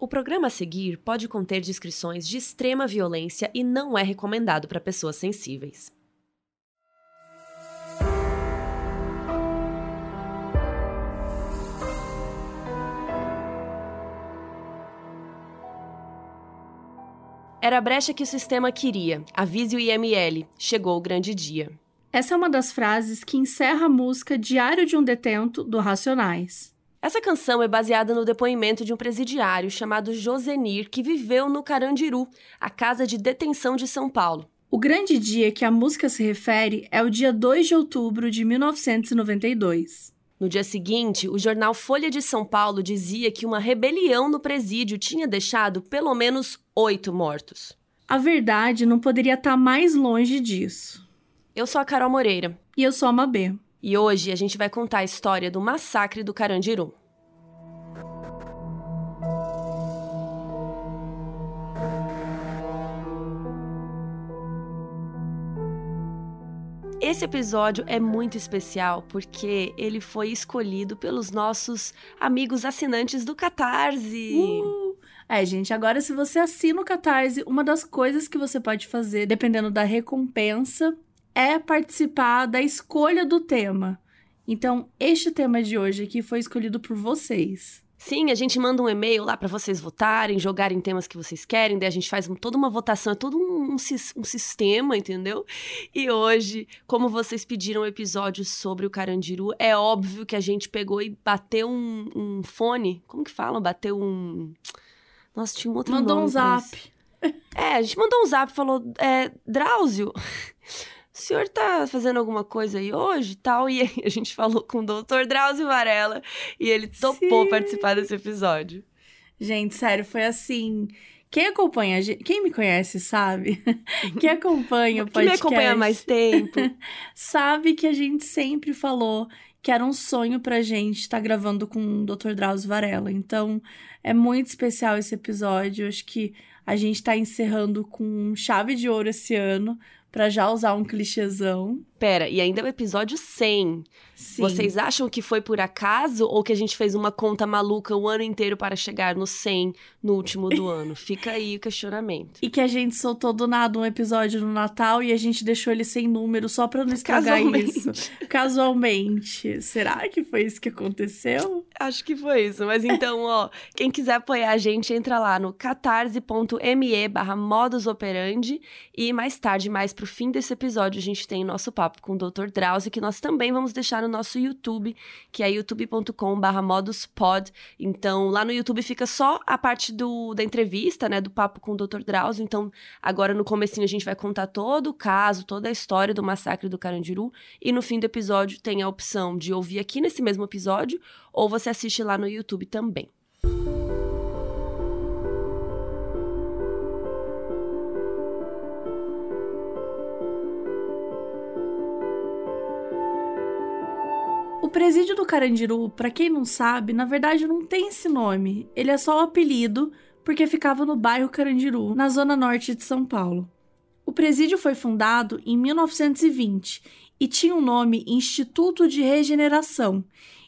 O programa a seguir pode conter descrições de extrema violência e não é recomendado para pessoas sensíveis. Era a brecha que o sistema queria. Avise o IML. Chegou o grande dia. Essa é uma das frases que encerra a música Diário de um Detento, do Racionais. Essa canção é baseada no depoimento de um presidiário chamado Josenir, que viveu no Carandiru, a casa de detenção de São Paulo. O grande dia que a música se refere é o dia 2 de outubro de 1992. No dia seguinte, o jornal Folha de São Paulo dizia que uma rebelião no presídio tinha deixado pelo menos oito mortos. A verdade não poderia estar mais longe disso. Eu sou a Carol Moreira. E eu sou a Mabê. E hoje a gente vai contar a história do massacre do Carandiru. Esse episódio é muito especial porque ele foi escolhido pelos nossos amigos assinantes do Catarse. Uh! É, gente, agora se você assina o Catarse, uma das coisas que você pode fazer, dependendo da recompensa, é participar da escolha do tema. Então, este tema de hoje aqui foi escolhido por vocês. Sim, a gente manda um e-mail lá para vocês votarem, jogarem temas que vocês querem, daí a gente faz toda uma votação, é todo um, um, um, sistema, entendeu? E hoje, como vocês pediram um episódio sobre o Carandiru, é óbvio que a gente pegou e bateu um, um fone, como que fala? Bateu um... Nossa, tinha um outro Mandou nome. Mandou um zap. É, a gente mandou um zap, falou, é, Drauzio o senhor tá fazendo alguma coisa aí hoje tal? E a gente falou com o doutor Drauzio Varela e ele topou Sim. participar desse episódio. Gente, sério, foi assim. Quem acompanha, quem me conhece sabe, quem acompanha o podcast... Quem me acompanha há mais tempo... sabe que a gente sempre falou que era um sonho pra gente estar tá gravando com o Dr. Drauzio Varela. Então, é muito especial esse episódio. Acho que a gente tá encerrando com chave de ouro esse ano, para já usar um clichêzão. Pera, e ainda é o episódio 100. Sim. Vocês acham que foi por acaso ou que a gente fez uma conta maluca o ano inteiro para chegar no 100 no último do ano? Fica aí o questionamento. E que a gente soltou do nada um episódio no Natal e a gente deixou ele sem número só para não estragar Casualmente. isso. Casualmente. Será que foi isso que aconteceu? Acho que foi isso. Mas então, ó, quem quiser apoiar a gente, entra lá no catarse.me barra modusoperandi e mais tarde, mais pro fim desse episódio, a gente tem nosso papo com o Dr. Drauzio, que nós também vamos deixar no nosso YouTube, que é youtube.com/barra moduspod. Então, lá no YouTube fica só a parte do, da entrevista, né, do papo com o Dr. Drauzio. Então, agora no comecinho a gente vai contar todo o caso, toda a história do massacre do Carandiru. E no fim do episódio tem a opção de ouvir aqui nesse mesmo episódio, ou você assiste lá no YouTube também. O presídio do Carandiru, para quem não sabe, na verdade não tem esse nome. Ele é só o apelido porque ficava no bairro Carandiru, na zona norte de São Paulo. O presídio foi fundado em 1920 e tinha o nome Instituto de Regeneração.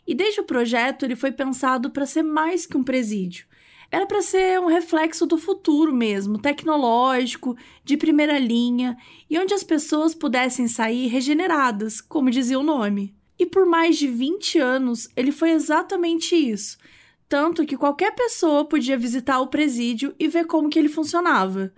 E desde o projeto ele foi pensado para ser mais que um presídio. Era para ser um reflexo do futuro mesmo, tecnológico, de primeira linha, e onde as pessoas pudessem sair regeneradas, como dizia o nome. E por mais de 20 anos, ele foi exatamente isso. Tanto que qualquer pessoa podia visitar o presídio e ver como que ele funcionava.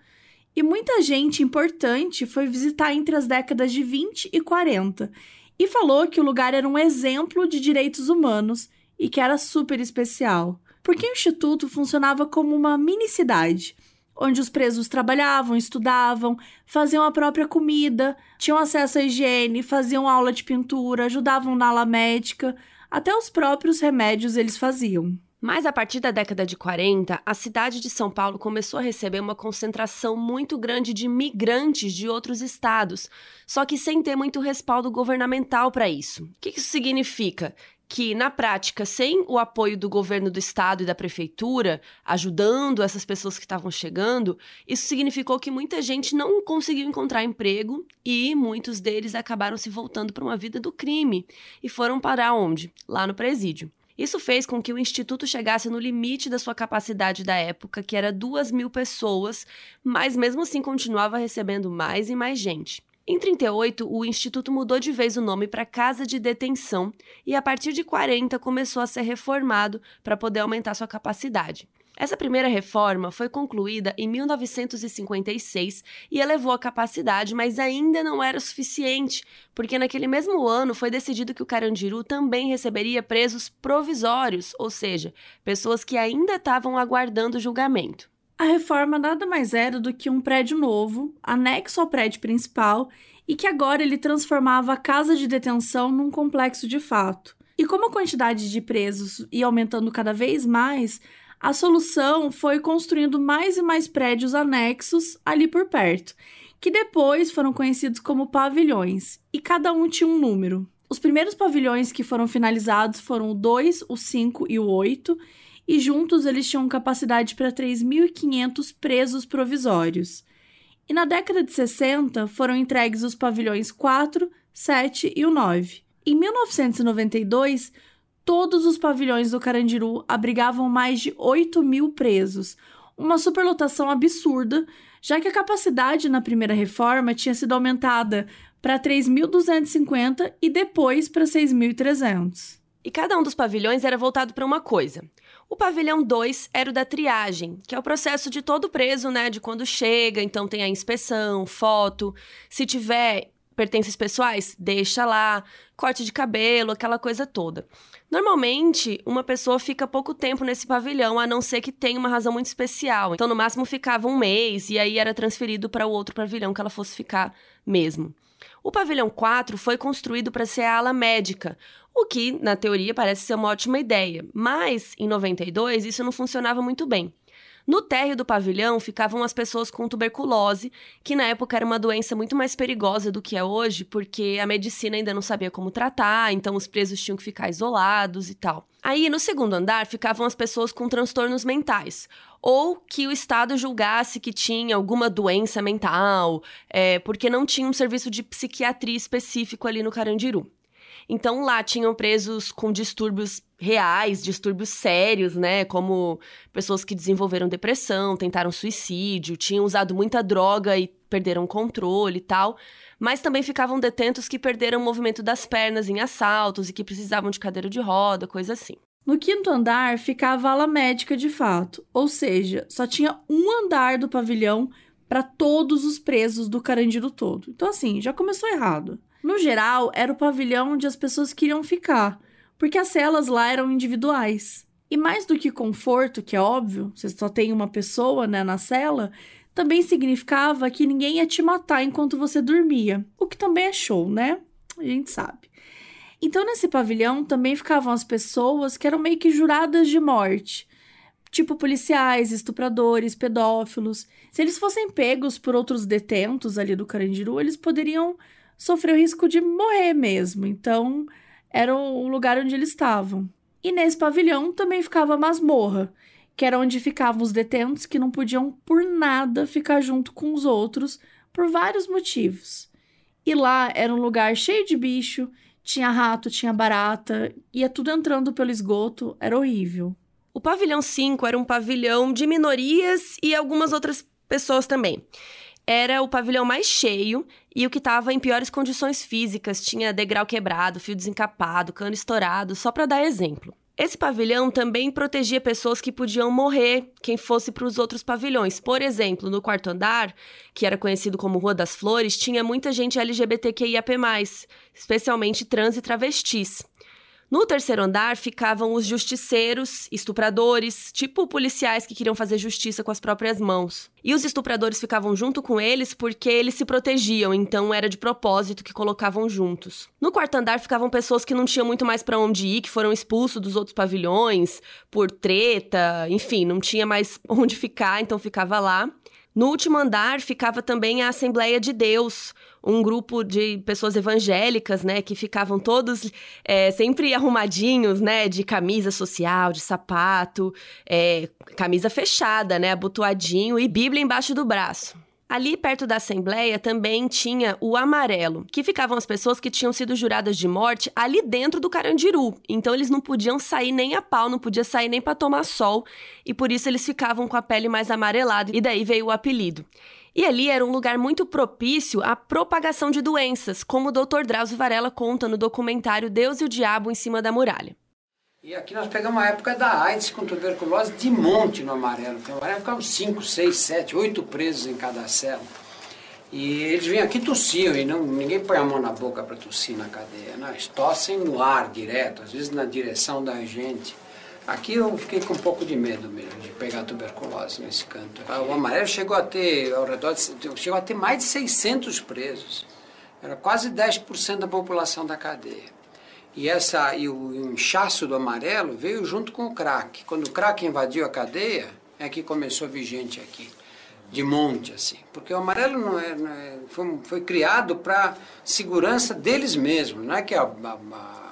E muita gente importante foi visitar entre as décadas de 20 e 40 e falou que o lugar era um exemplo de direitos humanos e que era super especial, porque o instituto funcionava como uma mini cidade onde os presos trabalhavam, estudavam, faziam a própria comida, tinham acesso à higiene, faziam aula de pintura, ajudavam na ala médica, até os próprios remédios eles faziam. Mas a partir da década de 40, a cidade de São Paulo começou a receber uma concentração muito grande de migrantes de outros estados, só que sem ter muito respaldo governamental para isso. O que isso significa? Que, na prática, sem o apoio do governo do estado e da prefeitura, ajudando essas pessoas que estavam chegando, isso significou que muita gente não conseguiu encontrar emprego e muitos deles acabaram se voltando para uma vida do crime e foram parar onde? Lá no presídio. Isso fez com que o instituto chegasse no limite da sua capacidade da época, que era duas mil pessoas, mas mesmo assim continuava recebendo mais e mais gente. Em 38, o instituto mudou de vez o nome para Casa de Detenção e a partir de 40 começou a ser reformado para poder aumentar sua capacidade. Essa primeira reforma foi concluída em 1956 e elevou a capacidade, mas ainda não era suficiente, porque naquele mesmo ano foi decidido que o Carandiru também receberia presos provisórios, ou seja, pessoas que ainda estavam aguardando julgamento. A reforma nada mais era do que um prédio novo, anexo ao prédio principal, e que agora ele transformava a casa de detenção num complexo de fato. E como a quantidade de presos ia aumentando cada vez mais, a solução foi construindo mais e mais prédios anexos ali por perto, que depois foram conhecidos como pavilhões, e cada um tinha um número. Os primeiros pavilhões que foram finalizados foram o 2, o 5 e o 8, e juntos eles tinham capacidade para 3.500 presos provisórios. E na década de 60 foram entregues os pavilhões 4, 7 e o 9. Em 1992, todos os pavilhões do Carandiru abrigavam mais de 8 mil presos, uma superlotação absurda, já que a capacidade na primeira reforma tinha sido aumentada para 3.250 e depois para 6.300. E cada um dos pavilhões era voltado para uma coisa. O pavilhão 2 era o da triagem, que é o processo de todo preso, né? De quando chega, então tem a inspeção, foto. Se tiver pertences pessoais, deixa lá, corte de cabelo, aquela coisa toda. Normalmente, uma pessoa fica pouco tempo nesse pavilhão, a não ser que tenha uma razão muito especial. Então, no máximo, ficava um mês e aí era transferido para o outro pavilhão que ela fosse ficar mesmo. O pavilhão 4 foi construído para ser a ala médica, o que, na teoria, parece ser uma ótima ideia, mas em 92 isso não funcionava muito bem. No térreo do pavilhão ficavam as pessoas com tuberculose, que na época era uma doença muito mais perigosa do que é hoje, porque a medicina ainda não sabia como tratar, então os presos tinham que ficar isolados e tal. Aí, no segundo andar, ficavam as pessoas com transtornos mentais, ou que o Estado julgasse que tinha alguma doença mental, é, porque não tinha um serviço de psiquiatria específico ali no Carandiru. Então lá tinham presos com distúrbios reais, distúrbios sérios, né? Como pessoas que desenvolveram depressão, tentaram suicídio, tinham usado muita droga e perderam controle e tal. Mas também ficavam detentos que perderam o movimento das pernas em assaltos e que precisavam de cadeira de roda, coisa assim. No quinto andar ficava a ala médica de fato, ou seja, só tinha um andar do pavilhão para todos os presos do Carandiru todo. Então, assim, já começou errado. No geral, era o pavilhão onde as pessoas queriam ficar, porque as celas lá eram individuais. E mais do que conforto, que é óbvio, você só tem uma pessoa né, na cela, também significava que ninguém ia te matar enquanto você dormia. O que também é show, né? A gente sabe. Então, nesse pavilhão também ficavam as pessoas que eram meio que juradas de morte. Tipo policiais, estupradores, pedófilos. Se eles fossem pegos por outros detentos ali do Carandiru, eles poderiam sofreu risco de morrer mesmo. Então, era o lugar onde eles estavam. E nesse pavilhão também ficava a masmorra, que era onde ficavam os detentos que não podiam por nada ficar junto com os outros por vários motivos. E lá era um lugar cheio de bicho, tinha rato, tinha barata, ia tudo entrando pelo esgoto, era horrível. O pavilhão 5 era um pavilhão de minorias e algumas outras pessoas também era o pavilhão mais cheio e o que estava em piores condições físicas, tinha degrau quebrado, fio desencapado, cano estourado, só para dar exemplo. Esse pavilhão também protegia pessoas que podiam morrer quem fosse para os outros pavilhões. Por exemplo, no quarto andar, que era conhecido como Rua das Flores, tinha muita gente LGBTQIAP+, especialmente trans e travestis. No terceiro andar ficavam os justiceiros, estupradores, tipo policiais que queriam fazer justiça com as próprias mãos. E os estupradores ficavam junto com eles porque eles se protegiam, então era de propósito que colocavam juntos. No quarto andar ficavam pessoas que não tinham muito mais para onde ir, que foram expulsos dos outros pavilhões por treta, enfim, não tinha mais onde ficar, então ficava lá. No último andar ficava também a Assembleia de Deus, um grupo de pessoas evangélicas, né, que ficavam todos é, sempre arrumadinhos, né, de camisa social, de sapato, é, camisa fechada, né, abotoadinho e Bíblia embaixo do braço. Ali perto da Assembleia também tinha o amarelo, que ficavam as pessoas que tinham sido juradas de morte ali dentro do Carandiru. Então eles não podiam sair nem a pau, não podia sair nem para tomar sol, e por isso eles ficavam com a pele mais amarelada, e daí veio o apelido. E ali era um lugar muito propício à propagação de doenças, como o Dr. Drauzio Varela conta no documentário Deus e o Diabo em cima da muralha. E aqui nós pegamos a época da AIDS com tuberculose de monte no amarelo. Na época, uns 5, 6, 7, 8 presos em cada cela. E eles vinham aqui tossiam e não, ninguém põe a mão na boca para tossir na cadeia. Não, eles tossem no ar direto, às vezes na direção da gente. Aqui eu fiquei com um pouco de medo mesmo de pegar tuberculose nesse canto. Aqui. O amarelo chegou a ter ao redor de, chegou a ter mais de 600 presos. Era quase 10% da população da cadeia. E essa e o inchaço do amarelo veio junto com o crack. Quando o crack invadiu a cadeia, é que começou vigente aqui, de monte assim. Porque o amarelo não é, não é foi, foi, criado para segurança deles mesmos, não é que a, a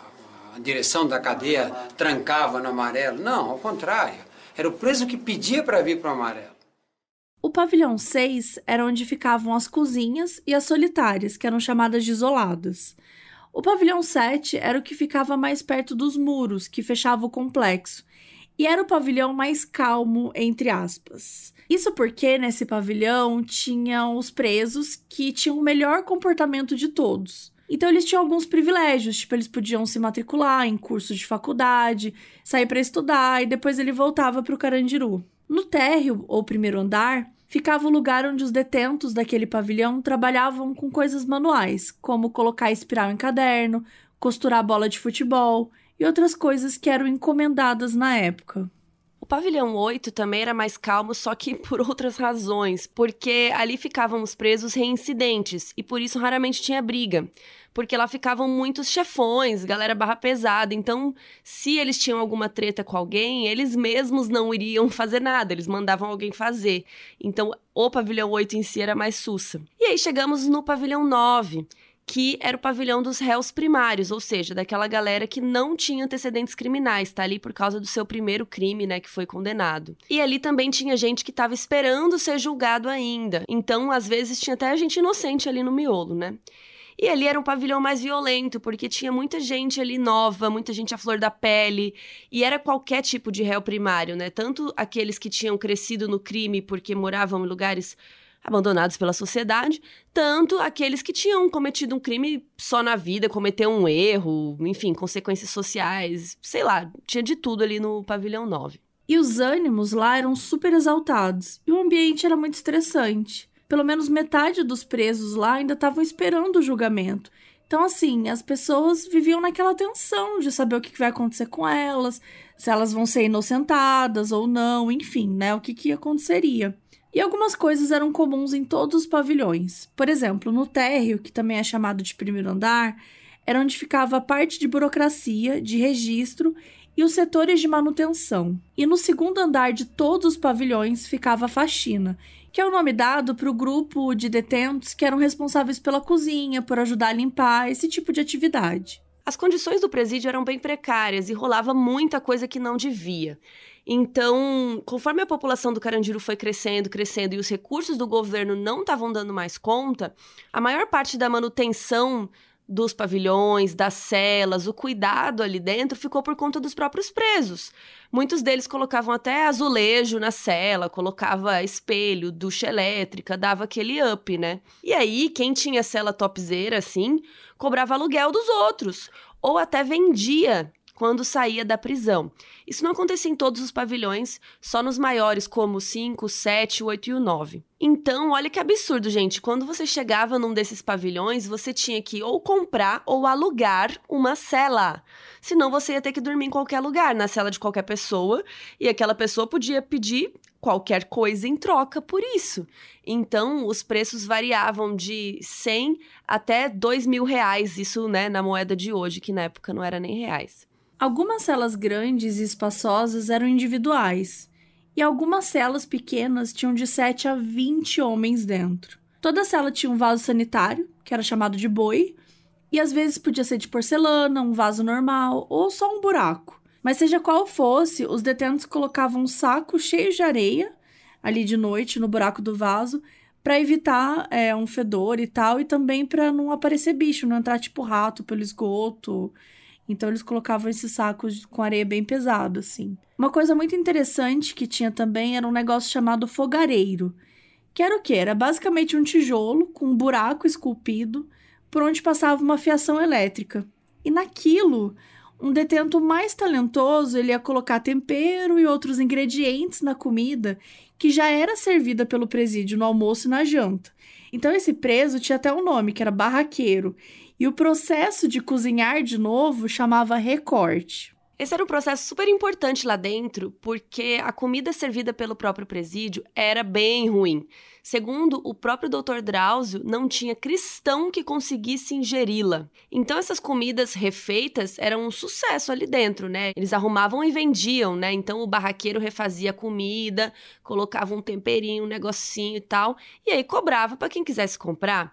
a direção da cadeia trancava no amarelo. Não, ao contrário. Era o preso que pedia para vir para o amarelo. O pavilhão 6 era onde ficavam as cozinhas e as solitárias, que eram chamadas de isoladas. O pavilhão 7 era o que ficava mais perto dos muros, que fechava o complexo, e era o pavilhão mais calmo, entre aspas. Isso porque nesse pavilhão tinham os presos que tinham o melhor comportamento de todos. Então eles tinham alguns privilégios, tipo, eles podiam se matricular em cursos de faculdade, sair para estudar e depois ele voltava para o Carandiru. No térreo, ou primeiro andar, ficava o lugar onde os detentos daquele pavilhão trabalhavam com coisas manuais, como colocar espiral em caderno, costurar bola de futebol e outras coisas que eram encomendadas na época pavilhão 8 também era mais calmo, só que por outras razões, porque ali ficavam os presos reincidentes e por isso raramente tinha briga. Porque lá ficavam muitos chefões, galera barra pesada. Então, se eles tinham alguma treta com alguém, eles mesmos não iriam fazer nada, eles mandavam alguém fazer. Então, o pavilhão 8 em si era mais sussa. E aí chegamos no pavilhão 9 que era o pavilhão dos réus primários, ou seja, daquela galera que não tinha antecedentes criminais, tá ali por causa do seu primeiro crime, né, que foi condenado. E ali também tinha gente que estava esperando ser julgado ainda. Então, às vezes tinha até gente inocente ali no miolo, né? E ali era um pavilhão mais violento, porque tinha muita gente ali nova, muita gente à flor da pele, e era qualquer tipo de réu primário, né? Tanto aqueles que tinham crescido no crime porque moravam em lugares abandonados pela sociedade, tanto aqueles que tinham cometido um crime só na vida, cometeu um erro, enfim, consequências sociais, sei lá, tinha de tudo ali no pavilhão 9. E os ânimos lá eram super exaltados, e o ambiente era muito estressante. Pelo menos metade dos presos lá ainda estavam esperando o julgamento. Então, assim, as pessoas viviam naquela tensão de saber o que vai acontecer com elas, se elas vão ser inocentadas ou não, enfim, né? O que, que aconteceria. E algumas coisas eram comuns em todos os pavilhões. Por exemplo, no térreo, que também é chamado de primeiro andar, era onde ficava a parte de burocracia, de registro e os setores de manutenção. E no segundo andar de todos os pavilhões ficava a faxina, que é o nome dado para o grupo de detentos que eram responsáveis pela cozinha, por ajudar a limpar, esse tipo de atividade. As condições do presídio eram bem precárias e rolava muita coisa que não devia. Então, conforme a população do Carandiru foi crescendo, crescendo e os recursos do governo não estavam dando mais conta, a maior parte da manutenção dos pavilhões, das celas, o cuidado ali dentro ficou por conta dos próprios presos. Muitos deles colocavam até azulejo na cela, colocava espelho, ducha elétrica, dava aquele up, né? E aí, quem tinha cela topzera assim, cobrava aluguel dos outros, ou até vendia quando saía da prisão. Isso não acontecia em todos os pavilhões, só nos maiores, como o 5, 7, 8 e o 9. Então, olha que absurdo, gente. Quando você chegava num desses pavilhões, você tinha que ou comprar ou alugar uma cela. Senão você ia ter que dormir em qualquer lugar, na cela de qualquer pessoa, e aquela pessoa podia pedir qualquer coisa em troca por isso. Então, os preços variavam de 100 até 2 mil reais, isso né, na moeda de hoje, que na época não era nem reais. Algumas celas grandes e espaçosas eram individuais, e algumas celas pequenas tinham de 7 a 20 homens dentro. Toda cela tinha um vaso sanitário, que era chamado de boi, e às vezes podia ser de porcelana, um vaso normal ou só um buraco. Mas seja qual fosse, os detentos colocavam um saco cheio de areia ali de noite no buraco do vaso para evitar é, um fedor e tal, e também para não aparecer bicho, não entrar tipo rato pelo esgoto. Então eles colocavam esses sacos com areia bem pesado, assim. Uma coisa muito interessante que tinha também era um negócio chamado fogareiro. Que era o quê? Era basicamente um tijolo com um buraco esculpido por onde passava uma fiação elétrica. E naquilo, um detento mais talentoso ele ia colocar tempero e outros ingredientes na comida que já era servida pelo presídio no almoço e na janta. Então esse preso tinha até um nome, que era barraqueiro, e o processo de cozinhar de novo chamava recorte. Esse era um processo super importante lá dentro, porque a comida servida pelo próprio presídio era bem ruim. Segundo o próprio Dr. Drauzio, não tinha cristão que conseguisse ingeri-la. Então essas comidas refeitas eram um sucesso ali dentro, né? Eles arrumavam e vendiam, né? Então o barraqueiro refazia a comida, colocava um temperinho, um negocinho e tal, e aí cobrava para quem quisesse comprar.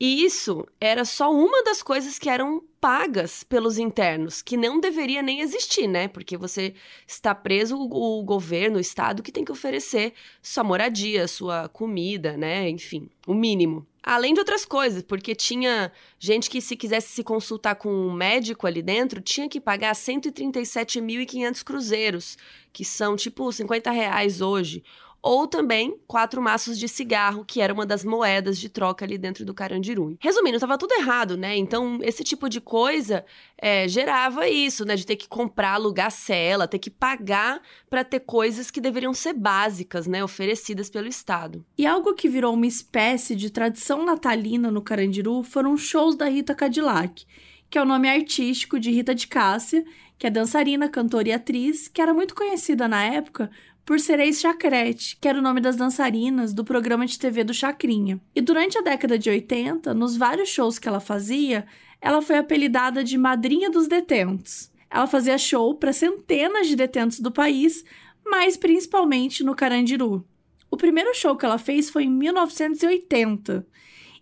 E isso era só uma das coisas que eram pagas pelos internos, que não deveria nem existir, né? Porque você está preso o, governo, o estado que tem que oferecer sua moradia, sua comida, né? Enfim, o mínimo. Além de outras coisas, porque tinha gente que se quisesse se consultar com um médico ali dentro, tinha que pagar 137.500 cruzeiros, que são tipo 50 reais hoje ou também quatro maços de cigarro, que era uma das moedas de troca ali dentro do Carandiru. Resumindo, estava tudo errado, né? Então, esse tipo de coisa é, gerava isso, né? De ter que comprar, alugar cela, ter que pagar para ter coisas que deveriam ser básicas, né? Oferecidas pelo Estado. E algo que virou uma espécie de tradição natalina no Carandiru foram shows da Rita Cadillac, que é o nome artístico de Rita de Cássia, que é dançarina, cantora e atriz, que era muito conhecida na época por ser ex-Chacrete, que era o nome das dançarinas do programa de TV do Chacrinha. E durante a década de 80, nos vários shows que ela fazia, ela foi apelidada de Madrinha dos Detentos. Ela fazia show para centenas de detentos do país, mas principalmente no Carandiru. O primeiro show que ela fez foi em 1980.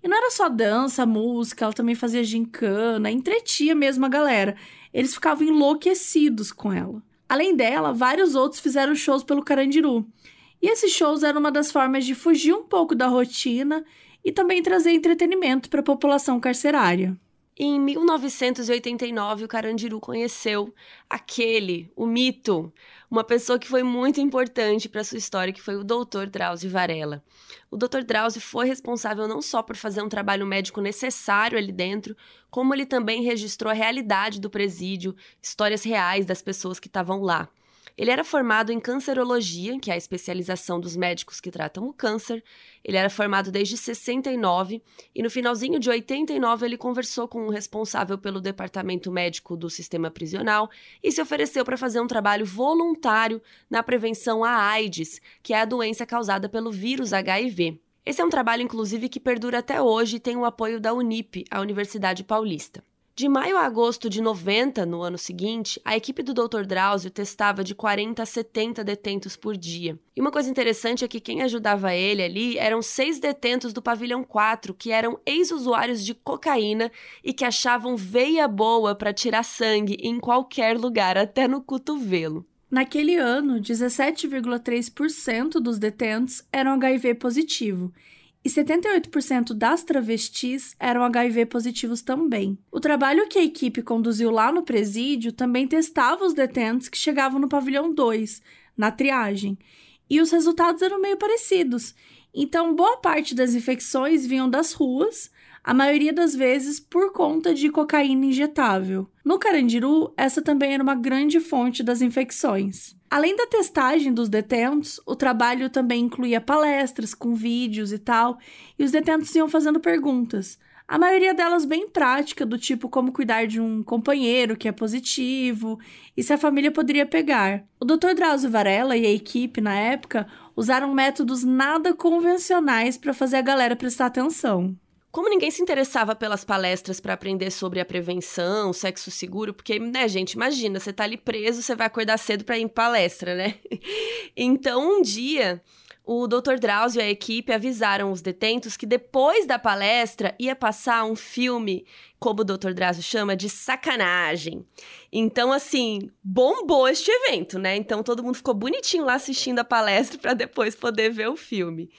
E não era só dança, música, ela também fazia gincana, entretia mesmo a galera. Eles ficavam enlouquecidos com ela. Além dela, vários outros fizeram shows pelo Carandiru. E esses shows eram uma das formas de fugir um pouco da rotina e também trazer entretenimento para a população carcerária. Em 1989, o Carandiru conheceu aquele, o mito, uma pessoa que foi muito importante para sua história, que foi o Dr. Drauzio Varela. O Dr. Drauzio foi responsável não só por fazer um trabalho médico necessário ali dentro, como ele também registrou a realidade do presídio, histórias reais das pessoas que estavam lá. Ele era formado em cancerologia, que é a especialização dos médicos que tratam o câncer. Ele era formado desde 69 e no finalzinho de 89 ele conversou com o responsável pelo departamento médico do sistema prisional e se ofereceu para fazer um trabalho voluntário na prevenção à AIDS, que é a doença causada pelo vírus HIV. Esse é um trabalho, inclusive, que perdura até hoje e tem o apoio da Unip, a Universidade Paulista. De maio a agosto de 90, no ano seguinte, a equipe do Dr. Drauzio testava de 40 a 70 detentos por dia. E uma coisa interessante é que quem ajudava ele ali eram seis detentos do pavilhão 4, que eram ex-usuários de cocaína e que achavam veia boa para tirar sangue em qualquer lugar, até no cotovelo. Naquele ano, 17,3% dos detentos eram HIV positivo e 78% das travestis eram HIV positivos também. O trabalho que a equipe conduziu lá no presídio também testava os detentos que chegavam no pavilhão 2, na triagem, e os resultados eram meio parecidos. Então, boa parte das infecções vinham das ruas, a maioria das vezes por conta de cocaína injetável. No Carandiru, essa também era uma grande fonte das infecções. Além da testagem dos detentos, o trabalho também incluía palestras com vídeos e tal, e os detentos iam fazendo perguntas. A maioria delas bem prática, do tipo como cuidar de um companheiro que é positivo e se a família poderia pegar. O Dr. Drauzio Varela e a equipe na época usaram métodos nada convencionais para fazer a galera prestar atenção. Como ninguém se interessava pelas palestras para aprender sobre a prevenção, sexo seguro, porque, né, gente, imagina, você tá ali preso, você vai acordar cedo para ir em palestra, né? então, um dia, o Dr. Drauzio e a equipe avisaram os detentos que depois da palestra ia passar um filme como o Dr. Drazo chama, de sacanagem. Então, assim, bombou este evento, né? Então, todo mundo ficou bonitinho lá assistindo a palestra para depois poder ver o filme.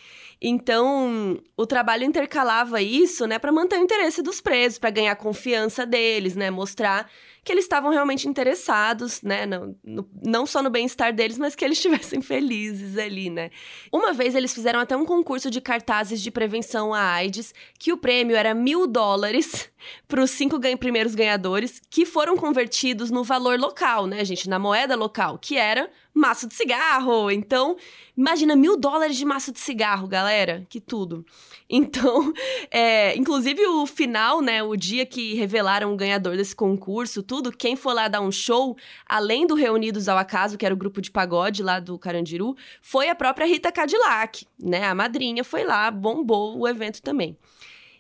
Então, o trabalho intercalava isso, né, para manter o interesse dos presos, para ganhar confiança deles, né, mostrar que eles estavam realmente interessados, né? No, no, não só no bem-estar deles, mas que eles estivessem felizes ali, né? Uma vez eles fizeram até um concurso de cartazes de prevenção à AIDS, que o prêmio era mil dólares para os cinco ganha, primeiros ganhadores, que foram convertidos no valor local, né, gente? Na moeda local, que era maço de cigarro. Então, imagina mil dólares de maço de cigarro, galera. Que tudo. Então, é, inclusive o final, né? O dia que revelaram o ganhador desse concurso, tudo, quem for lá dar um show, além do Reunidos ao Acaso, que era o grupo de pagode lá do Carandiru, foi a própria Rita Cadillac, né? A madrinha foi lá, bombou o evento também.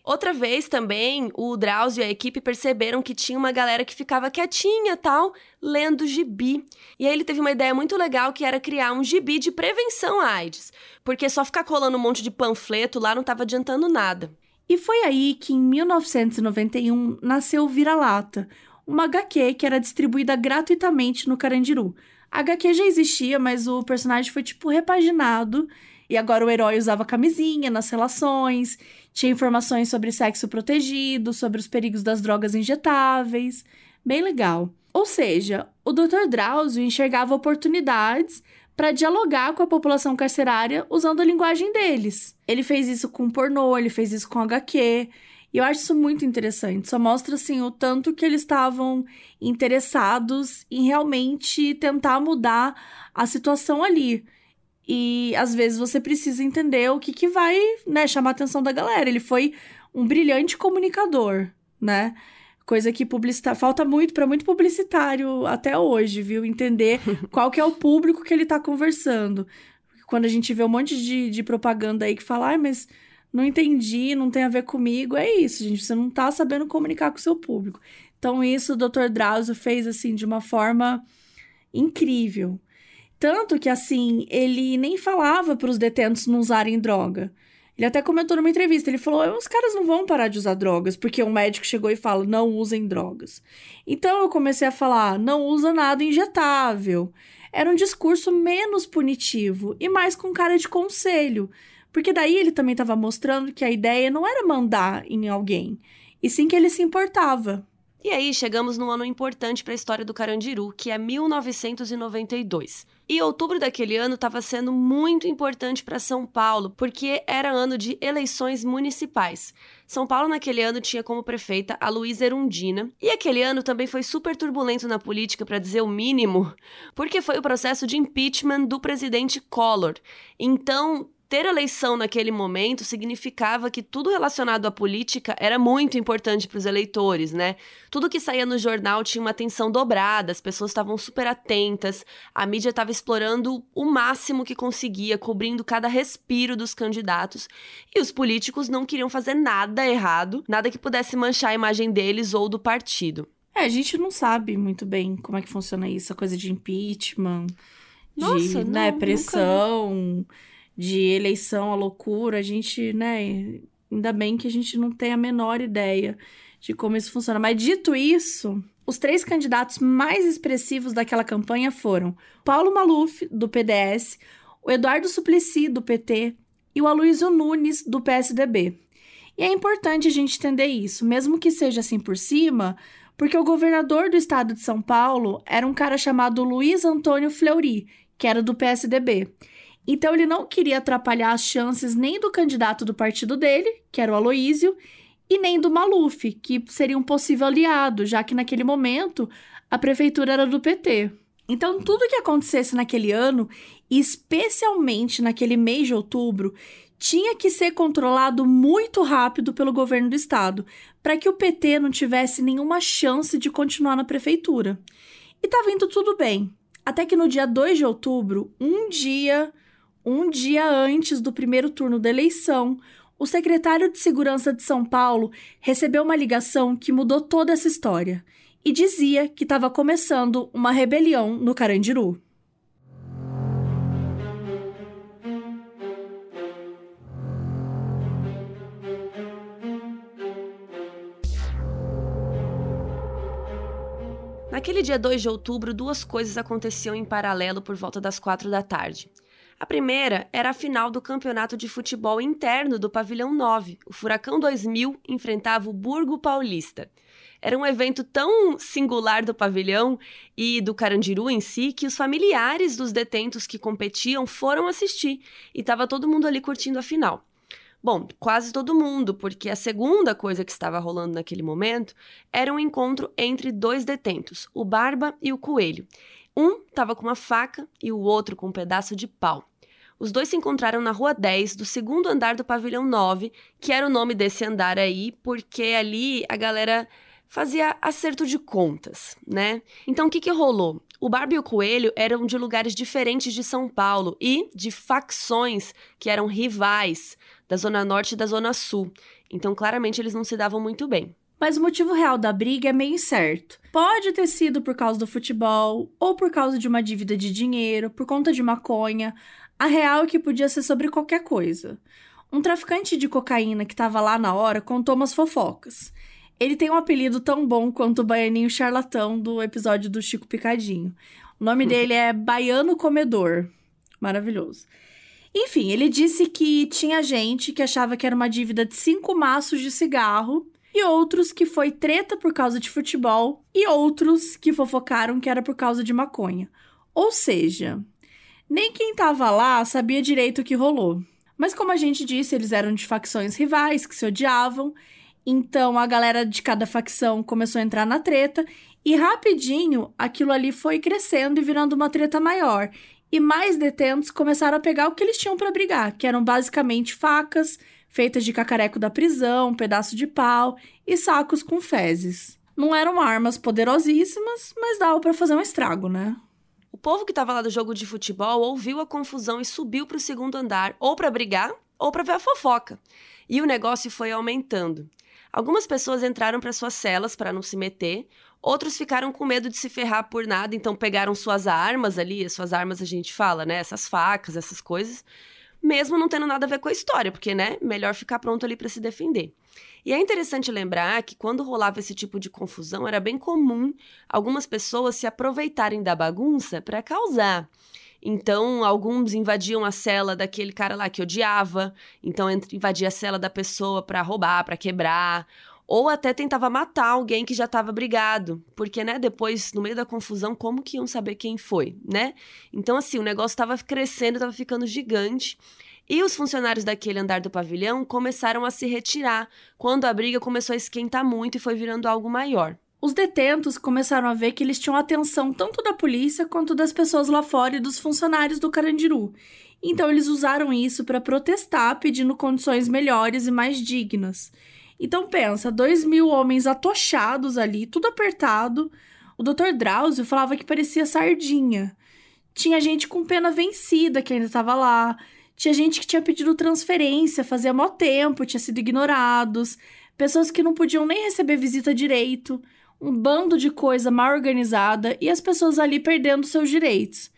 Outra vez também, o Drauzio e a equipe perceberam que tinha uma galera que ficava quietinha tal, lendo gibi. E aí ele teve uma ideia muito legal que era criar um gibi de prevenção à AIDS, porque só ficar colando um monte de panfleto lá não estava adiantando nada. E foi aí que em 1991 nasceu o Vira-Lata, uma HQ que era distribuída gratuitamente no Carandiru. A HQ já existia, mas o personagem foi tipo repaginado e agora o herói usava camisinha nas relações tinha informações sobre sexo protegido, sobre os perigos das drogas injetáveis. Bem legal. Ou seja, o Dr. Drauzio enxergava oportunidades para dialogar com a população carcerária usando a linguagem deles. Ele fez isso com pornô, ele fez isso com HQ. E eu acho isso muito interessante. Só mostra assim o tanto que eles estavam interessados em realmente tentar mudar a situação ali. E às vezes você precisa entender o que, que vai né, chamar a atenção da galera. Ele foi um brilhante comunicador, né? Coisa que publicita... falta muito para muito publicitário até hoje, viu? Entender qual que é o público que ele está conversando. Quando a gente vê um monte de, de propaganda aí que fala, ah, mas não entendi, não tem a ver comigo, é isso, gente. Você não está sabendo comunicar com o seu público. Então, isso o Dr. Drauzio fez assim de uma forma incrível. Tanto que, assim, ele nem falava para os detentos não usarem droga. Ele até comentou numa entrevista, ele falou: os caras não vão parar de usar drogas, porque um médico chegou e fala: não usem drogas. Então eu comecei a falar: não usa nada injetável. Era um discurso menos punitivo e mais com cara de conselho. Porque daí ele também estava mostrando que a ideia não era mandar em alguém, e sim que ele se importava. E aí chegamos num ano importante para a história do Carandiru, que é 1992. E outubro daquele ano estava sendo muito importante para São Paulo, porque era ano de eleições municipais. São Paulo naquele ano tinha como prefeita a Luísa Erundina, e aquele ano também foi super turbulento na política, para dizer o mínimo, porque foi o processo de impeachment do presidente Collor. Então, ter eleição naquele momento significava que tudo relacionado à política era muito importante para os eleitores, né? Tudo que saía no jornal tinha uma atenção dobrada, as pessoas estavam super atentas, a mídia estava explorando o máximo que conseguia, cobrindo cada respiro dos candidatos, e os políticos não queriam fazer nada errado, nada que pudesse manchar a imagem deles ou do partido. É, a gente não sabe muito bem como é que funciona isso, a coisa de impeachment, Nossa, de né, pressão. Nunca de eleição à loucura, a gente, né, ainda bem que a gente não tem a menor ideia de como isso funciona. Mas dito isso, os três candidatos mais expressivos daquela campanha foram Paulo Maluf, do PDS, o Eduardo Suplicy, do PT, e o Aloysio Nunes, do PSDB. E é importante a gente entender isso, mesmo que seja assim por cima, porque o governador do estado de São Paulo era um cara chamado Luiz Antônio Fleury, que era do PSDB. Então ele não queria atrapalhar as chances nem do candidato do partido dele, que era o Aloísio, e nem do Maluf, que seria um possível aliado, já que naquele momento a prefeitura era do PT. Então tudo que acontecesse naquele ano, especialmente naquele mês de outubro, tinha que ser controlado muito rápido pelo governo do estado, para que o PT não tivesse nenhuma chance de continuar na prefeitura. E estava indo tudo bem. Até que no dia 2 de outubro, um dia um dia antes do primeiro turno da eleição, o secretário de Segurança de São Paulo recebeu uma ligação que mudou toda essa história e dizia que estava começando uma rebelião no Carandiru. Naquele dia 2 de outubro, duas coisas aconteciam em paralelo por volta das quatro da tarde. A primeira era a final do campeonato de futebol interno do Pavilhão 9. O Furacão 2000 enfrentava o Burgo Paulista. Era um evento tão singular do pavilhão e do Carandiru em si que os familiares dos detentos que competiam foram assistir e estava todo mundo ali curtindo a final. Bom, quase todo mundo, porque a segunda coisa que estava rolando naquele momento era um encontro entre dois detentos, o Barba e o Coelho. Um estava com uma faca e o outro com um pedaço de pau. Os dois se encontraram na Rua 10, do segundo andar do Pavilhão 9, que era o nome desse andar aí, porque ali a galera fazia acerto de contas, né? Então o que, que rolou? O Barbie e o Coelho eram de lugares diferentes de São Paulo e de facções que eram rivais da Zona Norte e da Zona Sul. Então, claramente, eles não se davam muito bem. Mas o motivo real da briga é meio incerto. Pode ter sido por causa do futebol, ou por causa de uma dívida de dinheiro, por conta de maconha. A real é que podia ser sobre qualquer coisa. Um traficante de cocaína que estava lá na hora contou umas fofocas. Ele tem um apelido tão bom quanto o baianinho charlatão do episódio do Chico Picadinho. O nome hum. dele é Baiano Comedor. Maravilhoso. Enfim, ele disse que tinha gente que achava que era uma dívida de cinco maços de cigarro e outros que foi treta por causa de futebol e outros que fofocaram que era por causa de maconha. Ou seja, nem quem tava lá sabia direito o que rolou. Mas como a gente disse, eles eram de facções rivais que se odiavam, então a galera de cada facção começou a entrar na treta e rapidinho aquilo ali foi crescendo e virando uma treta maior e mais detentos começaram a pegar o que eles tinham para brigar, que eram basicamente facas feitas de cacareco da prisão, pedaço de pau e sacos com fezes. Não eram armas poderosíssimas, mas dava para fazer um estrago, né? O povo que estava lá do jogo de futebol ouviu a confusão e subiu para o segundo andar, ou para brigar, ou para ver a fofoca. E o negócio foi aumentando. Algumas pessoas entraram para suas celas para não se meter, Outros ficaram com medo de se ferrar por nada, então pegaram suas armas ali, as suas armas a gente fala, né? Essas facas, essas coisas, mesmo não tendo nada a ver com a história, porque, né? Melhor ficar pronto ali para se defender. E é interessante lembrar que quando rolava esse tipo de confusão, era bem comum algumas pessoas se aproveitarem da bagunça para causar. Então, alguns invadiam a cela daquele cara lá que odiava, então invadia a cela da pessoa para roubar, para quebrar, ou até tentava matar alguém que já estava brigado, porque, né, depois, no meio da confusão, como que iam saber quem foi, né? Então, assim, o negócio estava crescendo, estava ficando gigante. E os funcionários daquele andar do pavilhão começaram a se retirar quando a briga começou a esquentar muito e foi virando algo maior. Os detentos começaram a ver que eles tinham atenção tanto da polícia quanto das pessoas lá fora e dos funcionários do Carandiru. Então eles usaram isso para protestar, pedindo condições melhores e mais dignas. Então pensa, dois mil homens atochados ali, tudo apertado. O Dr. Drauzio falava que parecia sardinha. Tinha gente com pena vencida que ainda estava lá. Tinha gente que tinha pedido transferência, fazia mó tempo, tinha sido ignorados. Pessoas que não podiam nem receber visita direito. Um bando de coisa mal organizada e as pessoas ali perdendo seus direitos.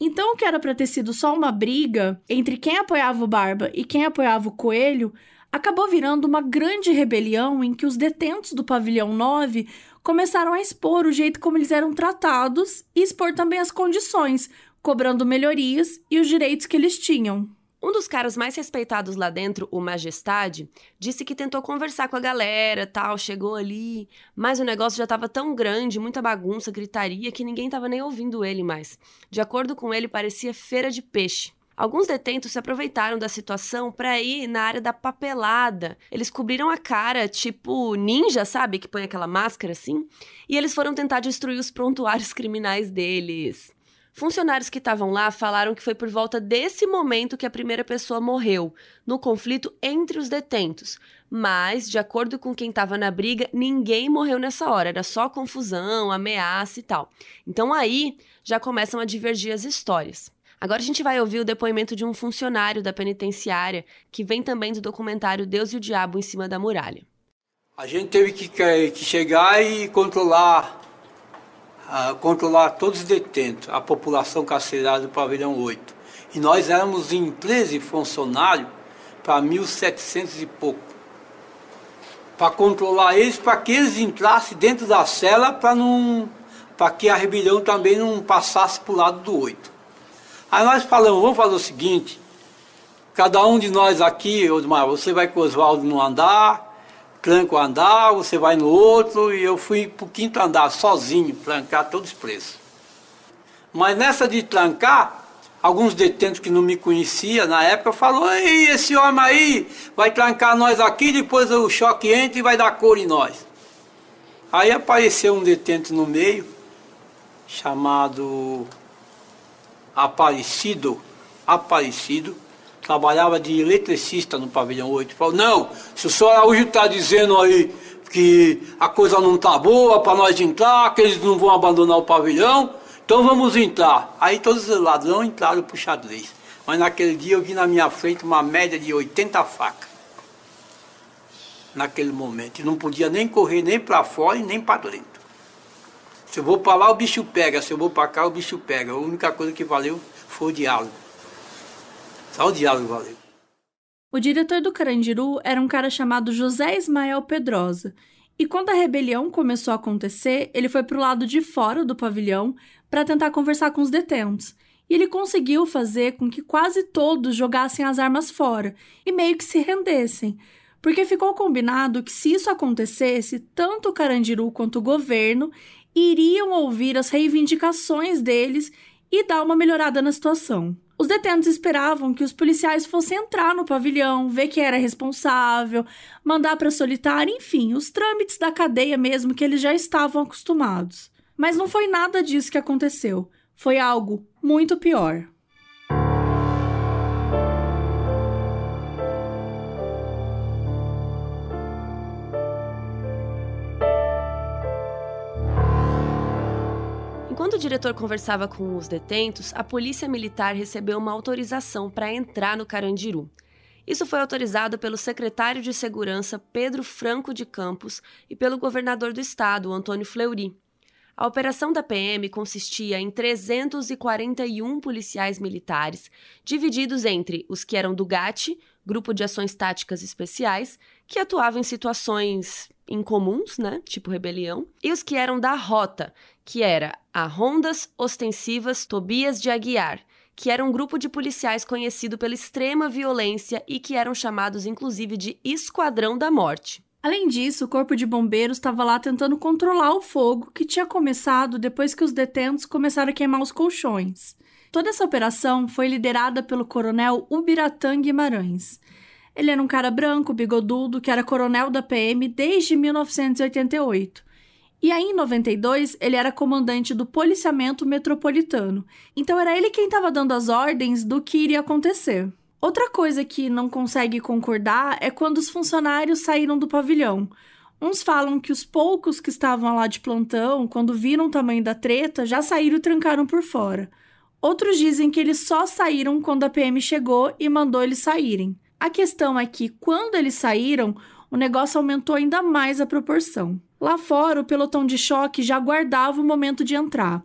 Então, o que era para ter sido só uma briga entre quem apoiava o Barba e quem apoiava o Coelho acabou virando uma grande rebelião em que os detentos do pavilhão 9 começaram a expor o jeito como eles eram tratados e expor também as condições, cobrando melhorias e os direitos que eles tinham. Um dos caras mais respeitados lá dentro, o Majestade, disse que tentou conversar com a galera, tal, chegou ali, mas o negócio já estava tão grande, muita bagunça, gritaria, que ninguém estava nem ouvindo ele mais. De acordo com ele, parecia feira de peixe. Alguns detentos se aproveitaram da situação para ir na área da papelada. Eles cobriram a cara, tipo ninja, sabe? Que põe aquela máscara assim. E eles foram tentar destruir os prontuários criminais deles. Funcionários que estavam lá falaram que foi por volta desse momento que a primeira pessoa morreu, no conflito entre os detentos. Mas, de acordo com quem estava na briga, ninguém morreu nessa hora, era só confusão, ameaça e tal. Então aí já começam a divergir as histórias. Agora a gente vai ouvir o depoimento de um funcionário da penitenciária que vem também do documentário Deus e o Diabo em cima da muralha. A gente teve que, que chegar e controlar, uh, controlar todos os detentos, a população carcerária do pavilhão 8. E nós éramos em 13 funcionários para 1.700 e pouco. Para controlar eles, para que eles entrassem dentro da cela para não para que a rebelião também não passasse para o lado do 8. Aí nós falamos, vamos fazer o seguinte, cada um de nós aqui, Osmar, você vai com o Oswaldo no andar, tranca o andar, você vai no outro, e eu fui para o quinto andar sozinho, trancar todos presos. Mas nessa de trancar, alguns detentos que não me conheciam na época falou, Ei, esse homem aí vai trancar nós aqui, depois o choque entra e vai dar cor em nós. Aí apareceu um detento no meio, chamado Aparecido, Aparecido, trabalhava de eletricista no pavilhão 8. Falou, não, se o senhor Araújo está dizendo aí que a coisa não está boa para nós entrar, que eles não vão abandonar o pavilhão, então vamos entrar. Aí todos os ladrões entraram para o xadrez. Mas naquele dia eu vi na minha frente uma média de 80 facas naquele momento. E não podia nem correr nem para fora e nem para dentro. Se eu vou para lá, o bicho pega. Se eu vou para cá, o bicho pega. A única coisa que valeu foi o diálogo. Só o diálogo valeu. O diretor do Carandiru era um cara chamado José Ismael Pedrosa. E quando a rebelião começou a acontecer, ele foi para o lado de fora do pavilhão para tentar conversar com os detentos. E ele conseguiu fazer com que quase todos jogassem as armas fora e meio que se rendessem, porque ficou combinado que se isso acontecesse, tanto o Carandiru quanto o governo iriam ouvir as reivindicações deles e dar uma melhorada na situação. Os detentos esperavam que os policiais fossem entrar no pavilhão, ver quem era responsável, mandar para solitária, enfim, os trâmites da cadeia mesmo que eles já estavam acostumados. Mas não foi nada disso que aconteceu. Foi algo muito pior. Enquanto o diretor conversava com os detentos, a polícia militar recebeu uma autorização para entrar no Carandiru. Isso foi autorizado pelo secretário de Segurança Pedro Franco de Campos e pelo governador do estado, Antônio Fleury. A operação da PM consistia em 341 policiais militares, divididos entre os que eram do GAT, Grupo de Ações Táticas Especiais, que atuavam em situações incomuns, né, tipo rebelião, e os que eram da Rota, que era a Rondas Ostensivas Tobias de Aguiar, que era um grupo de policiais conhecido pela extrema violência e que eram chamados inclusive de Esquadrão da Morte. Além disso, o corpo de bombeiros estava lá tentando controlar o fogo que tinha começado depois que os detentos começaram a queimar os colchões. Toda essa operação foi liderada pelo coronel Ubiratã Guimarães. Ele era um cara branco, bigodudo, que era coronel da PM desde 1988 e aí, em 92, ele era comandante do policiamento metropolitano. Então, era ele quem estava dando as ordens do que iria acontecer. Outra coisa que não consegue concordar é quando os funcionários saíram do pavilhão. Uns falam que os poucos que estavam lá de plantão, quando viram o tamanho da treta, já saíram e trancaram por fora. Outros dizem que eles só saíram quando a PM chegou e mandou eles saírem. A questão é que, quando eles saíram, o negócio aumentou ainda mais a proporção. Lá fora, o pelotão de choque já aguardava o momento de entrar.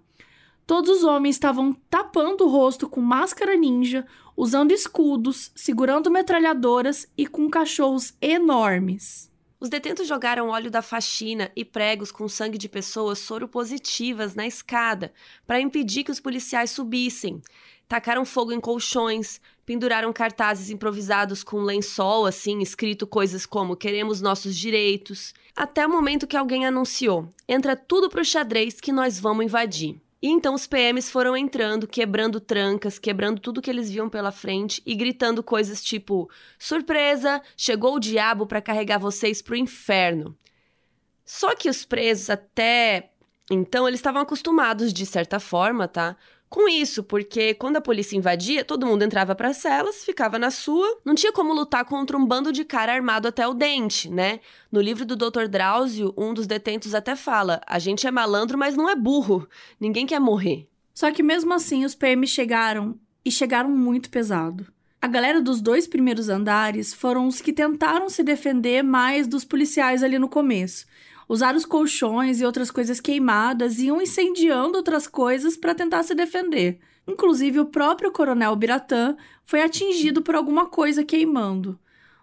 Todos os homens estavam tapando o rosto com máscara ninja, usando escudos, segurando metralhadoras e com cachorros enormes. Os detentos jogaram óleo da faxina e pregos com sangue de pessoas soropositivas na escada para impedir que os policiais subissem. Tacaram fogo em colchões, penduraram cartazes improvisados com lençol, assim, escrito coisas como queremos nossos direitos, até o momento que alguém anunciou: entra tudo pro xadrez que nós vamos invadir. E então os PMs foram entrando, quebrando trancas, quebrando tudo que eles viam pela frente e gritando coisas tipo: surpresa, chegou o diabo para carregar vocês pro inferno. Só que os presos até então eles estavam acostumados de certa forma, tá? Com isso, porque quando a polícia invadia, todo mundo entrava para as celas, ficava na sua, não tinha como lutar contra um bando de cara armado até o dente, né? No livro do Dr. Drauzio, um dos detentos até fala: "A gente é malandro, mas não é burro. Ninguém quer morrer". Só que mesmo assim os PM chegaram e chegaram muito pesado. A galera dos dois primeiros andares foram os que tentaram se defender mais dos policiais ali no começo usaram os colchões e outras coisas queimadas iam incendiando outras coisas para tentar se defender. Inclusive, o próprio coronel Biratã foi atingido por alguma coisa queimando.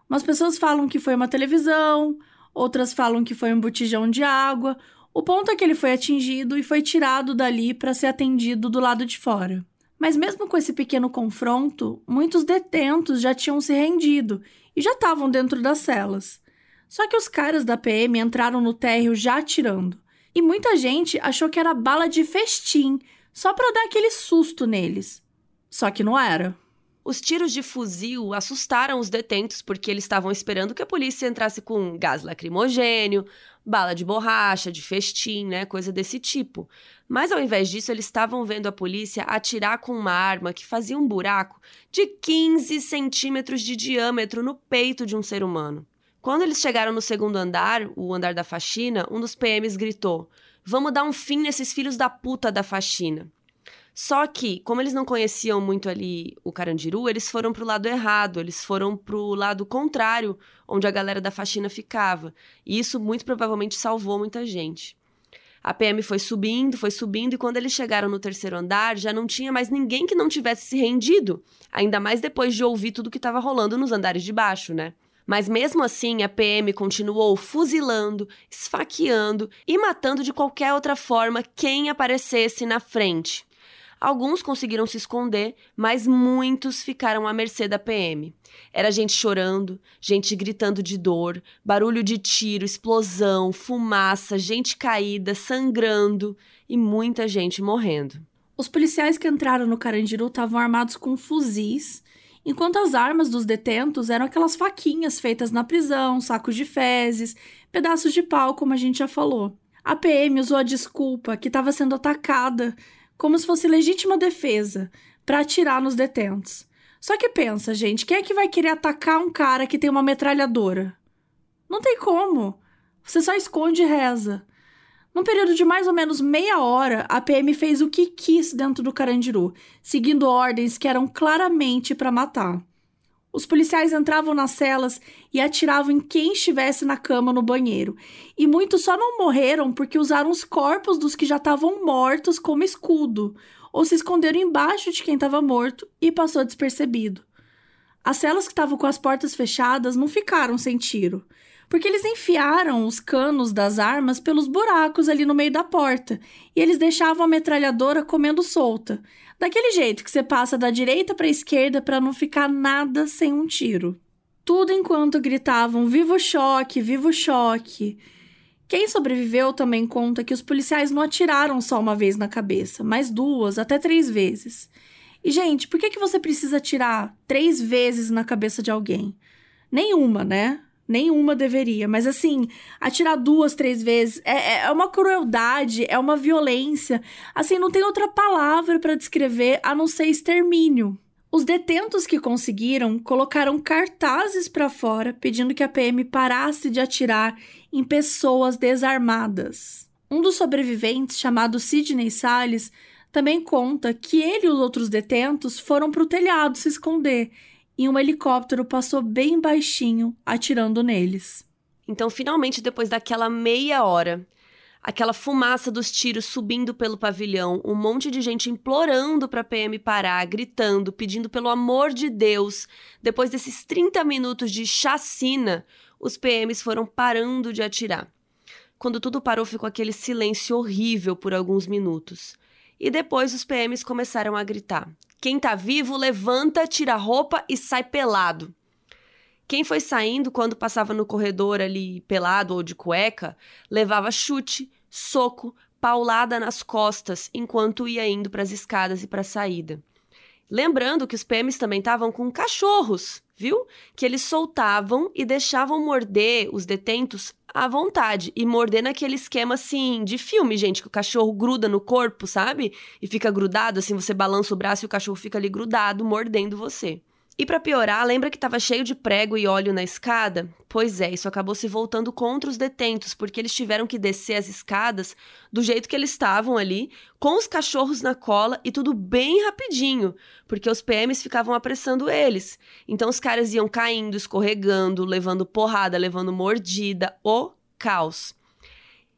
Umas pessoas falam que foi uma televisão, outras falam que foi um botijão de água. O ponto é que ele foi atingido e foi tirado dali para ser atendido do lado de fora. Mas mesmo com esse pequeno confronto, muitos detentos já tinham se rendido e já estavam dentro das celas. Só que os caras da PM entraram no térreo já atirando. E muita gente achou que era bala de festim, só para dar aquele susto neles. Só que não era. Os tiros de fuzil assustaram os detentos porque eles estavam esperando que a polícia entrasse com gás lacrimogênio, bala de borracha, de festim, né, coisa desse tipo. Mas ao invés disso, eles estavam vendo a polícia atirar com uma arma que fazia um buraco de 15 centímetros de diâmetro no peito de um ser humano. Quando eles chegaram no segundo andar, o andar da faxina, um dos PMs gritou: Vamos dar um fim nesses filhos da puta da faxina. Só que, como eles não conheciam muito ali o Carandiru, eles foram pro lado errado, eles foram pro lado contrário, onde a galera da faxina ficava. E isso muito provavelmente salvou muita gente. A PM foi subindo, foi subindo, e quando eles chegaram no terceiro andar, já não tinha mais ninguém que não tivesse se rendido. Ainda mais depois de ouvir tudo que estava rolando nos andares de baixo, né? Mas mesmo assim, a PM continuou fuzilando, esfaqueando e matando de qualquer outra forma quem aparecesse na frente. Alguns conseguiram se esconder, mas muitos ficaram à mercê da PM. Era gente chorando, gente gritando de dor, barulho de tiro, explosão, fumaça, gente caída, sangrando e muita gente morrendo. Os policiais que entraram no Carandiru estavam armados com fuzis, enquanto as armas dos detentos eram aquelas faquinhas feitas na prisão, sacos de fezes, pedaços de pau, como a gente já falou. A PM usou a desculpa que estava sendo atacada como se fosse legítima defesa para atirar nos detentos. Só que pensa, gente, quem é que vai querer atacar um cara que tem uma metralhadora? Não tem como. Você só esconde e reza. Num período de mais ou menos meia hora, a PM fez o que quis dentro do Carandiru, seguindo ordens que eram claramente para matar. Os policiais entravam nas celas e atiravam em quem estivesse na cama no banheiro. E muitos só não morreram porque usaram os corpos dos que já estavam mortos como escudo, ou se esconderam embaixo de quem estava morto e passou despercebido. As celas que estavam com as portas fechadas não ficaram sem tiro, porque eles enfiaram os canos das armas pelos buracos ali no meio da porta e eles deixavam a metralhadora comendo solta. Daquele jeito que você passa da direita para a esquerda para não ficar nada sem um tiro. Tudo enquanto gritavam: Viva o choque, viva o choque. Quem sobreviveu também conta que os policiais não atiraram só uma vez na cabeça, mas duas, até três vezes. E, gente, por que, que você precisa atirar três vezes na cabeça de alguém? Nenhuma, né? Nenhuma deveria, mas assim, atirar duas, três vezes é, é uma crueldade, é uma violência. Assim, não tem outra palavra para descrever a não ser extermínio. Os detentos que conseguiram colocaram cartazes para fora pedindo que a PM parasse de atirar em pessoas desarmadas. Um dos sobreviventes, chamado Sidney Salles, também conta que ele e os outros detentos foram para o telhado se esconder e um helicóptero passou bem baixinho, atirando neles. Então, finalmente, depois daquela meia hora, aquela fumaça dos tiros subindo pelo pavilhão, um monte de gente implorando para a PM parar, gritando, pedindo pelo amor de Deus. Depois desses 30 minutos de chacina, os PMs foram parando de atirar. Quando tudo parou, ficou aquele silêncio horrível por alguns minutos. E depois os PMs começaram a gritar: quem tá vivo, levanta, tira a roupa e sai pelado. Quem foi saindo quando passava no corredor ali pelado ou de cueca, levava chute, soco, paulada nas costas enquanto ia indo para as escadas e para a saída. Lembrando que os PMs também estavam com cachorros, viu? Que eles soltavam e deixavam morder os detentos à vontade e morder naquele esquema assim de filme, gente, que o cachorro gruda no corpo, sabe? E fica grudado, assim, você balança o braço e o cachorro fica ali grudado, mordendo você. E para piorar, lembra que estava cheio de prego e óleo na escada? Pois é, isso acabou se voltando contra os detentos, porque eles tiveram que descer as escadas do jeito que eles estavam ali, com os cachorros na cola e tudo bem rapidinho, porque os PMs ficavam apressando eles. Então os caras iam caindo, escorregando, levando porrada, levando mordida, o caos.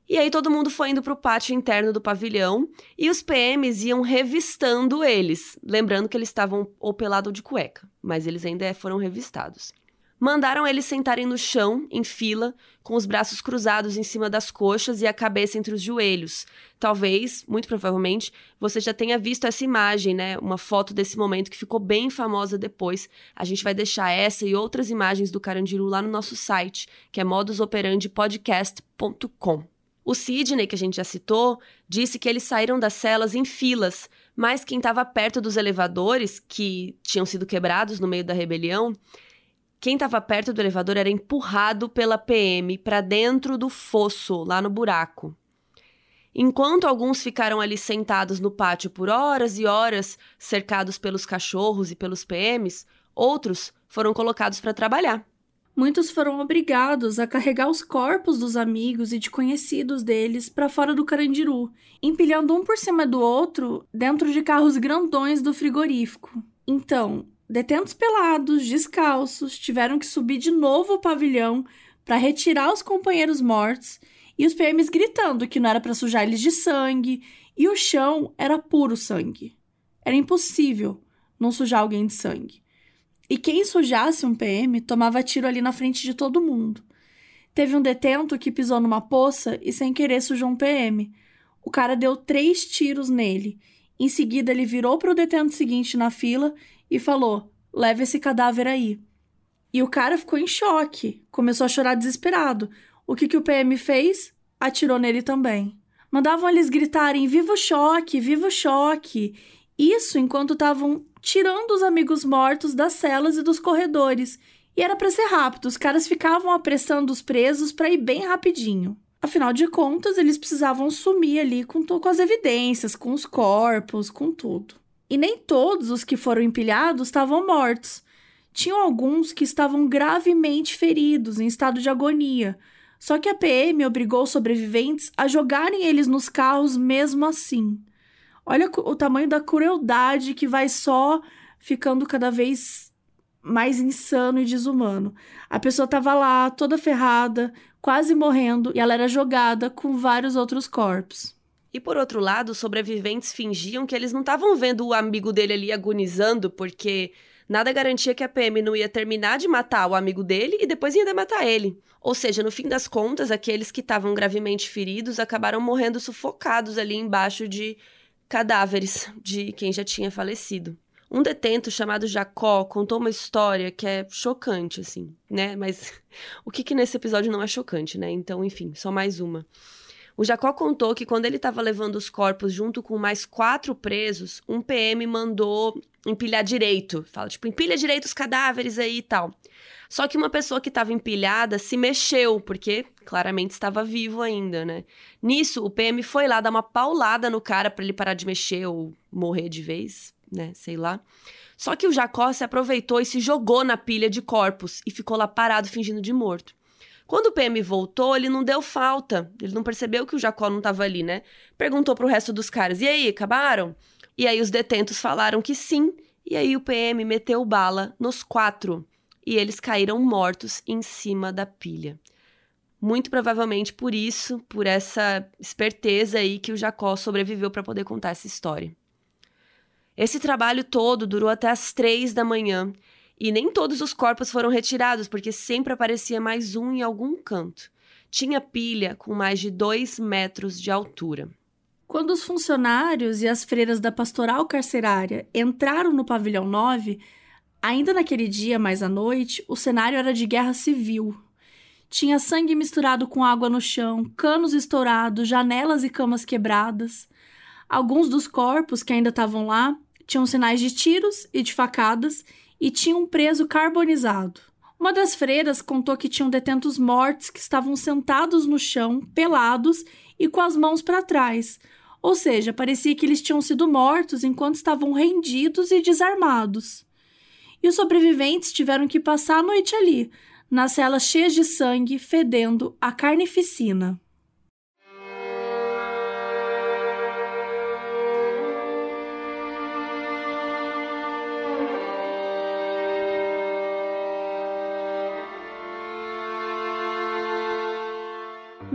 E aí todo mundo foi indo para o pátio interno do pavilhão e os PMs iam revistando eles, lembrando que eles estavam ou pelado ou de cueca, mas eles ainda foram revistados. mandaram eles sentarem no chão, em fila, com os braços cruzados em cima das coxas e a cabeça entre os joelhos. Talvez, muito provavelmente, você já tenha visto essa imagem, né? Uma foto desse momento que ficou bem famosa depois. A gente vai deixar essa e outras imagens do Carandiru lá no nosso site, que é modusoperandipodcast.com. O Sidney, que a gente já citou, disse que eles saíram das celas em filas, mas quem estava perto dos elevadores, que tinham sido quebrados no meio da rebelião, quem estava perto do elevador era empurrado pela PM para dentro do fosso, lá no buraco. Enquanto alguns ficaram ali sentados no pátio por horas e horas, cercados pelos cachorros e pelos PMs, outros foram colocados para trabalhar. Muitos foram obrigados a carregar os corpos dos amigos e de conhecidos deles para fora do Carandiru, empilhando um por cima do outro dentro de carros grandões do frigorífico. Então, Detentos pelados, descalços, tiveram que subir de novo o pavilhão para retirar os companheiros mortos e os PMs gritando que não era para sujar eles de sangue e o chão era puro sangue. Era impossível não sujar alguém de sangue. E quem sujasse um PM tomava tiro ali na frente de todo mundo. Teve um detento que pisou numa poça e sem querer sujou um PM. O cara deu três tiros nele. Em seguida, ele virou para o detento seguinte na fila e falou: leve esse cadáver aí. E o cara ficou em choque, começou a chorar desesperado. O que, que o PM fez? Atirou nele também. Mandavam eles gritarem: viva o choque, viva o choque. Isso enquanto estavam tirando os amigos mortos das celas e dos corredores. E era para ser rápido, os caras ficavam apressando os presos para ir bem rapidinho. Afinal de contas, eles precisavam sumir ali com, com as evidências, com os corpos, com tudo. E nem todos os que foram empilhados estavam mortos. Tinham alguns que estavam gravemente feridos, em estado de agonia. Só que a PM obrigou sobreviventes a jogarem eles nos carros mesmo assim. Olha o tamanho da crueldade que vai só ficando cada vez mais insano e desumano. A pessoa estava lá, toda ferrada, quase morrendo, e ela era jogada com vários outros corpos. E por outro lado, os sobreviventes fingiam que eles não estavam vendo o amigo dele ali agonizando, porque nada garantia que a PM não ia terminar de matar o amigo dele e depois ia matar ele. Ou seja, no fim das contas, aqueles que estavam gravemente feridos acabaram morrendo sufocados ali embaixo de cadáveres de quem já tinha falecido. Um detento chamado Jacó contou uma história que é chocante, assim, né? Mas o que que nesse episódio não é chocante, né? Então, enfim, só mais uma. O Jacó contou que quando ele estava levando os corpos junto com mais quatro presos, um PM mandou empilhar direito. Fala, tipo, empilha direito os cadáveres aí e tal. Só que uma pessoa que estava empilhada se mexeu, porque claramente estava vivo ainda, né? Nisso, o PM foi lá dar uma paulada no cara para ele parar de mexer ou morrer de vez, né? Sei lá. Só que o Jacó se aproveitou e se jogou na pilha de corpos e ficou lá parado fingindo de morto. Quando o PM voltou, ele não deu falta. Ele não percebeu que o Jacó não estava ali, né? Perguntou pro resto dos caras: e aí, acabaram? E aí os detentos falaram que sim. E aí o PM meteu bala nos quatro. E eles caíram mortos em cima da pilha. Muito provavelmente por isso, por essa esperteza aí que o Jacó sobreviveu para poder contar essa história. Esse trabalho todo durou até as três da manhã e nem todos os corpos foram retirados, porque sempre aparecia mais um em algum canto. Tinha pilha com mais de dois metros de altura. Quando os funcionários e as freiras da pastoral carcerária entraram no pavilhão 9, ainda naquele dia, mais à noite, o cenário era de guerra civil. Tinha sangue misturado com água no chão, canos estourados, janelas e camas quebradas. Alguns dos corpos que ainda estavam lá tinham sinais de tiros e de facadas e tinha um preso carbonizado. Uma das freiras contou que tinham detentos mortos que estavam sentados no chão, pelados e com as mãos para trás. Ou seja, parecia que eles tinham sido mortos enquanto estavam rendidos e desarmados. E os sobreviventes tiveram que passar a noite ali, nas celas cheias de sangue, fedendo a carnificina.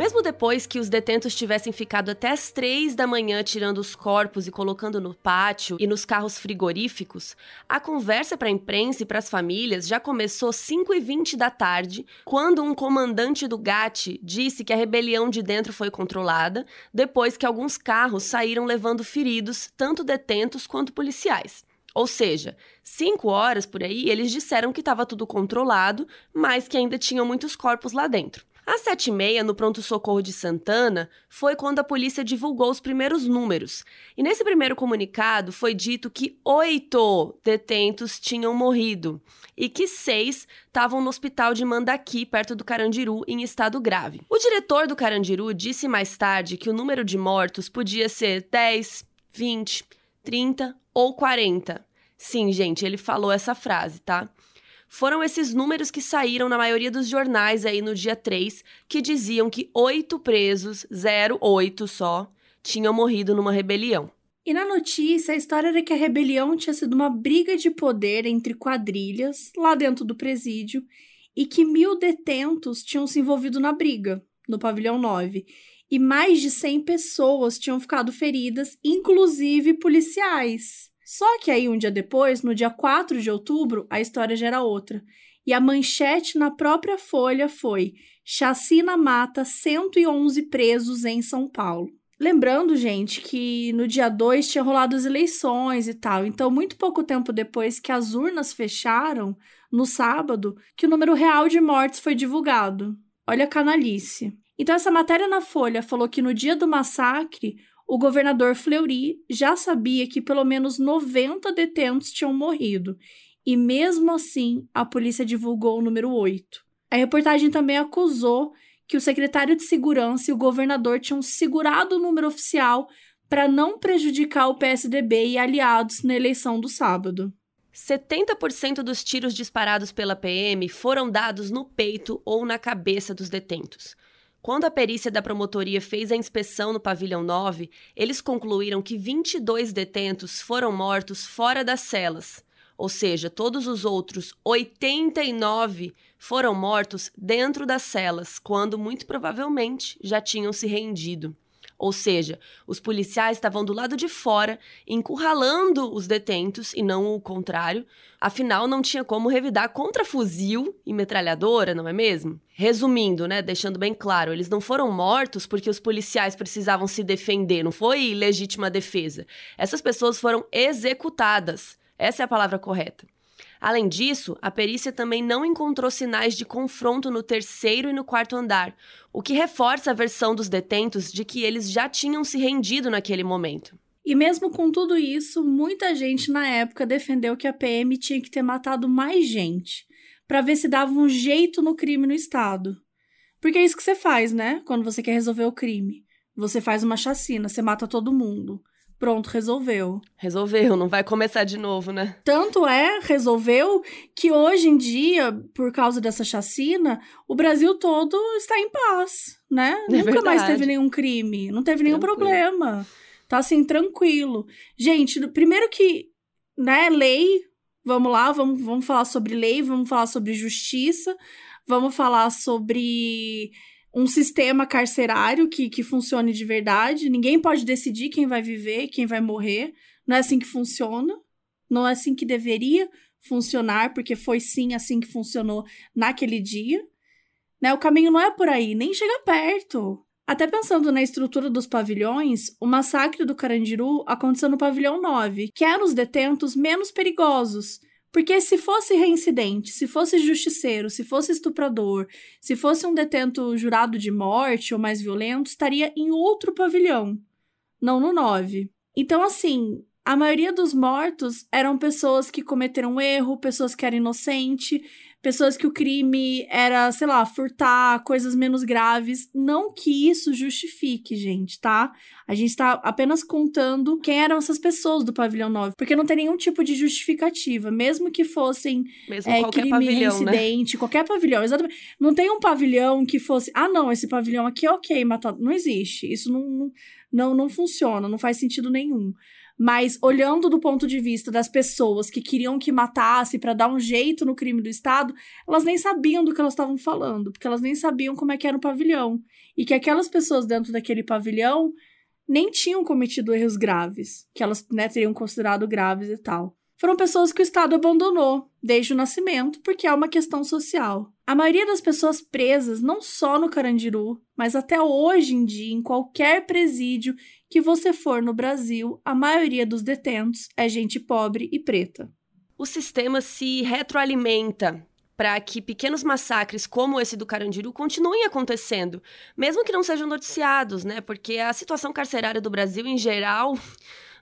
Mesmo depois que os detentos tivessem ficado até as três da manhã tirando os corpos e colocando no pátio e nos carros frigoríficos, a conversa para a imprensa e para as famílias já começou 5 e 20 da tarde, quando um comandante do GAT disse que a rebelião de dentro foi controlada, depois que alguns carros saíram levando feridos, tanto detentos quanto policiais. Ou seja, cinco horas por aí, eles disseram que estava tudo controlado, mas que ainda tinham muitos corpos lá dentro. Às sete e meia, no pronto-socorro de Santana, foi quando a polícia divulgou os primeiros números. E nesse primeiro comunicado foi dito que oito detentos tinham morrido e que seis estavam no hospital de Mandaqui, perto do Carandiru, em estado grave. O diretor do Carandiru disse mais tarde que o número de mortos podia ser 10, 20, 30 ou 40. Sim, gente, ele falou essa frase, tá? Foram esses números que saíram na maioria dos jornais aí no dia 3, que diziam que oito presos, 08 só, tinham morrido numa rebelião. E na notícia, a história era que a rebelião tinha sido uma briga de poder entre quadrilhas lá dentro do presídio e que mil detentos tinham se envolvido na briga, no pavilhão 9. E mais de 100 pessoas tinham ficado feridas, inclusive policiais. Só que aí, um dia depois, no dia 4 de outubro, a história já era outra. E a manchete na própria Folha foi: Chacina mata 111 presos em São Paulo. Lembrando, gente, que no dia 2 tinha rolado as eleições e tal. Então, muito pouco tempo depois que as urnas fecharam, no sábado, que o número real de mortes foi divulgado. Olha a canalice. Então, essa matéria na Folha falou que no dia do massacre, o governador Fleury já sabia que pelo menos 90 detentos tinham morrido, e mesmo assim a polícia divulgou o número 8. A reportagem também acusou que o secretário de segurança e o governador tinham segurado o número oficial para não prejudicar o PSDB e aliados na eleição do sábado. 70% dos tiros disparados pela PM foram dados no peito ou na cabeça dos detentos. Quando a perícia da promotoria fez a inspeção no pavilhão 9, eles concluíram que 22 detentos foram mortos fora das celas, ou seja, todos os outros 89 foram mortos dentro das celas, quando muito provavelmente já tinham se rendido. Ou seja, os policiais estavam do lado de fora, encurralando os detentos e não o contrário. Afinal, não tinha como revidar contra fuzil e metralhadora, não é mesmo? Resumindo, né, deixando bem claro, eles não foram mortos porque os policiais precisavam se defender, não foi legítima defesa. Essas pessoas foram executadas. Essa é a palavra correta. Além disso, a perícia também não encontrou sinais de confronto no terceiro e no quarto andar, o que reforça a versão dos detentos de que eles já tinham se rendido naquele momento. E mesmo com tudo isso, muita gente na época defendeu que a PM tinha que ter matado mais gente, para ver se dava um jeito no crime no estado. Porque é isso que você faz, né? Quando você quer resolver o crime. Você faz uma chacina, você mata todo mundo. Pronto, resolveu. Resolveu, não vai começar de novo, né? Tanto é, resolveu, que hoje em dia, por causa dessa chacina, o Brasil todo está em paz, né? É Nunca verdade. mais teve nenhum crime, não teve nenhum problema. Tá assim, tranquilo. Gente, primeiro que, né, lei, vamos lá, vamos, vamos falar sobre lei, vamos falar sobre justiça, vamos falar sobre um sistema carcerário que, que funcione de verdade. Ninguém pode decidir quem vai viver, quem vai morrer. Não é assim que funciona. Não é assim que deveria funcionar, porque foi sim assim que funcionou naquele dia. Né? O caminho não é por aí, nem chega perto. Até pensando na estrutura dos pavilhões, o massacre do Carandiru aconteceu no pavilhão 9, que eram os detentos menos perigosos, porque se fosse reincidente, se fosse justiceiro, se fosse estuprador, se fosse um detento jurado de morte ou mais violento, estaria em outro pavilhão, não no 9. Então, assim, a maioria dos mortos eram pessoas que cometeram erro, pessoas que eram inocentes, pessoas que o crime era, sei lá, furtar, coisas menos graves. Não que isso justifique, gente, tá? A gente tá apenas contando quem eram essas pessoas do pavilhão 9, porque não tem nenhum tipo de justificativa, mesmo que fossem mesmo é, crime pavilhão, reincidente, né? qualquer pavilhão, exatamente. Não tem um pavilhão que fosse, ah, não, esse pavilhão aqui é ok, matar. Não existe. Isso não, não, não funciona, não faz sentido nenhum. Mas olhando do ponto de vista das pessoas que queriam que matasse para dar um jeito no crime do Estado, elas nem sabiam do que elas estavam falando, porque elas nem sabiam como é que era o pavilhão. E que aquelas pessoas dentro daquele pavilhão nem tinham cometido erros graves, que elas né, teriam considerado graves e tal. Foram pessoas que o Estado abandonou desde o nascimento, porque é uma questão social. A maioria das pessoas presas, não só no Carandiru, mas até hoje em dia, em qualquer presídio que você for no Brasil, a maioria dos detentos é gente pobre e preta. O sistema se retroalimenta para que pequenos massacres como esse do Carandiru continuem acontecendo, mesmo que não sejam noticiados, né? Porque a situação carcerária do Brasil em geral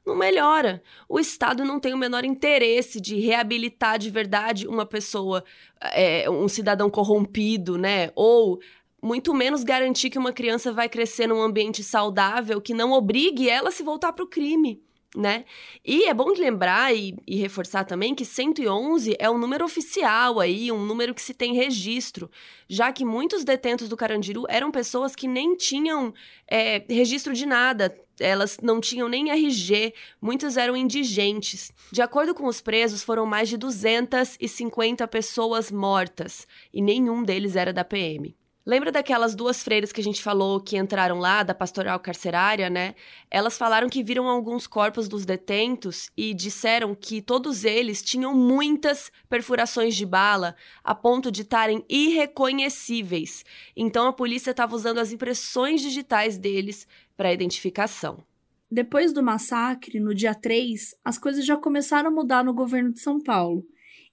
não melhora. O Estado não tem o menor interesse de reabilitar de verdade uma pessoa, é, um cidadão corrompido, né? Ou muito menos garantir que uma criança vai crescer num ambiente saudável que não obrigue ela a se voltar para o crime. Né? E é bom lembrar e, e, reforçar também que 111 é um número oficial aí, um número que se tem registro, já que muitos detentos do Carandiru eram pessoas que nem tinham é, registro de nada, elas não tinham nem RG, muitos eram indigentes. De acordo com os presos, foram mais de 250 pessoas mortas e nenhum deles era da PM. Lembra daquelas duas freiras que a gente falou que entraram lá, da pastoral carcerária, né? Elas falaram que viram alguns corpos dos detentos e disseram que todos eles tinham muitas perfurações de bala, a ponto de estarem irreconhecíveis. Então a polícia estava usando as impressões digitais deles para identificação. Depois do massacre, no dia 3, as coisas já começaram a mudar no governo de São Paulo.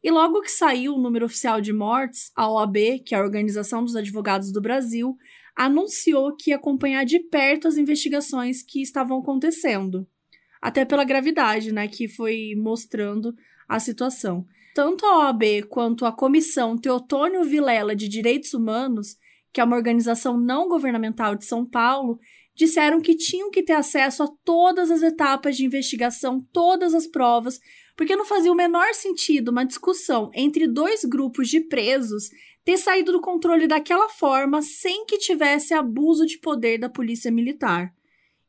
E logo que saiu o número oficial de mortes, a OAB, que é a Organização dos Advogados do Brasil, anunciou que ia acompanhar de perto as investigações que estavam acontecendo. Até pela gravidade, né, que foi mostrando a situação. Tanto a OAB quanto a Comissão Teotônio Vilela de Direitos Humanos, que é uma organização não governamental de São Paulo, disseram que tinham que ter acesso a todas as etapas de investigação, todas as provas, porque não fazia o menor sentido uma discussão entre dois grupos de presos ter saído do controle daquela forma sem que tivesse abuso de poder da polícia militar.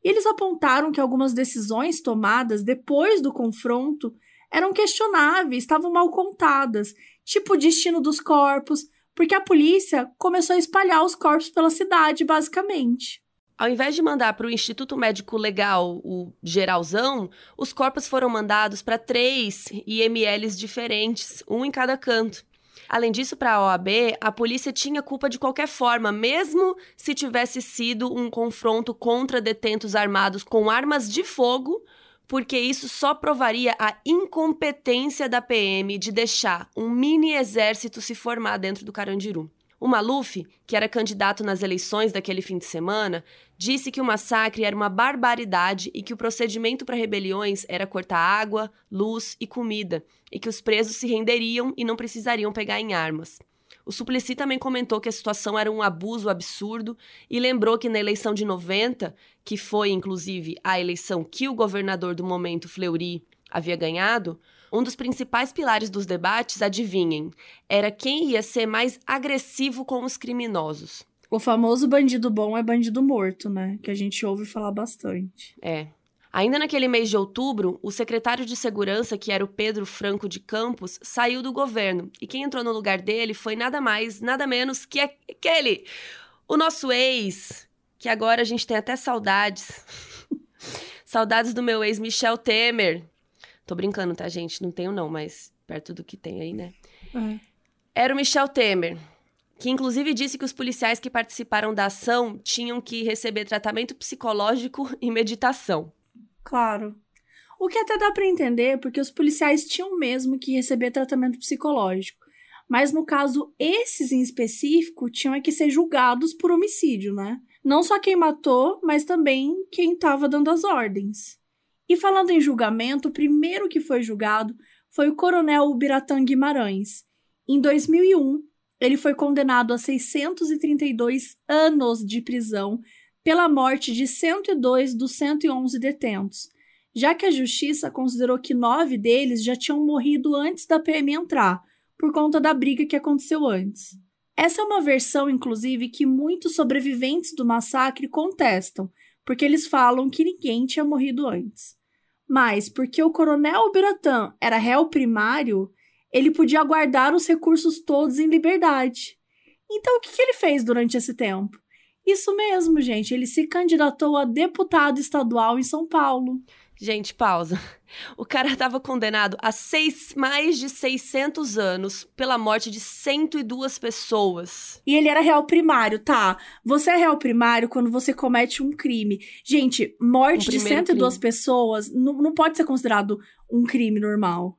E eles apontaram que algumas decisões tomadas depois do confronto eram questionáveis, estavam mal contadas, tipo o destino dos corpos, porque a polícia começou a espalhar os corpos pela cidade, basicamente. Ao invés de mandar para o Instituto Médico Legal, o geralzão, os corpos foram mandados para três IMLs diferentes, um em cada canto. Além disso, para a OAB, a polícia tinha culpa de qualquer forma, mesmo se tivesse sido um confronto contra detentos armados com armas de fogo, porque isso só provaria a incompetência da PM de deixar um mini exército se formar dentro do Carandiru. O Maluf, que era candidato nas eleições daquele fim de semana, disse que o massacre era uma barbaridade e que o procedimento para rebeliões era cortar água, luz e comida, e que os presos se renderiam e não precisariam pegar em armas. O Suplicy também comentou que a situação era um abuso absurdo e lembrou que na eleição de 90, que foi inclusive a eleição que o governador do momento, Fleury, havia ganhado, um dos principais pilares dos debates, adivinhem, era quem ia ser mais agressivo com os criminosos. O famoso bandido bom é bandido morto, né? Que a gente ouve falar bastante. É. Ainda naquele mês de outubro, o secretário de segurança, que era o Pedro Franco de Campos, saiu do governo. E quem entrou no lugar dele foi nada mais, nada menos que aquele, o nosso ex, que agora a gente tem até saudades. saudades do meu ex Michel Temer, Tô brincando, tá, gente? Não tenho, não, mas perto do que tem aí, né? É. Era o Michel Temer, que inclusive disse que os policiais que participaram da ação tinham que receber tratamento psicológico e meditação. Claro. O que até dá para entender, porque os policiais tinham mesmo que receber tratamento psicológico. Mas no caso, esses em específico tinham que ser julgados por homicídio, né? Não só quem matou, mas também quem estava dando as ordens. E falando em julgamento, o primeiro que foi julgado foi o coronel Ubiratã Guimarães. Em 2001, ele foi condenado a 632 anos de prisão pela morte de 102 dos 111 detentos, já que a justiça considerou que nove deles já tinham morrido antes da PM entrar, por conta da briga que aconteceu antes. Essa é uma versão, inclusive, que muitos sobreviventes do massacre contestam, porque eles falam que ninguém tinha morrido antes. Mas, porque o coronel Biratã era réu primário, ele podia guardar os recursos todos em liberdade. Então, o que, que ele fez durante esse tempo? Isso mesmo, gente. Ele se candidatou a deputado estadual em São Paulo. Gente, pausa. O cara estava condenado a seis, mais de 600 anos pela morte de 102 pessoas. E ele era réu primário, tá? Você é réu primário quando você comete um crime. Gente, morte um de 102 crime. pessoas não, não pode ser considerado um crime normal.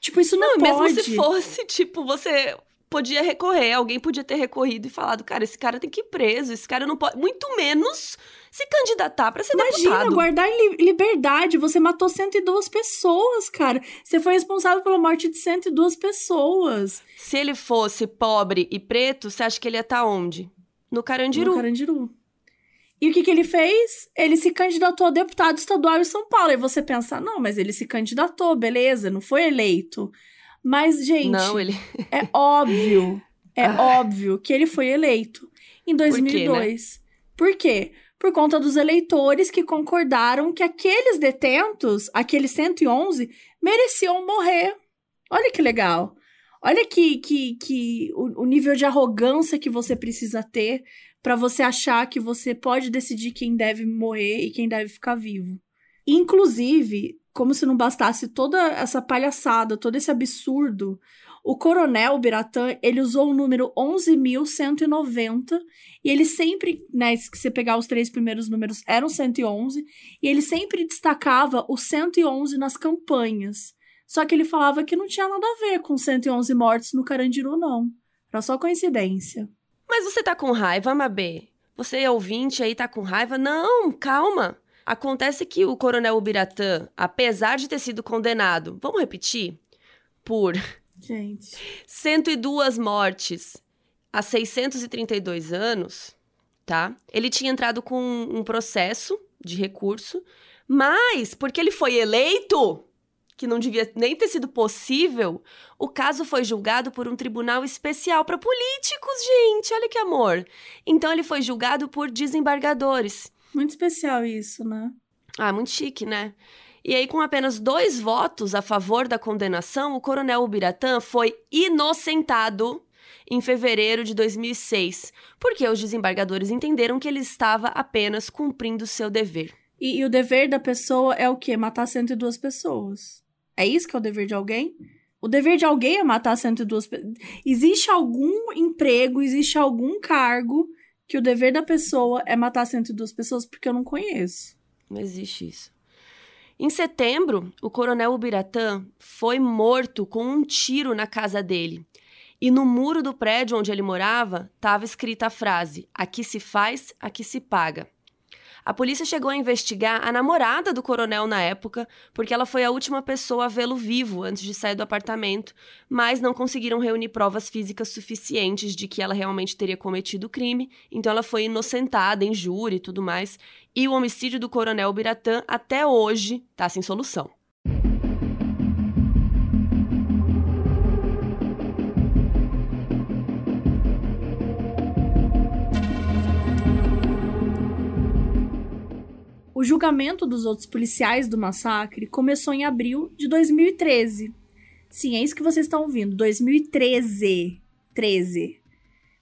Tipo, isso não, não pode. Mesmo se fosse, tipo, você podia recorrer, alguém podia ter recorrido e falado, cara, esse cara tem que ir preso, esse cara não pode, muito menos se candidatar para ser Imagina, deputado. Imagina, guardar em liberdade, você matou 102 pessoas, cara. Você foi responsável pela morte de 102 pessoas. Se ele fosse pobre e preto, você acha que ele ia estar tá onde? No Carandiru. No Carandiru. E o que, que ele fez? Ele se candidatou a deputado estadual em São Paulo. E você pensa, não, mas ele se candidatou, beleza, não foi eleito. Mas, gente, não, ele... é óbvio, é ah. óbvio que ele foi eleito em 2002. Por quê, né? Por quê? Por conta dos eleitores que concordaram que aqueles detentos, aqueles 111, mereciam morrer. Olha que legal. Olha que, que, que o, o nível de arrogância que você precisa ter para você achar que você pode decidir quem deve morrer e quem deve ficar vivo. Inclusive, como se não bastasse toda essa palhaçada, todo esse absurdo, o coronel Biratã, ele usou o número 11.190 e ele sempre, né, se você pegar os três primeiros números, eram 111, e ele sempre destacava o 111 nas campanhas. Só que ele falava que não tinha nada a ver com 111 mortes no Carandiru, não. Era só coincidência. Mas você tá com raiva, Mabê? Você é ouvinte aí, tá com raiva? Não, calma. Acontece que o coronel Ubiratã, apesar de ter sido condenado, vamos repetir? Por Gente. 102 mortes há 632 anos, tá? Ele tinha entrado com um processo de recurso, mas porque ele foi eleito, que não devia nem ter sido possível, o caso foi julgado por um tribunal especial para políticos, gente. Olha que amor. Então ele foi julgado por desembargadores. Muito especial isso, né? Ah, muito chique, né? E aí, com apenas dois votos a favor da condenação, o coronel Ubiratã foi inocentado em fevereiro de 2006, porque os desembargadores entenderam que ele estava apenas cumprindo seu dever. E, e o dever da pessoa é o quê? Matar 102 pessoas. É isso que é o dever de alguém? O dever de alguém é matar 102 pessoas. Existe algum emprego, existe algum cargo que o dever da pessoa é matar 102 pessoas porque eu não conheço. Não existe isso. Em setembro, o coronel Ubiratã foi morto com um tiro na casa dele. E no muro do prédio onde ele morava estava escrita a frase: Aqui se faz, aqui se paga. A polícia chegou a investigar a namorada do coronel na época, porque ela foi a última pessoa a vê-lo vivo antes de sair do apartamento, mas não conseguiram reunir provas físicas suficientes de que ela realmente teria cometido o crime, então ela foi inocentada em júri e tudo mais. E o homicídio do coronel Biratã até hoje está sem solução. O julgamento dos outros policiais do massacre começou em abril de 2013. Sim, é isso que vocês estão ouvindo. 2013. 13.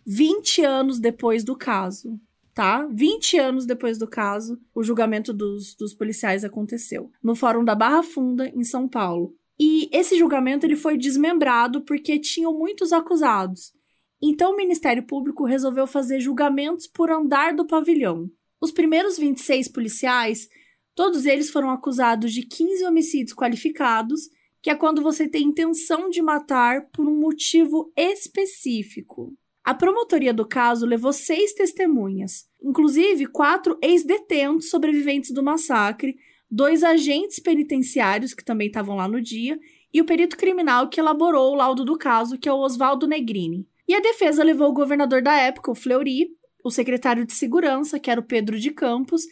20 anos depois do caso, tá? 20 anos depois do caso, o julgamento dos, dos policiais aconteceu. No Fórum da Barra Funda, em São Paulo. E esse julgamento ele foi desmembrado porque tinham muitos acusados. Então o Ministério Público resolveu fazer julgamentos por andar do pavilhão. Os primeiros 26 policiais, todos eles foram acusados de 15 homicídios qualificados, que é quando você tem intenção de matar por um motivo específico. A promotoria do caso levou seis testemunhas, inclusive quatro ex-detentos sobreviventes do massacre, dois agentes penitenciários que também estavam lá no dia e o perito criminal que elaborou o laudo do caso, que é o Oswaldo Negrini. E a defesa levou o governador da época, o Fleury, o secretário de Segurança, que era o Pedro de Campos,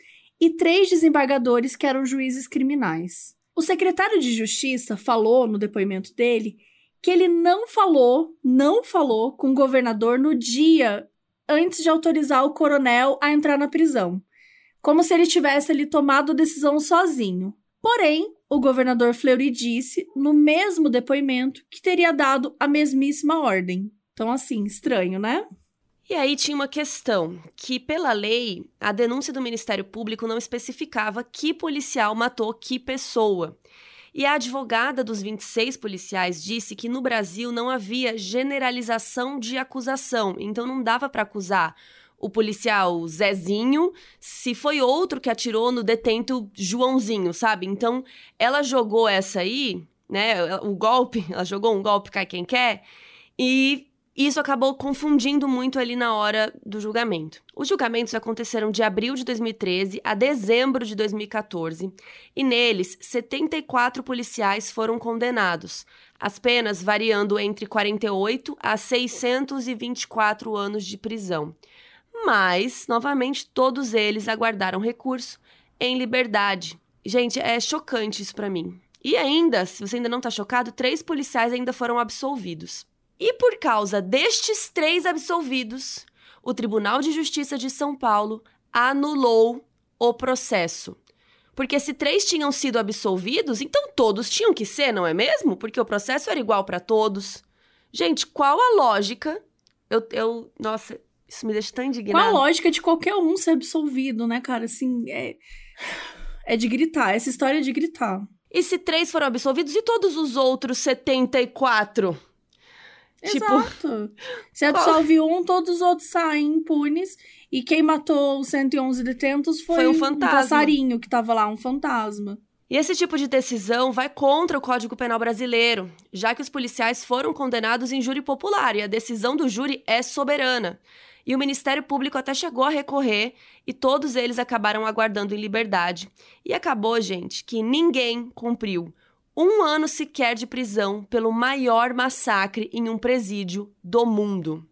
e três desembargadores, que eram juízes criminais. O secretário de Justiça falou no depoimento dele que ele não falou, não falou com o governador no dia antes de autorizar o coronel a entrar na prisão, como se ele tivesse ali tomado a decisão sozinho. Porém, o governador Fleury disse, no mesmo depoimento, que teria dado a mesmíssima ordem. Então, assim, estranho, né? E aí tinha uma questão, que pela lei, a denúncia do Ministério Público não especificava que policial matou que pessoa. E a advogada dos 26 policiais disse que no Brasil não havia generalização de acusação, então não dava para acusar o policial Zezinho se foi outro que atirou no detento Joãozinho, sabe? Então ela jogou essa aí, né? O golpe, ela jogou um golpe cai quem quer e isso acabou confundindo muito ali na hora do julgamento. Os julgamentos aconteceram de abril de 2013 a dezembro de 2014 e neles 74 policiais foram condenados, as penas variando entre 48 a 624 anos de prisão. Mas, novamente, todos eles aguardaram recurso em liberdade. Gente, é chocante isso para mim. E ainda, se você ainda não tá chocado, três policiais ainda foram absolvidos. E por causa destes três absolvidos, o Tribunal de Justiça de São Paulo anulou o processo. Porque se três tinham sido absolvidos, então todos tinham que ser, não é mesmo? Porque o processo era igual para todos. Gente, qual a lógica? Eu, eu, nossa, isso me deixa tão indignada. Qual a lógica de qualquer um ser absolvido, né, cara? Assim, é. É de gritar. Essa história é de gritar. E se três foram absolvidos e todos os outros 74? Tipo, Exato. Se absolve um, todos os outros saem impunes. E quem matou os 111 detentos foi, foi um, fantasma. um passarinho que tava lá, um fantasma. E esse tipo de decisão vai contra o Código Penal brasileiro, já que os policiais foram condenados em júri popular e a decisão do júri é soberana. E o Ministério Público até chegou a recorrer e todos eles acabaram aguardando em liberdade. E acabou, gente, que ninguém cumpriu um ano sequer de prisão pelo maior massacre em um presídio do mundo.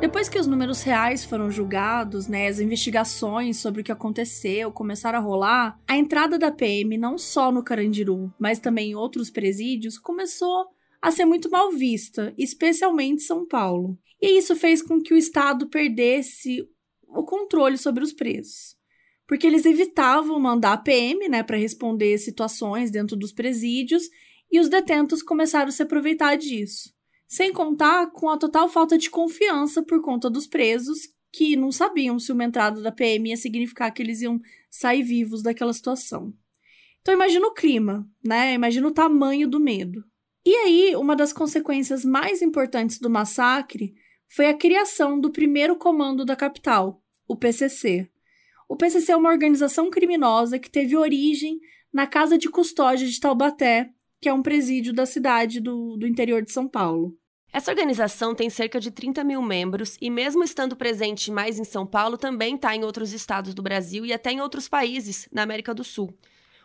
Depois que os números reais foram julgados, né, as investigações sobre o que aconteceu começaram a rolar, a entrada da PM não só no Carandiru, mas também em outros presídios começou a ser muito mal vista, especialmente São Paulo. E isso fez com que o Estado perdesse o controle sobre os presos. Porque eles evitavam mandar a PM né, para responder situações dentro dos presídios e os detentos começaram a se aproveitar disso. Sem contar com a total falta de confiança por conta dos presos que não sabiam se uma entrada da PM ia significar que eles iam sair vivos daquela situação. Então imagina o clima, né? Imagina o tamanho do medo. E aí, uma das consequências mais importantes do massacre foi a criação do primeiro comando da capital, o PCC. O PCC é uma organização criminosa que teve origem na Casa de Custódia de Taubaté, que é um presídio da cidade do, do interior de São Paulo. Essa organização tem cerca de 30 mil membros e, mesmo estando presente mais em São Paulo, também está em outros estados do Brasil e até em outros países na América do Sul.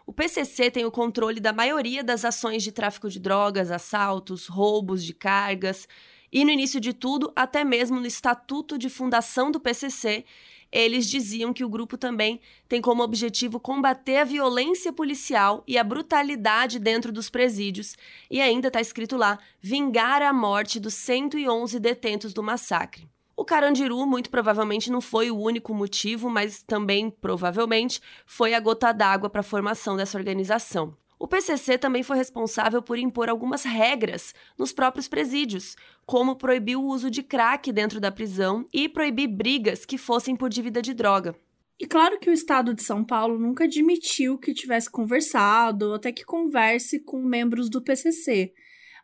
O PCC tem o controle da maioria das ações de tráfico de drogas, assaltos, roubos de cargas e, no início de tudo, até mesmo no estatuto de fundação do PCC, eles diziam que o grupo também tem como objetivo combater a violência policial e a brutalidade dentro dos presídios, e ainda está escrito lá: vingar a morte dos 111 detentos do massacre. O Carandiru, muito provavelmente, não foi o único motivo, mas também, provavelmente, foi a gota d'água para a formação dessa organização. O PCC também foi responsável por impor algumas regras nos próprios presídios, como proibir o uso de crack dentro da prisão e proibir brigas que fossem por dívida de droga. E claro que o Estado de São Paulo nunca admitiu que tivesse conversado ou até que converse com membros do PCC,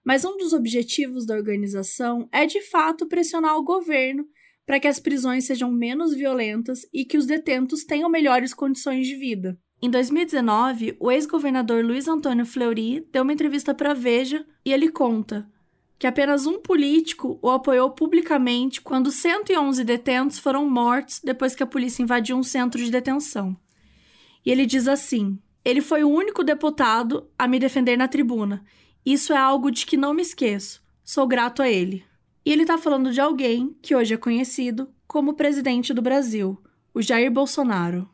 mas um dos objetivos da organização é de fato pressionar o governo para que as prisões sejam menos violentas e que os detentos tenham melhores condições de vida. Em 2019, o ex-governador Luiz Antônio Fleury deu uma entrevista para Veja e ele conta que apenas um político o apoiou publicamente quando 111 detentos foram mortos depois que a polícia invadiu um centro de detenção. E ele diz assim: ele foi o único deputado a me defender na tribuna isso é algo de que não me esqueço. Sou grato a ele. E ele está falando de alguém que hoje é conhecido como presidente do Brasil, o Jair Bolsonaro.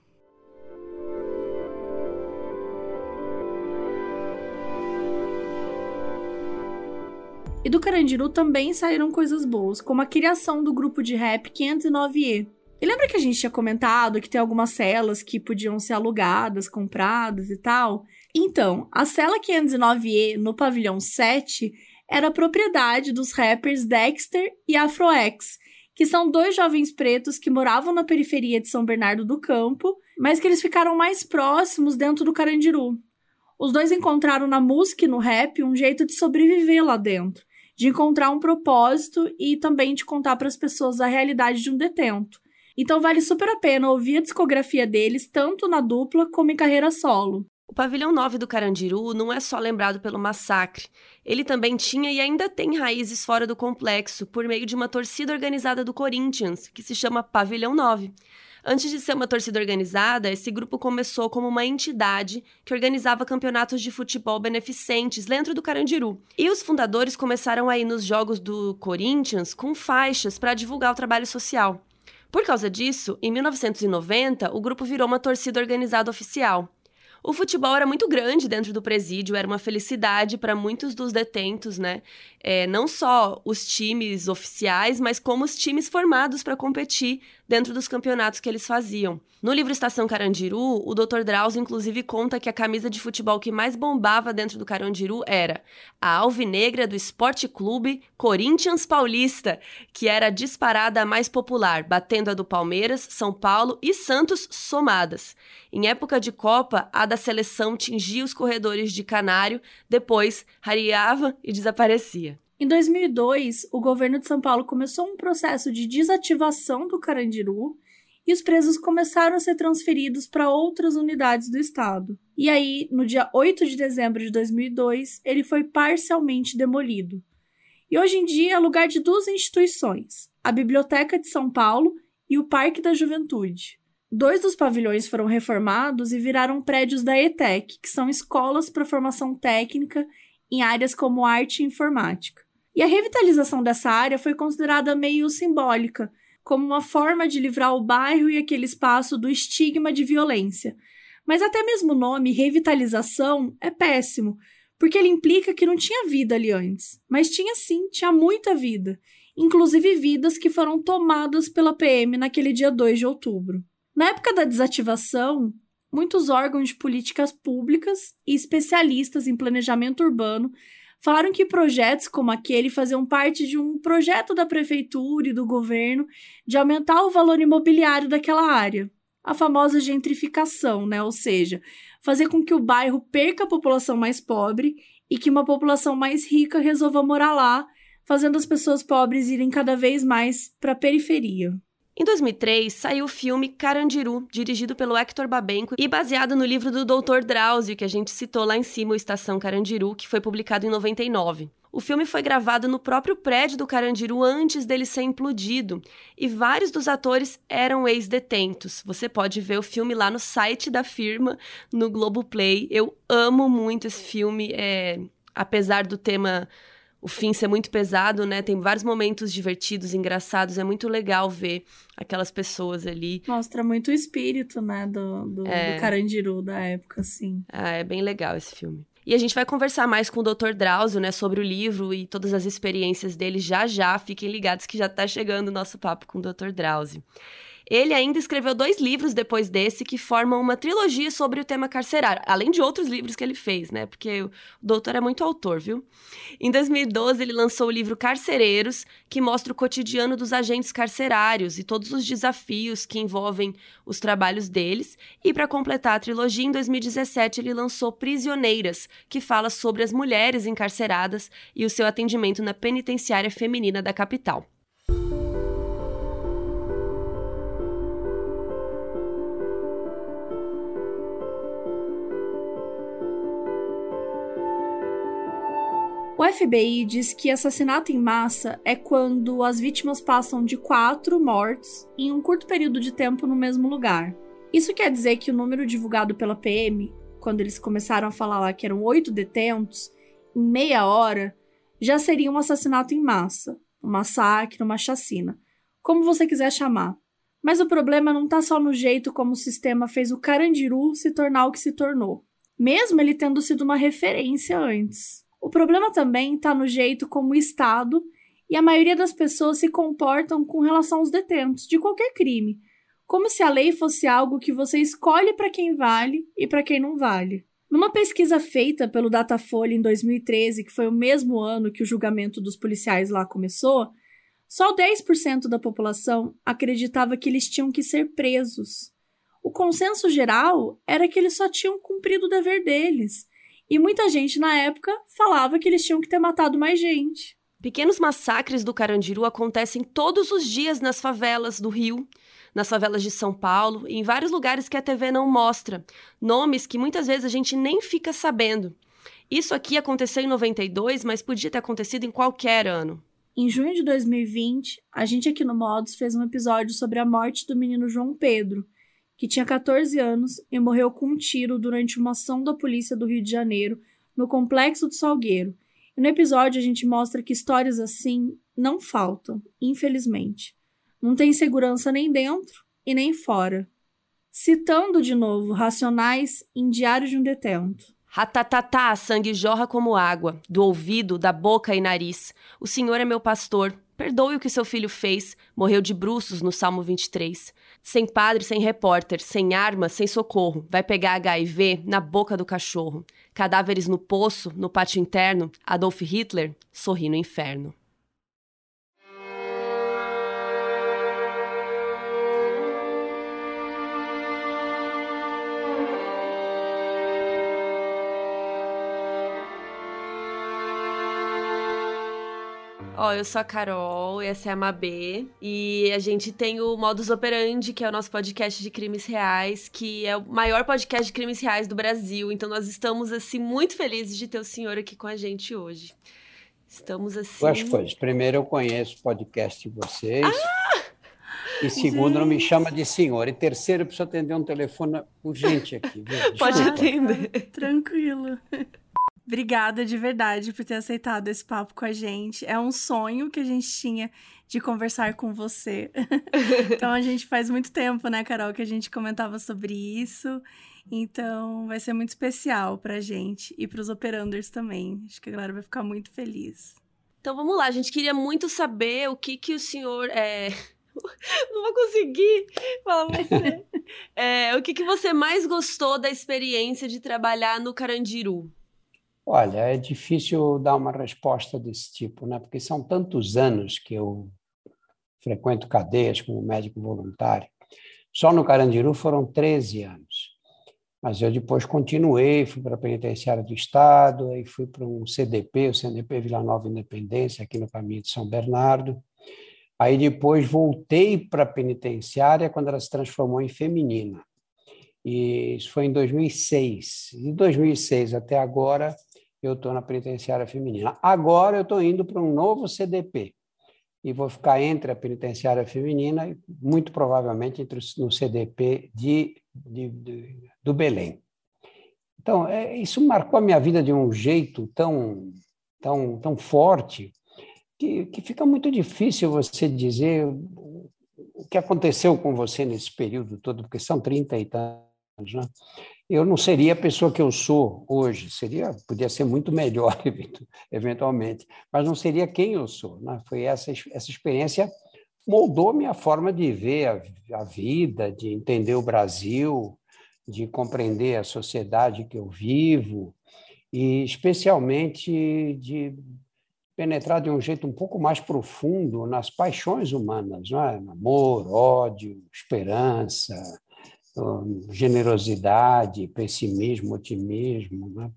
E do Carandiru também saíram coisas boas, como a criação do grupo de rap 509E. E lembra que a gente tinha comentado que tem algumas celas que podiam ser alugadas, compradas e tal? Então, a cela 509E no pavilhão 7 era propriedade dos rappers Dexter e Afroex, que são dois jovens pretos que moravam na periferia de São Bernardo do Campo, mas que eles ficaram mais próximos dentro do Carandiru. Os dois encontraram na música e no rap um jeito de sobreviver lá dentro de encontrar um propósito e também de contar para as pessoas a realidade de um detento. Então vale super a pena ouvir a discografia deles, tanto na dupla como em carreira solo. O pavilhão 9 do Carandiru não é só lembrado pelo massacre. Ele também tinha e ainda tem raízes fora do complexo, por meio de uma torcida organizada do Corinthians, que se chama Pavilhão 9. Antes de ser uma torcida organizada, esse grupo começou como uma entidade que organizava campeonatos de futebol beneficentes dentro do Carandiru. E os fundadores começaram a ir nos jogos do Corinthians com faixas para divulgar o trabalho social. Por causa disso, em 1990, o grupo virou uma torcida organizada oficial. O futebol era muito grande dentro do presídio, era uma felicidade para muitos dos detentos, né? É, não só os times oficiais, mas como os times formados para competir dentro dos campeonatos que eles faziam. No livro Estação Carandiru, o Dr. Drauzio inclusive conta que a camisa de futebol que mais bombava dentro do Carandiru era a alvinegra do Esporte Clube Corinthians Paulista, que era disparada a mais popular, batendo a do Palmeiras, São Paulo e Santos somadas. Em época de Copa, a da seleção tingia os corredores de Canário, depois rareava e desaparecia. Em 2002, o governo de São Paulo começou um processo de desativação do Carandiru e os presos começaram a ser transferidos para outras unidades do estado. E aí, no dia 8 de dezembro de 2002, ele foi parcialmente demolido. E hoje em dia é lugar de duas instituições: a Biblioteca de São Paulo e o Parque da Juventude. Dois dos pavilhões foram reformados e viraram prédios da ETEC, que são escolas para formação técnica em áreas como arte e informática. E a revitalização dessa área foi considerada meio simbólica, como uma forma de livrar o bairro e aquele espaço do estigma de violência. Mas até mesmo o nome revitalização é péssimo, porque ele implica que não tinha vida ali antes. Mas tinha sim, tinha muita vida, inclusive vidas que foram tomadas pela PM naquele dia 2 de outubro. Na época da desativação, muitos órgãos de políticas públicas e especialistas em planejamento urbano falaram que projetos como aquele faziam parte de um projeto da prefeitura e do governo de aumentar o valor imobiliário daquela área, a famosa gentrificação, né? Ou seja, fazer com que o bairro perca a população mais pobre e que uma população mais rica resolva morar lá, fazendo as pessoas pobres irem cada vez mais para a periferia. Em 2003, saiu o filme Carandiru, dirigido pelo Hector Babenco e baseado no livro do Dr. Drauzio, que a gente citou lá em cima, o Estação Carandiru, que foi publicado em 99. O filme foi gravado no próprio prédio do Carandiru antes dele ser implodido, e vários dos atores eram ex-detentos. Você pode ver o filme lá no site da firma, no Globoplay. Eu amo muito esse filme, é... apesar do tema o fim ser muito pesado, né? Tem vários momentos divertidos, engraçados. É muito legal ver aquelas pessoas ali. Mostra muito o espírito, né? Do, do, é... do Carandiru da época, assim. Ah, é bem legal esse filme. E a gente vai conversar mais com o Dr. Drauzio, né, sobre o livro e todas as experiências dele já já. Fiquem ligados que já tá chegando o nosso papo com o Dr. Drauzio. Ele ainda escreveu dois livros depois desse que formam uma trilogia sobre o tema carcerário, além de outros livros que ele fez, né? Porque o doutor é muito autor, viu? Em 2012, ele lançou o livro Carcereiros, que mostra o cotidiano dos agentes carcerários e todos os desafios que envolvem os trabalhos deles. E para completar a trilogia, em 2017, ele lançou Prisioneiras, que fala sobre as mulheres encarceradas e o seu atendimento na penitenciária feminina da capital. O FBI diz que assassinato em massa é quando as vítimas passam de quatro mortes em um curto período de tempo no mesmo lugar. Isso quer dizer que o número divulgado pela PM, quando eles começaram a falar lá que eram oito detentos, em meia hora, já seria um assassinato em massa, um massacre, uma chacina, como você quiser chamar. Mas o problema não está só no jeito como o sistema fez o Carandiru se tornar o que se tornou, mesmo ele tendo sido uma referência antes. O problema também está no jeito como o Estado e a maioria das pessoas se comportam com relação aos detentos de qualquer crime, como se a lei fosse algo que você escolhe para quem vale e para quem não vale. Numa pesquisa feita pelo Datafolha em 2013, que foi o mesmo ano que o julgamento dos policiais lá começou, só 10% da população acreditava que eles tinham que ser presos. O consenso geral era que eles só tinham cumprido o dever deles, e muita gente na época falava que eles tinham que ter matado mais gente. Pequenos massacres do Carandiru acontecem todos os dias nas favelas do Rio, nas favelas de São Paulo e em vários lugares que a TV não mostra. Nomes que muitas vezes a gente nem fica sabendo. Isso aqui aconteceu em 92, mas podia ter acontecido em qualquer ano. Em junho de 2020, a gente aqui no Modos fez um episódio sobre a morte do menino João Pedro, que tinha 14 anos e morreu com um tiro durante uma ação da polícia do Rio de Janeiro no Complexo do Salgueiro e no episódio a gente mostra que histórias assim não faltam, infelizmente. Não tem segurança nem dentro e nem fora. Citando de novo Racionais em Diário de um Detento. Ratatatá, sangue jorra como água, do ouvido, da boca e nariz. O Senhor é meu pastor, Perdoe o que seu filho fez, morreu de bruços no Salmo 23. Sem padre, sem repórter, sem arma, sem socorro, vai pegar HIV na boca do cachorro. Cadáveres no poço, no pátio interno, Adolf Hitler sorri no inferno. Ó, eu sou a Carol, essa é a Mabê, e a gente tem o Modus Operandi, que é o nosso podcast de crimes reais, que é o maior podcast de crimes reais do Brasil. Então nós estamos, assim, muito felizes de ter o senhor aqui com a gente hoje. Estamos, assim... Duas coisas. Primeiro, eu conheço o podcast de vocês. Ah! E segundo, gente. não me chama de senhor. E terceiro, eu preciso atender um telefone urgente aqui. Viu? Pode atender. Tranquilo. Obrigada de verdade por ter aceitado esse papo com a gente. É um sonho que a gente tinha de conversar com você. então a gente faz muito tempo, né, Carol, que a gente comentava sobre isso. Então vai ser muito especial pra gente e pros operanders também. Acho que a galera vai ficar muito feliz. Então vamos lá, a gente queria muito saber o que que o senhor é... Não vou conseguir falar você. É, o que, que você mais gostou da experiência de trabalhar no Carandiru? Olha, é difícil dar uma resposta desse tipo, né? porque são tantos anos que eu frequento cadeias como médico voluntário. Só no Carandiru foram 13 anos. Mas eu depois continuei, fui para a Penitenciária do Estado, aí fui para um CDP, o CDP Vila Nova Independência, aqui no caminho de São Bernardo. Aí depois voltei para a penitenciária quando ela se transformou em feminina. E isso foi em 2006. De 2006 até agora, eu estou na penitenciária feminina. Agora eu estou indo para um novo CDP e vou ficar entre a penitenciária feminina e, muito provavelmente, entre no CDP de, de, de do Belém. Então, é, isso marcou a minha vida de um jeito tão, tão, tão forte que, que fica muito difícil você dizer o que aconteceu com você nesse período todo, porque são 30 e tantos, né? Eu não seria a pessoa que eu sou hoje. Seria, podia ser muito melhor, eventualmente, mas não seria quem eu sou. Né? Foi essa, essa experiência moldou minha forma de ver a, a vida, de entender o Brasil, de compreender a sociedade que eu vivo e, especialmente, de penetrar de um jeito um pouco mais profundo nas paixões humanas, não é? Amor, ódio, esperança, generosidade, pessimismo, otimismo, né?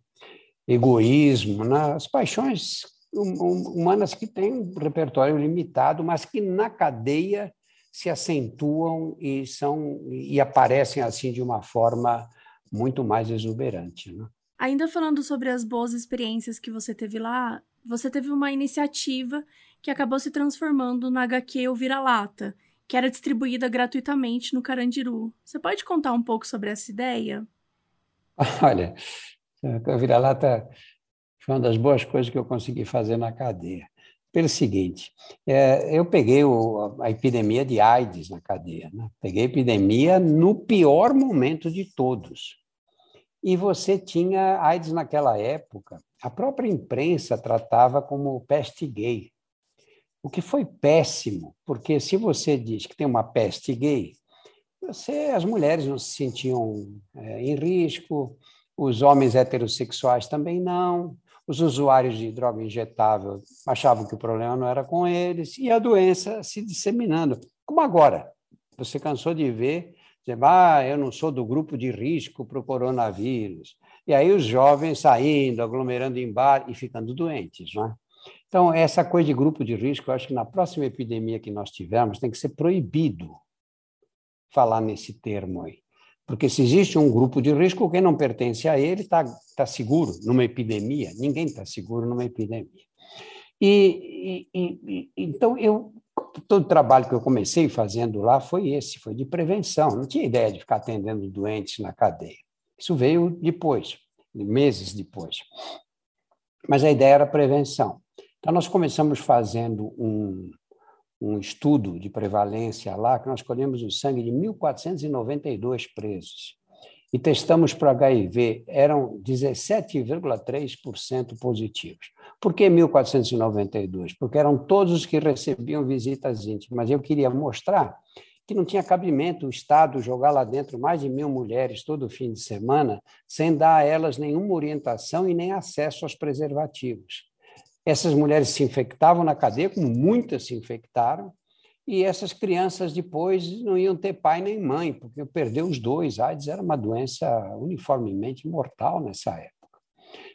egoísmo, né? as paixões humanas que têm um repertório limitado, mas que na cadeia se acentuam e são e aparecem assim de uma forma muito mais exuberante. Né? Ainda falando sobre as boas experiências que você teve lá, você teve uma iniciativa que acabou se transformando na HQ Vira-Lata, que era distribuída gratuitamente no Carandiru. Você pode contar um pouco sobre essa ideia? Olha, a vira-lata foi uma das boas coisas que eu consegui fazer na cadeia. Pelo seguinte, é, eu peguei o, a epidemia de AIDS na cadeia, né? peguei a epidemia no pior momento de todos. E você tinha AIDS naquela época. A própria imprensa tratava como peste gay, o que foi péssimo, porque se você diz que tem uma peste gay, você, as mulheres não se sentiam é, em risco, os homens heterossexuais também não, os usuários de droga injetável achavam que o problema não era com eles, e a doença se disseminando. Como agora? Você cansou de ver, dizer, ah, eu não sou do grupo de risco para o coronavírus. E aí os jovens saindo, aglomerando em bar e ficando doentes, não é? Então, essa coisa de grupo de risco, eu acho que na próxima epidemia que nós tivermos, tem que ser proibido falar nesse termo aí. Porque se existe um grupo de risco, quem não pertence a ele está tá seguro numa epidemia. Ninguém está seguro numa epidemia. E, e, e, então, eu, todo o trabalho que eu comecei fazendo lá foi esse, foi de prevenção. Não tinha ideia de ficar atendendo doentes na cadeia. Isso veio depois, meses depois. Mas a ideia era prevenção. Então, nós começamos fazendo um, um estudo de prevalência lá, que nós colhemos o sangue de 1.492 presos e testamos para HIV, eram 17,3% positivos. Por que 1.492? Porque eram todos os que recebiam visitas íntimas. Mas eu queria mostrar que não tinha cabimento o Estado jogar lá dentro mais de mil mulheres todo fim de semana, sem dar a elas nenhuma orientação e nem acesso aos preservativos. Essas mulheres se infectavam na cadeia, como muitas se infectaram, e essas crianças depois não iam ter pai nem mãe, porque perdeu os dois. A AIDS era uma doença uniformemente mortal nessa época.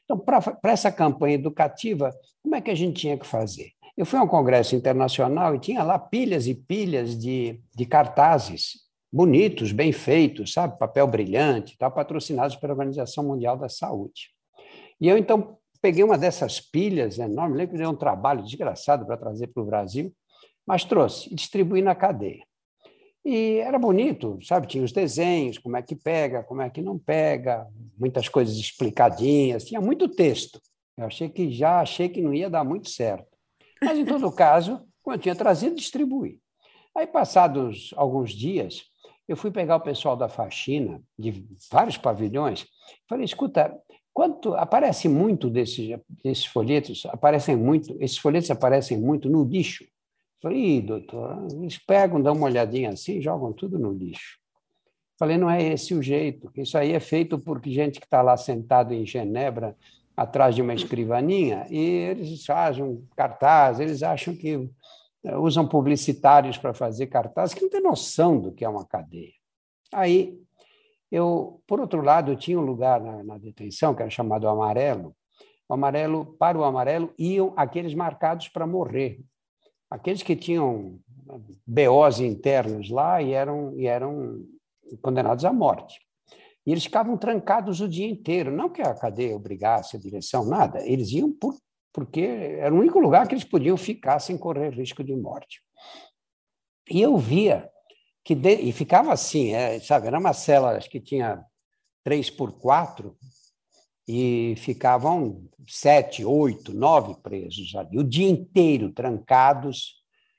Então, para essa campanha educativa, como é que a gente tinha que fazer? Eu fui a um congresso internacional e tinha lá pilhas e pilhas de, de cartazes bonitos, bem feitos, sabe, papel brilhante, tal, patrocinados pela Organização Mundial da Saúde. E eu então peguei uma dessas pilhas enormes, lembro que deu um trabalho desgraçado para trazer para o Brasil, mas trouxe e distribuí na cadeia. E era bonito, sabe? Tinha os desenhos, como é que pega, como é que não pega, muitas coisas explicadinhas, tinha muito texto. Eu achei que já achei que não ia dar muito certo. Mas, em todo caso, como eu tinha trazido, distribuí. Aí, passados alguns dias, eu fui pegar o pessoal da faxina, de vários pavilhões, falei, escuta, Quanto aparece muito desses, desses folhetos, aparecem muito, esses folhetos aparecem muito no lixo. Falei, doutor, eles pegam, dão uma olhadinha assim, jogam tudo no lixo. Falei, não é esse o jeito. Isso aí é feito por gente que está lá sentado em Genebra, atrás de uma escrivaninha, e eles fazem cartaz, eles acham que eh, usam publicitários para fazer cartaz, que não tem noção do que é uma cadeia. Aí eu, por outro lado, eu tinha um lugar na, na detenção que era chamado Amarelo. O amarelo, para o amarelo iam aqueles marcados para morrer, aqueles que tinham BOs internos lá e eram, e eram condenados à morte. E eles ficavam trancados o dia inteiro, não que a cadeia obrigasse a direção, nada, eles iam por, porque era o único lugar que eles podiam ficar sem correr risco de morte. E eu via que de, e ficava assim, é, sabe? Era uma cela que tinha três por quatro e ficavam sete, oito, nove presos ali, o dia inteiro trancados,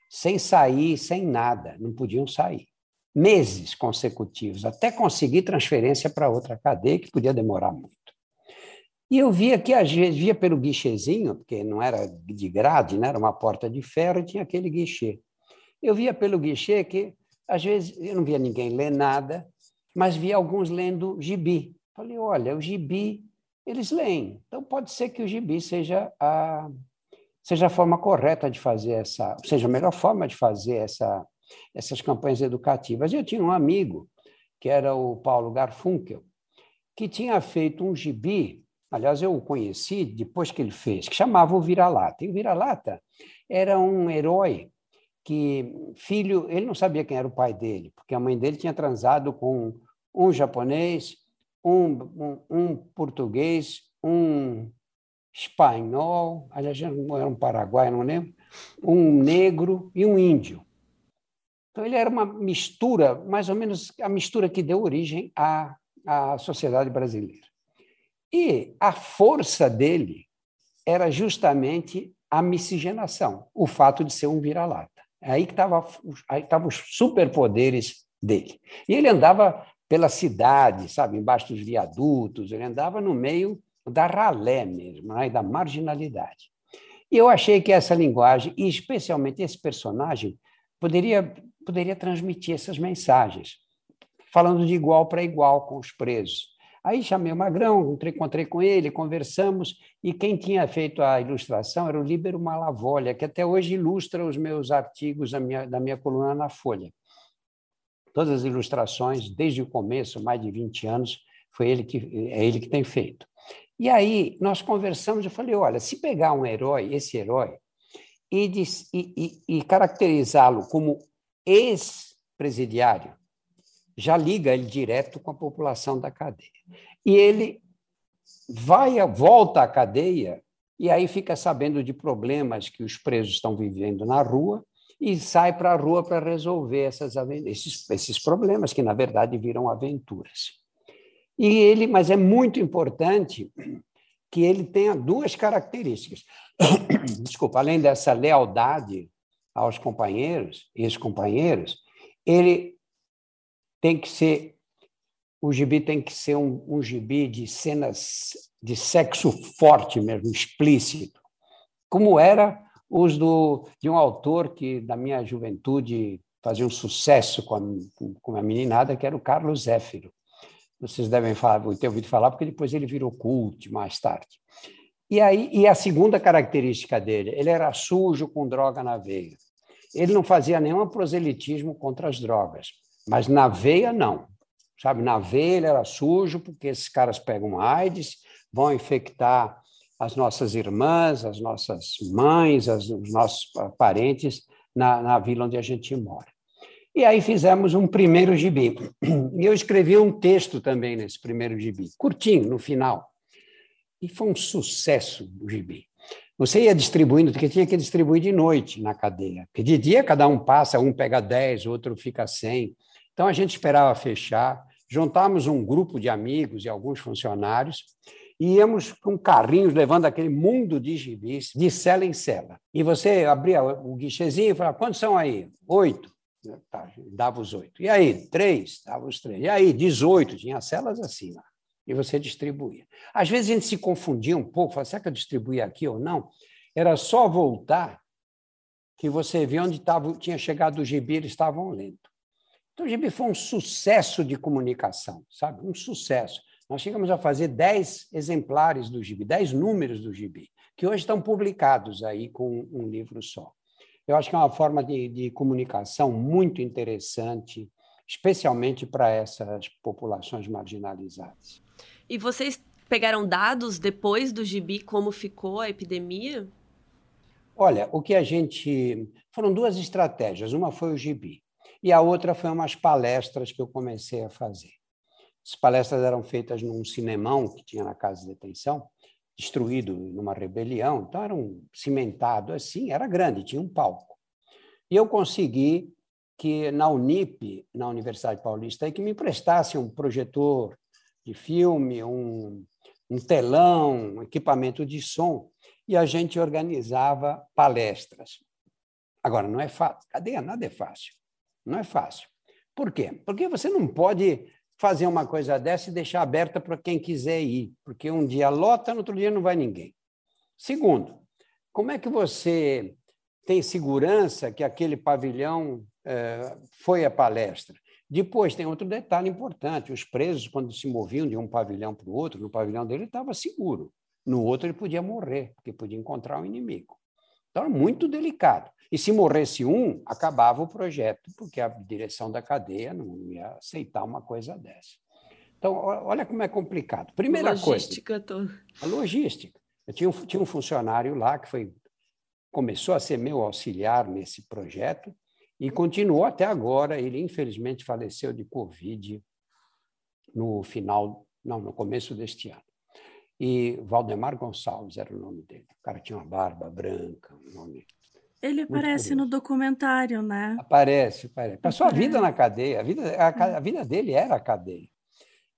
sem sair, sem nada, não podiam sair. Meses consecutivos, até conseguir transferência para outra cadeia, que podia demorar muito. E eu via que, às vezes, via pelo guichezinho, porque não era de grade, né? era uma porta de ferro e tinha aquele guichê. Eu via pelo guichê que às vezes eu não via ninguém ler nada, mas via alguns lendo gibi. Falei, olha, o gibi eles leem, então pode ser que o gibi seja a seja a forma correta de fazer essa, seja a melhor forma de fazer essa essas campanhas educativas. Eu tinha um amigo que era o Paulo Garfunkel, que tinha feito um gibi, aliás, eu o conheci depois que ele fez, que chamava o Vira-Lata. E o Vira-Lata era um herói que filho, ele não sabia quem era o pai dele, porque a mãe dele tinha transado com um japonês, um, um, um português, um espanhol, aliás, era um paraguai, não lembro, um negro e um índio. Então, ele era uma mistura, mais ou menos a mistura que deu origem à, à sociedade brasileira. E a força dele era justamente a miscigenação, o fato de ser um vira-lata. É aí que estavam os superpoderes dele. E ele andava pela cidade, sabe, embaixo dos viadutos, ele andava no meio da ralé mesmo, né, da marginalidade. E eu achei que essa linguagem, e especialmente esse personagem, poderia, poderia transmitir essas mensagens, falando de igual para igual com os presos. Aí chamei o Magrão, encontrei com ele, conversamos, e quem tinha feito a ilustração era o Líbero Malavolha, que até hoje ilustra os meus artigos da minha, da minha coluna na Folha. Todas as ilustrações, desde o começo, mais de 20 anos, foi ele que, é ele que tem feito. E aí nós conversamos, eu falei, olha, se pegar um herói, esse herói, e, e, e, e caracterizá-lo como ex-presidiário, já liga ele direto com a população da cadeia. E ele vai, volta à cadeia e aí fica sabendo de problemas que os presos estão vivendo na rua e sai para a rua para resolver essas, esses, esses problemas, que na verdade viram aventuras. E ele, mas é muito importante que ele tenha duas características. Desculpa, além dessa lealdade aos companheiros, ex-companheiros, ele tem que ser o gibi tem que ser um, um gibi de cenas de sexo forte mesmo, explícito, como era os do, de um autor que, da minha juventude, fazia um sucesso com a, com a meninada, que era o Carlos Zéfiro. Vocês devem falar, ter ouvido falar, porque depois ele virou cult mais tarde. E, aí, e a segunda característica dele, ele era sujo com droga na veia. Ele não fazia nenhum proselitismo contra as drogas, mas na veia não. Sabe, na veia ele era sujo, porque esses caras pegam AIDS, vão infectar as nossas irmãs, as nossas mães, as, os nossos parentes na, na vila onde a gente mora. E aí fizemos um primeiro gibi. E eu escrevi um texto também nesse primeiro gibi, curtinho, no final. E foi um sucesso o gibi. Você ia distribuindo, porque tinha que distribuir de noite na cadeia. Porque de dia cada um passa, um pega 10, outro fica 100. Então a gente esperava fechar, juntamos um grupo de amigos e alguns funcionários e íamos com carrinhos levando aquele mundo de gibis de cela em cela. E você abria o guichezinho e falava: quantos são aí? Oito. Tá, dava os oito. E aí? Três? Dava os três. E aí? Dezoito. Tinha celas assim lá. E você distribuía. Às vezes a gente se confundia um pouco, falava, será que eu distribuía aqui ou não? Era só voltar que você via onde tava, tinha chegado o gibi, eles estavam lendo. Então, o Gibi foi um sucesso de comunicação, sabe? Um sucesso. Nós chegamos a fazer 10 exemplares do Gibi, 10 números do Gibi, que hoje estão publicados aí com um livro só. Eu acho que é uma forma de, de comunicação muito interessante, especialmente para essas populações marginalizadas. E vocês pegaram dados depois do Gibi, como ficou a epidemia? Olha, o que a gente. Foram duas estratégias. Uma foi o Gibi e a outra foi umas palestras que eu comecei a fazer. As palestras eram feitas num cinemão que tinha na casa de detenção, destruído numa rebelião, então era um cimentado assim, era grande, tinha um palco. E eu consegui que na Unip, na Universidade Paulista, que me emprestasse um projetor de filme, um, um telão, um equipamento de som, e a gente organizava palestras. Agora, não é fácil, cadeia nada é fácil. Não é fácil. Por quê? Porque você não pode fazer uma coisa dessa e deixar aberta para quem quiser ir, porque um dia lota, no outro dia não vai ninguém. Segundo, como é que você tem segurança que aquele pavilhão é, foi a palestra? Depois, tem outro detalhe importante: os presos, quando se moviam de um pavilhão para o outro, no pavilhão dele estava seguro, no outro ele podia morrer, porque podia encontrar um inimigo. Então, é muito delicado. E se morresse um, acabava o projeto, porque a direção da cadeia não ia aceitar uma coisa dessa. Então, olha como é complicado. Primeira logística coisa. Toda. A logística. Eu tinha um, tinha um funcionário lá que foi, começou a ser meu auxiliar nesse projeto e continuou até agora. Ele, infelizmente, faleceu de Covid no final, não, no começo deste ano. E Valdemar Gonçalves era o nome dele. O cara tinha uma barba branca, um nome ele aparece no documentário, né? Aparece, aparece. Passou a vida na cadeia, a vida, a, a vida dele era a cadeia.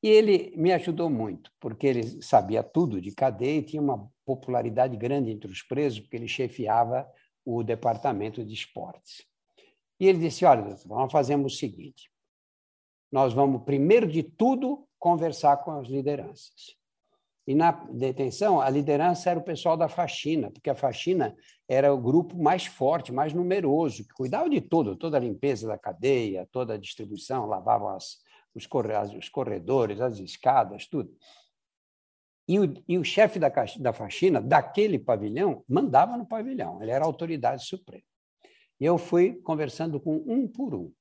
E ele me ajudou muito, porque ele sabia tudo de cadeia e tinha uma popularidade grande entre os presos, porque ele chefiava o departamento de esportes. E ele disse: Olha, doutor, vamos fazer o seguinte: nós vamos, primeiro de tudo, conversar com as lideranças. E na detenção, a liderança era o pessoal da faxina, porque a faxina era o grupo mais forte, mais numeroso, que cuidava de tudo, toda a limpeza da cadeia, toda a distribuição, lavavam as, os, corredores, as escadas, tudo. E o, e o chefe da, da faxina, daquele pavilhão, mandava no pavilhão, ele era a autoridade suprema. E eu fui conversando com um por um,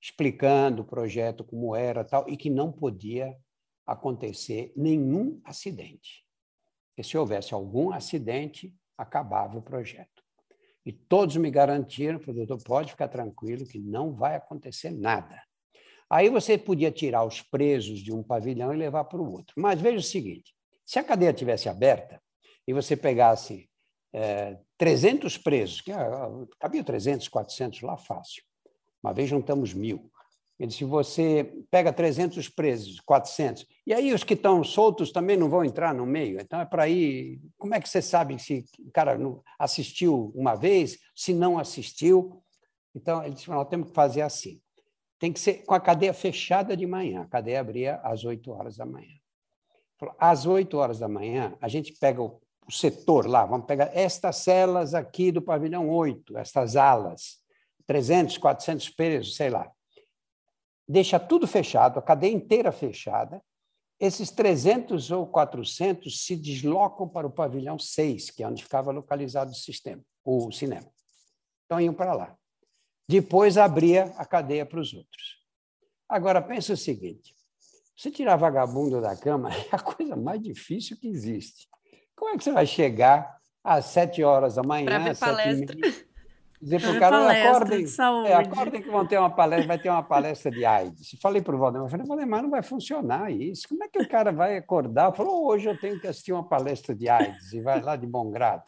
explicando o projeto como era tal, e que não podia acontecer nenhum acidente. Porque se houvesse algum acidente, acabava o projeto. E todos me garantiram, doutor, pode ficar tranquilo que não vai acontecer nada. Aí você podia tirar os presos de um pavilhão e levar para o outro. Mas veja o seguinte: se a cadeia tivesse aberta e você pegasse é, 300 presos, que ah, cabia 300, 400 lá fácil, uma vez juntamos mil. Ele disse: você pega 300 presos, 400, e aí os que estão soltos também não vão entrar no meio. Então é para ir. Como é que você sabe se o cara assistiu uma vez, se não assistiu? Então ele disse: nós temos que fazer assim. Tem que ser com a cadeia fechada de manhã. A cadeia abria às 8 horas da manhã. Às 8 horas da manhã, a gente pega o, setor lá, vamos pegar estas celas aqui do pavilhão 8, estas alas, 300, 400 presos, sei lá deixa tudo fechado, a cadeia inteira fechada. Esses 300 ou 400 se deslocam para o pavilhão 6, que é onde ficava localizado o sistema, o cinema. Então iam para lá. Depois abria a cadeia para os outros. Agora pensa o seguinte: você tirar vagabundo da cama é a coisa mais difícil que existe. Como é que você vai chegar às sete horas da manhã, para ver palestra? Dizer para o cara, acordem, é, acordem que vão ter uma palestra, vai ter uma palestra de AIDS. Falei para o Valdemar, falei, Valdemar, não vai funcionar isso. Como é que o cara vai acordar? Falou, hoje eu tenho que assistir uma palestra de AIDS e vai lá de bom grado.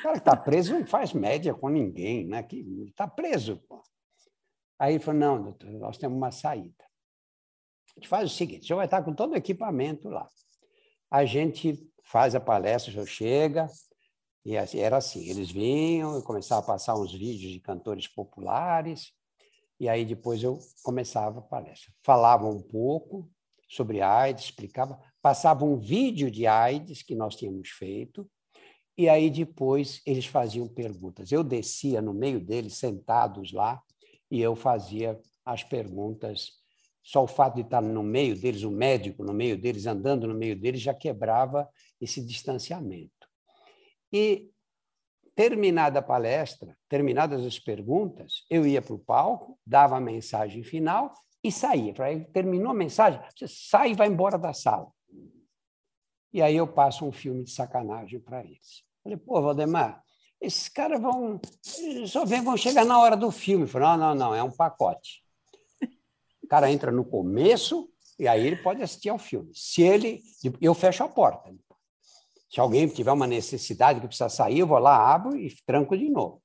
O cara que está preso não faz média com ninguém, né? Que está preso. Pô. Aí ele falou, não, doutor, nós temos uma saída. A gente faz o seguinte, você vai estar com todo o equipamento lá. A gente faz a palestra, o senhor chega, e assim, era assim, eles vinham, eu começava a passar uns vídeos de cantores populares, e aí depois eu começava a palestra. Falava um pouco sobre AIDS, explicava, passava um vídeo de AIDS que nós tínhamos feito, e aí depois eles faziam perguntas. Eu descia no meio deles, sentados lá, e eu fazia as perguntas. Só o fato de estar no meio deles, o médico no meio deles, andando no meio deles, já quebrava esse distanciamento. E, terminada a palestra, terminadas as perguntas, eu ia para o palco, dava a mensagem final e saía. Aí, terminou a mensagem, você sai e vai embora da sala. E aí eu passo um filme de sacanagem para eles. Falei, pô, Valdemar, esses caras vão. Só vem, vão chegar na hora do filme. Falei, não, não, não, é um pacote. O cara entra no começo e aí ele pode assistir ao filme. Se ele. Eu fecho a porta. Se alguém tiver uma necessidade que precisa sair, eu vou lá, abro e tranco de novo.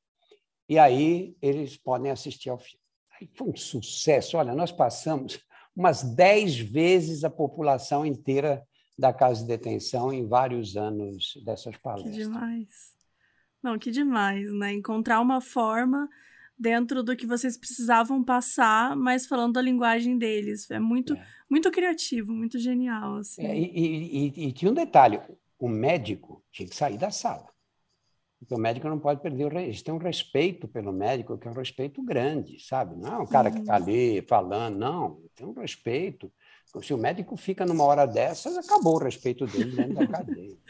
E aí eles podem assistir ao filme. Aí foi um sucesso. Olha, nós passamos umas dez vezes a população inteira da casa de detenção em vários anos dessas palestras. Que demais. Não, que demais, né? Encontrar uma forma dentro do que vocês precisavam passar, mas falando a linguagem deles. É muito, é. muito criativo, muito genial. Assim. É, e, e, e, e, tinha um detalhe: o médico tinha que sair da sala. Porque o médico não pode perder o respeito. Tem um respeito pelo médico, que é um respeito grande, sabe? Não é um cara que está ali falando, não. Tem um respeito. Se o médico fica numa hora dessas, acabou o respeito dele dentro da cadeia.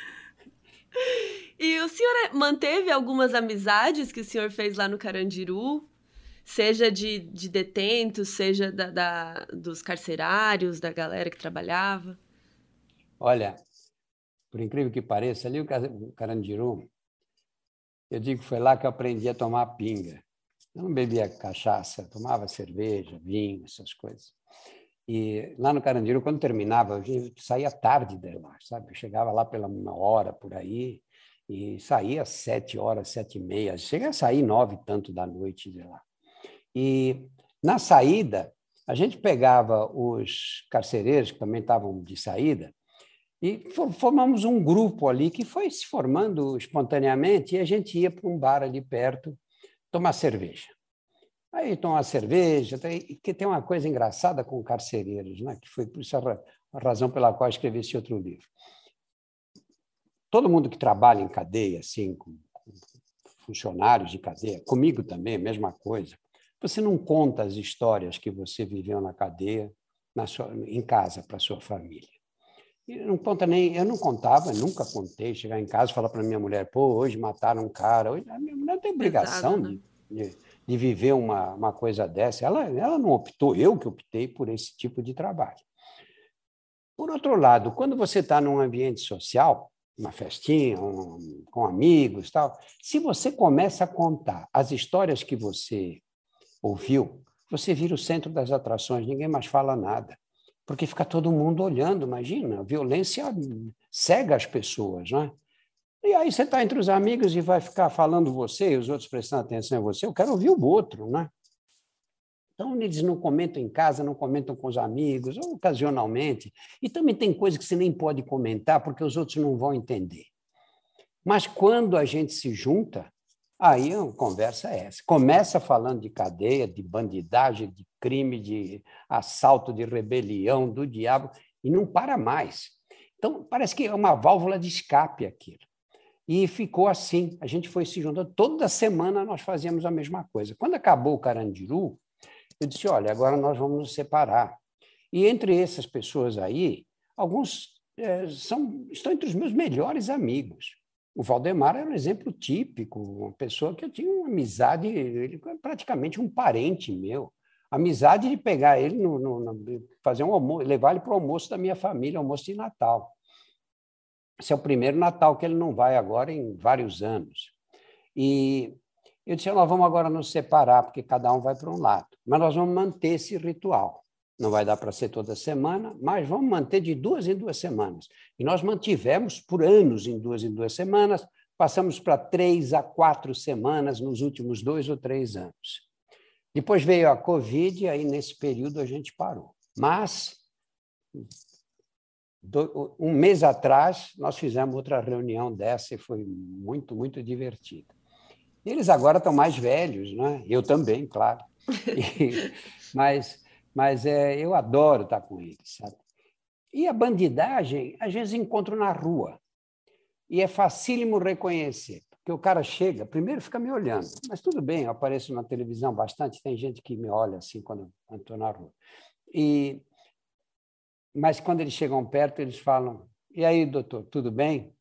E o senhor manteve algumas amizades que o senhor fez lá no Carandiru? Seja de, de detentos, seja da, da, dos carcerários, da galera que trabalhava? Olha, por incrível que pareça, ali o Carandiru, eu digo que foi lá que eu aprendi a tomar pinga. Eu não bebia cachaça, tomava cerveja, vinho, essas coisas. E lá no Carandiru, quando terminava, eu saía tarde de lá, sabe? Eu chegava lá pela uma hora por aí e saía às sete horas, sete e meia. Chega a sair nove tanto da noite de lá. E na saída, a gente pegava os carcereiros que também estavam de saída e formamos um grupo ali que foi se formando espontaneamente e a gente ia para um bar ali perto tomar cerveja. Aí tomar cerveja, que tem uma coisa engraçada com carcereiros, né? que foi por isso a, razão pela qual escrevi esse outro livro. Todo mundo que trabalha em cadeia, assim, com, funcionários de cadeia, comigo também, mesma coisa. Você não conta as histórias que você viveu na cadeia na sua, em casa para sua família. Não conta nem, eu não contava, nunca contei. Chegar em casa e falar para minha mulher, pô, hoje mataram um cara. Hoje, a minha mulher tem obrigação Pesado, né? de, de de viver uma, uma coisa dessa. Ela, ela não optou, eu que optei por esse tipo de trabalho. Por outro lado, quando você está num ambiente social, uma festinha, um, com amigos, tal, se você começa a contar as histórias que você ouviu, você vira o centro das atrações, ninguém mais fala nada, porque fica todo mundo olhando. Imagina, a violência cega as pessoas, não é? E aí você está entre os amigos e vai ficar falando você e os outros prestando atenção em você. Eu quero ouvir o outro, né? Então, eles não comentam em casa, não comentam com os amigos, ou ocasionalmente. E também tem coisa que você nem pode comentar, porque os outros não vão entender. Mas quando a gente se junta, aí a conversa é essa. Começa falando de cadeia, de bandidagem, de crime, de assalto, de rebelião, do diabo, e não para mais. Então, parece que é uma válvula de escape aquilo. E ficou assim. A gente foi se juntando. Toda semana nós fazíamos a mesma coisa. Quando acabou o Carandiru, eu disse: olha, agora nós vamos nos separar. E entre essas pessoas aí, alguns é, são, estão entre os meus melhores amigos. O Valdemar era um exemplo típico, uma pessoa que eu tinha uma amizade, ele praticamente um parente meu. Amizade de pegar ele, no, no, no fazer um almoço, levar ele para o almoço da minha família, almoço de Natal. Esse é o primeiro Natal que ele não vai agora em vários anos. E eu disse: nós vamos agora nos separar, porque cada um vai para um lado. Mas nós vamos manter esse ritual. Não vai dar para ser toda semana, mas vamos manter de duas em duas semanas. E nós mantivemos por anos em duas em duas semanas, passamos para três a quatro semanas nos últimos dois ou três anos. Depois veio a Covid, e aí nesse período a gente parou. Mas um mês atrás, nós fizemos outra reunião dessa e foi muito, muito divertida. Eles agora estão mais velhos, né? eu também, claro. E, mas mas é, eu adoro estar com eles. Sabe? E a bandidagem, às vezes encontro na rua. E é facílimo reconhecer, porque o cara chega, primeiro fica me olhando, mas tudo bem, eu apareço na televisão bastante, tem gente que me olha assim quando estou na rua. E mas quando eles chegam perto, eles falam: E aí, doutor, tudo bem?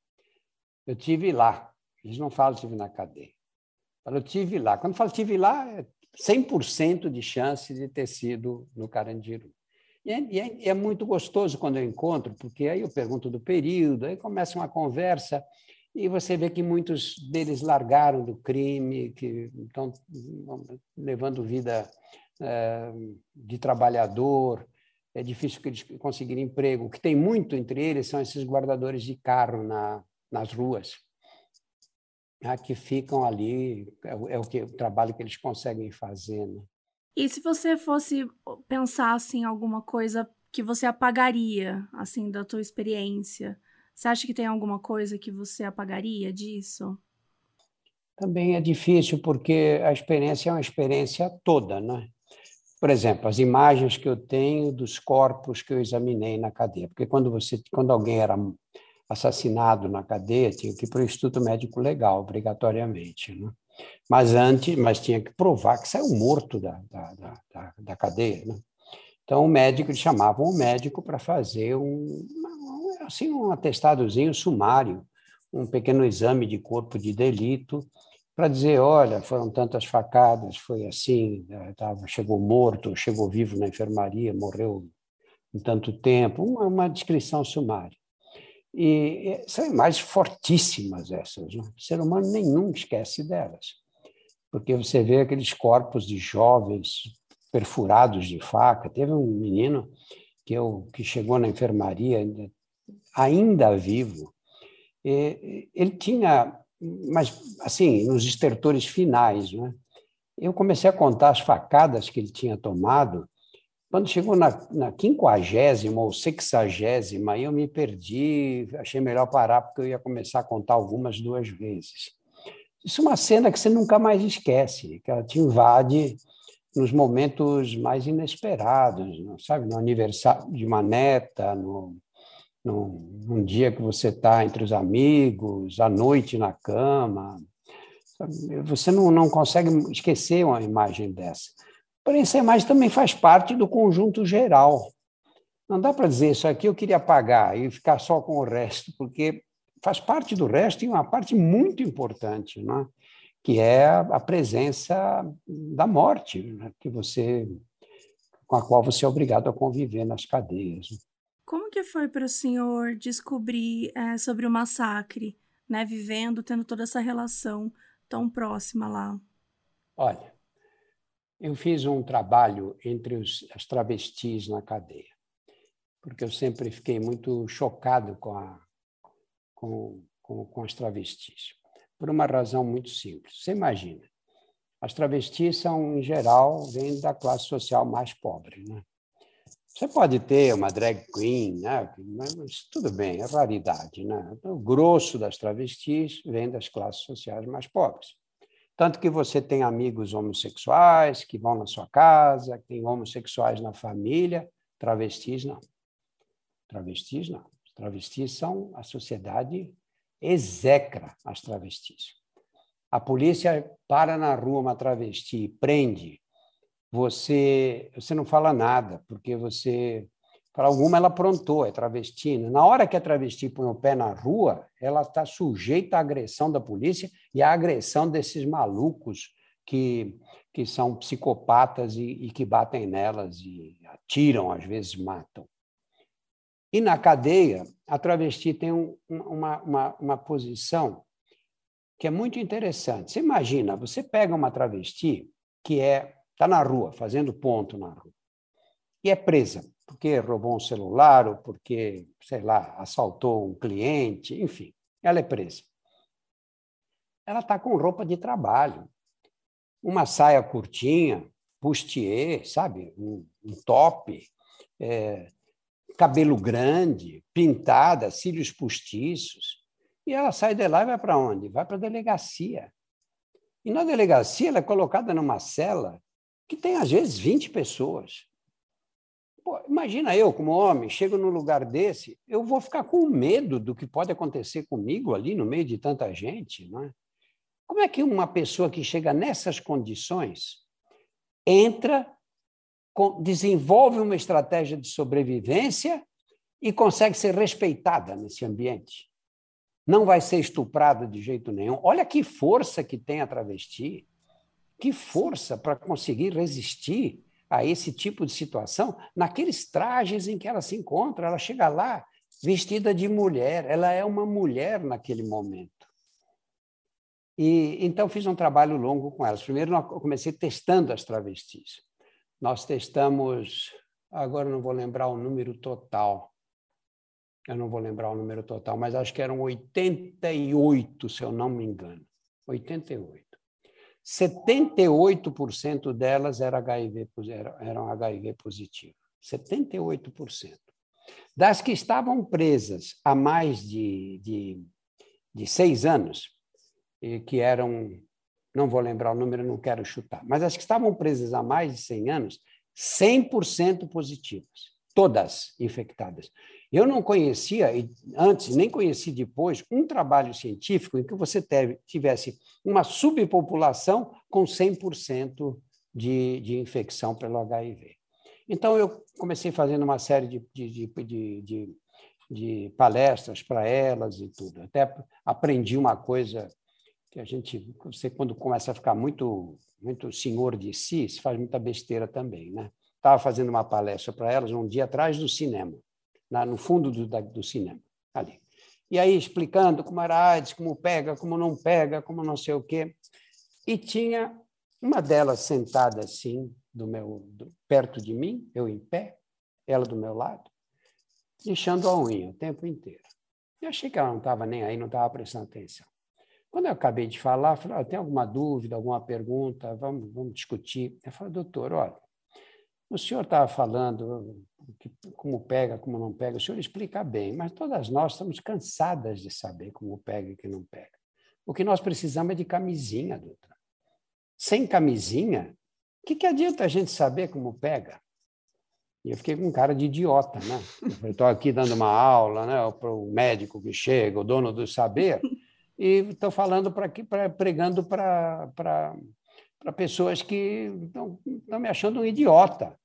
Eu tive lá. Eles não falam tive na cadeia. Eu tive lá. Quando falo tive lá, é 100% de chance de ter sido no Carandiru. E é, e é, é, muito gostoso quando eu encontro, porque aí eu pergunto do período, aí começa uma conversa e você vê que muitos deles largaram do crime, que estão levando vida é, de trabalhador, é difícil que eles conseguirem emprego. O que tem muito entre eles são esses guardadores de carro na, nas ruas, né, que ficam ali, é, é, o, que, o trabalho que eles conseguem fazer. Né? E se você fosse pensar assim, alguma coisa que você apagaria assim da tua experiência, você acha que tem alguma coisa que você apagaria disso? Também é difícil, porque a experiência é uma experiência toda, né? Por exemplo, as imagens que eu tenho dos corpos que eu examinei na cadeia, porque quando você, quando alguém era assassinado na cadeia, tinha que ir para o Instituto Médico Legal, obrigatoriamente, né? Mas antes, mas tinha que provar que saiu morto da, da, da, da cadeia, né? Então o médico chamavam o médico para fazer um assim um atestadozinho sumário, um pequeno exame de corpo de delito para dizer, olha, foram tantas facadas, foi assim, né, tava, chegou morto, chegou vivo na enfermaria, morreu em tanto tempo, uma, uma descrição sumária. E são imagens fortíssimas essas, né? o ser humano nenhum esquece delas, porque você vê aqueles corpos de jovens perfurados de faca. Teve um menino que, eu, que chegou na enfermaria ainda vivo, ele tinha mas assim, nos estertores finais. Né? Eu comecei a contar as facadas que ele tinha tomado. Quando chegou na quinquagésima ou sexagésima, eu me perdi, achei melhor parar, porque eu ia começar a contar algumas duas vezes. Isso é uma cena que você nunca mais esquece, que ela te invade nos momentos mais inesperados, sabe? No aniversário de uma neta, no, no, num dia que você está entre os amigos, à noite na cama. Sabe? Você não, não consegue esquecer uma imagem dessa. Porém, essa imagem também faz parte do conjunto geral. Não dá para dizer isso aqui eu queria apagar e ficar só com o resto, porque faz parte do resto e uma parte muito importante, não é? que é a presença da morte, né? que você com a qual você é obrigado a conviver nas cadeias. Como que foi para o senhor descobrir é, sobre o massacre, né, vivendo, tendo toda essa relação tão próxima lá? Olha, eu fiz um trabalho entre os, as travestis na cadeia, porque eu sempre fiquei muito chocado com, a, com, com, com as travestis por uma razão muito simples. Você imagina, as travestis são, em geral, vêm da classe social mais pobre. Né? Você pode ter uma drag queen, né? mas tudo bem, é raridade. Né? O grosso das travestis vem das classes sociais mais pobres. Tanto que você tem amigos homossexuais que vão na sua casa, tem homossexuais na família, travestis não. Travestis não. Travestis são a sociedade execra as travestis. A polícia para na rua uma travesti e prende, você, você não fala nada, porque você, para alguma, ela aprontou, é travesti. Na hora que a travesti põe o pé na rua, ela está sujeita à agressão da polícia e à agressão desses malucos que, que são psicopatas e, e que batem nelas e atiram, às vezes matam. E na cadeia, a travesti tem um, uma, uma, uma posição que é muito interessante. Você imagina, você pega uma travesti que é está na rua, fazendo ponto na rua, e é presa porque roubou um celular ou porque, sei lá, assaltou um cliente, enfim, ela é presa. Ela está com roupa de trabalho, uma saia curtinha, bustier, sabe, um, um top, é, cabelo grande, pintada, cílios postiços. E ela sai de lá e vai para onde? Vai para a delegacia. E na delegacia ela é colocada numa cela que tem, às vezes, 20 pessoas. Pô, imagina eu, como homem, chego num lugar desse, eu vou ficar com medo do que pode acontecer comigo ali no meio de tanta gente. Não é? Como é que uma pessoa que chega nessas condições entra desenvolve uma estratégia de sobrevivência e consegue ser respeitada nesse ambiente. Não vai ser estuprada de jeito nenhum. Olha que força que tem a travesti, que força para conseguir resistir a esse tipo de situação naqueles trajes em que ela se encontra. Ela chega lá vestida de mulher, ela é uma mulher naquele momento. E então fiz um trabalho longo com elas. Primeiro eu comecei testando as travestis. Nós testamos, agora não vou lembrar o número total, eu não vou lembrar o número total, mas acho que eram 88, se eu não me engano. 88. 78% delas eram HIV, eram HIV positivo. 78%. Das que estavam presas há mais de, de, de seis anos, que eram não vou lembrar o número, não quero chutar, mas as que estavam presas há mais de 100 anos, 100% positivas, todas infectadas. Eu não conhecia, antes, nem conheci depois, um trabalho científico em que você teve, tivesse uma subpopulação com 100% de, de infecção pelo HIV. Então, eu comecei fazendo uma série de, de, de, de, palestras para elas e tudo. Até aprendi uma coisa que a gente, você quando começa a ficar muito, muito senhor de si, se faz muita besteira também, né? Estava fazendo uma palestra para elas um dia atrás do cinema, na, no fundo do, da, do cinema, ali. E aí explicando como era a AIDS, como pega, como não pega, como não sei o quê. E tinha uma delas sentada assim, do meu, do, perto de mim, eu em pé, ela do meu lado, lixando a unha o tempo inteiro. Eu achei que ela não estava nem aí, não estava prestando atenção. Quando eu acabei de falar, falei, ah, tem alguma dúvida, alguma pergunta? Vamos, vamos discutir. Eu falei, doutor, olha, o senhor estava falando que, como pega, como não pega, o senhor explica bem, mas todas nós estamos cansadas de saber como pega e que não pega. O que nós precisamos é de camisinha, doutor. Sem camisinha, que, que adianta a gente saber como pega? E eu fiquei com cara de idiota, né? Estou aqui dando uma aula né, para o médico que chega, o dono do saber, e estou falando para aqui, pra, pregando para pessoas que estão me achando um idiota.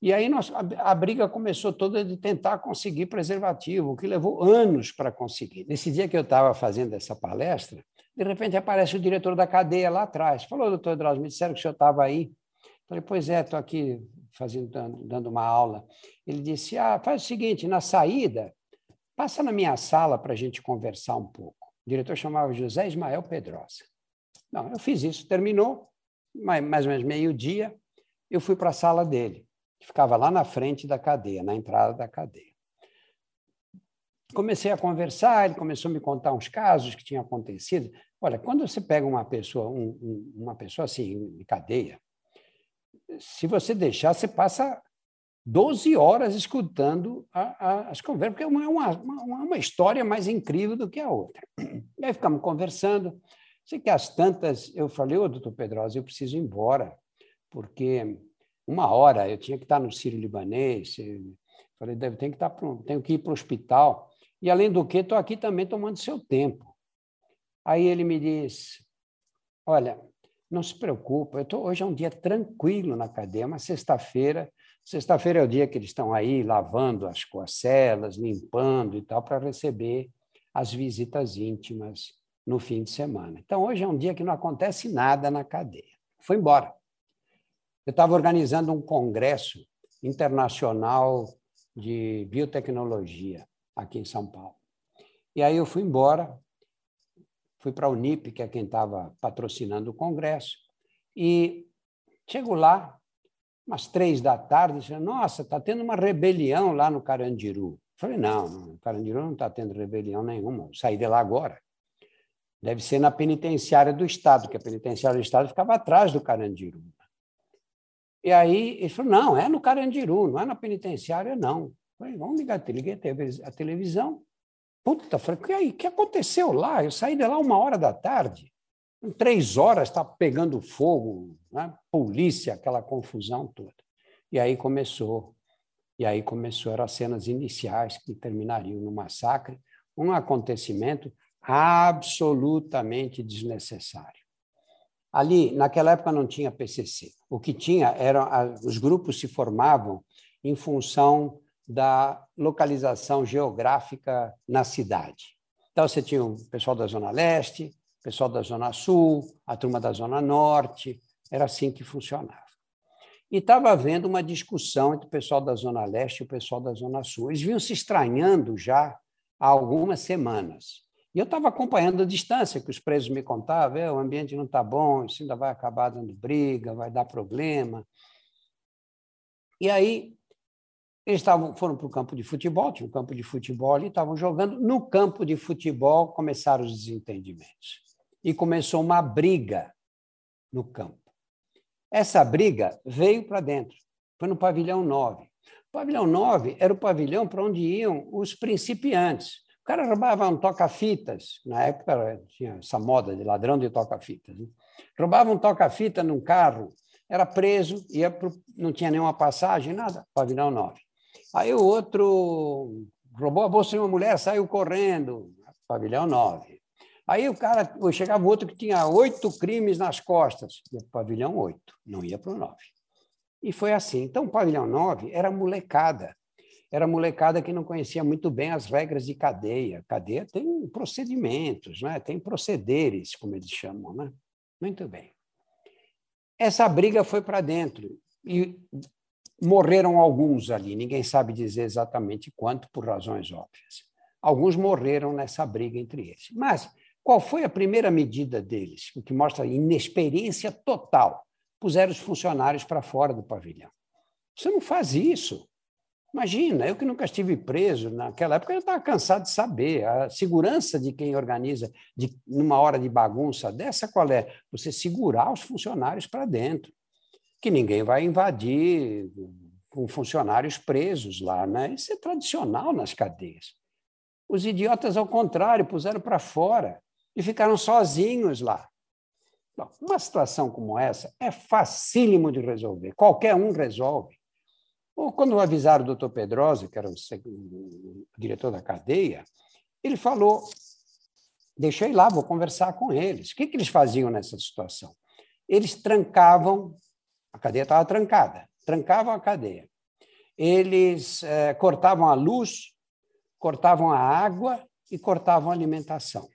E aí nós, a, a, briga começou toda de tentar conseguir preservativo, o que levou anos para conseguir. Nesse dia que eu estava fazendo essa palestra, de repente aparece o diretor da cadeia lá atrás. Falou, doutor Drauzio, me disseram que o senhor estava aí. Falei, pois é, estou aqui fazendo, dando uma aula. Ele disse, ah, faz o seguinte, na saída, passa na minha sala para a gente conversar um pouco. O diretor chamava José Ismael Pedrosa. Não, eu fiz isso, terminou, mais ou menos meio-dia, eu fui para a sala dele, que ficava lá na frente da cadeia, na entrada da cadeia. Comecei a conversar, ele começou a me contar uns casos que tinham acontecido. Olha, quando você pega uma pessoa, um, uma pessoa assim, em cadeia, se você deixar, você passa 12 horas escutando a, a, as conversas, porque é uma, uma, uma, história mais incrível do que a outra. E aí ficamos conversando. Sei que às tantas eu falei, ô, doutor Pedrosa, eu preciso ir embora porque uma hora eu tinha que estar no Sírio-Libanês, falei, deve ter que estar pronto, tenho que ir para o hospital. E, além do que, estou aqui também tomando seu tempo. Aí ele me diz, olha, não se preocupe, eu tô, hoje é um dia tranquilo na cadeia, uma sexta-feira, sexta-feira é o dia que eles estão aí lavando as cocelas, limpando e tal, para receber as visitas íntimas no fim de semana. Então, hoje é um dia que não acontece nada na cadeia. Foi embora. Eu estava organizando um congresso internacional de biotecnologia aqui em São Paulo. E aí eu fui embora, fui para a Unip, que é quem estava patrocinando o congresso, e chego lá, umas três da tarde, disse, nossa, está tendo uma rebelião lá no Carandiru. Falei, não, no Carandiru não está tendo rebelião nenhuma, eu saí de lá agora. Deve ser na penitenciária do Estado, que a penitenciária do Estado ficava atrás do Carandiru. E aí ele falou: não, é no Carandiru, não é na penitenciária, não. Falei, vamos ligar, liguei a televisão. Puta, falei, aí, o que aconteceu lá? Eu saí de lá uma hora da tarde. Em três horas está pegando fogo, né? polícia, aquela confusão toda. E aí começou. E aí começou, eram as cenas iniciais que terminariam no massacre, um acontecimento absolutamente desnecessário. Ali, naquela época, não tinha PCC. O que tinha eram os grupos se formavam em função da localização geográfica na cidade. Então, você tinha o pessoal da Zona Leste, o pessoal da Zona Sul, a turma da Zona Norte, era assim que funcionava. E estava havendo uma discussão entre o pessoal da Zona Leste e o pessoal da Zona Sul. Eles vinham se estranhando já há algumas semanas. E eu estava acompanhando a distância, que os presos me contavam, é, o ambiente não está bom, isso ainda vai acabar dando briga, vai dar problema. E aí eles estavam, foram para o campo de futebol, tinha um campo de futebol ali, estavam jogando. No campo de futebol começaram os desentendimentos. E começou uma briga no campo. Essa briga veio para dentro, foi no pavilhão 9. O pavilhão 9 era o pavilhão para onde iam os principiantes cara roubava um toca-fitas, na época tinha essa moda de ladrão de toca-fitas. Né? Roubava um toca-fita num carro, era preso, ia pro, não tinha nenhuma passagem, nada, pavilhão 9. Aí o outro roubou a bolsa de uma mulher, saiu correndo, pavilhão 9. Aí o cara, chegava outro que tinha oito crimes nas costas, pavilhão 8, não ia para o 9. E foi assim. Então, o pavilhão 9 era molecada era molecada que não conhecia muito bem as regras de cadeia. Cadeia tem procedimentos, né? tem procederes, como eles chamam. Né? Muito bem. Essa briga foi para dentro e morreram alguns ali, ninguém sabe dizer exatamente quanto, por razões óbvias. Alguns morreram nessa briga entre eles. Mas qual foi a primeira medida deles? O que mostra inexperiência total. Puseram os funcionários para fora do pavilhão. Você não faz isso. Imagina, eu que nunca estive preso, naquela época eu estava cansado de saber. A segurança de quem organiza de, numa hora de bagunça dessa, qual é? Você segurar os funcionários para dentro. Que ninguém vai invadir com funcionários presos lá. Né? Isso é tradicional nas cadeias. Os idiotas, ao contrário, puseram para fora e ficaram sozinhos lá. Bom, uma situação como essa é facílimo de resolver, qualquer um resolve. Ou quando avisaram o doutor Pedroso, que era o, o diretor da cadeia, ele falou: ir lá, vou conversar com eles. O que, que eles faziam nessa situação? Eles trancavam, a cadeia estava trancada, trancavam a cadeia. Eles eh, cortavam a luz, cortavam a água e cortavam a alimentação.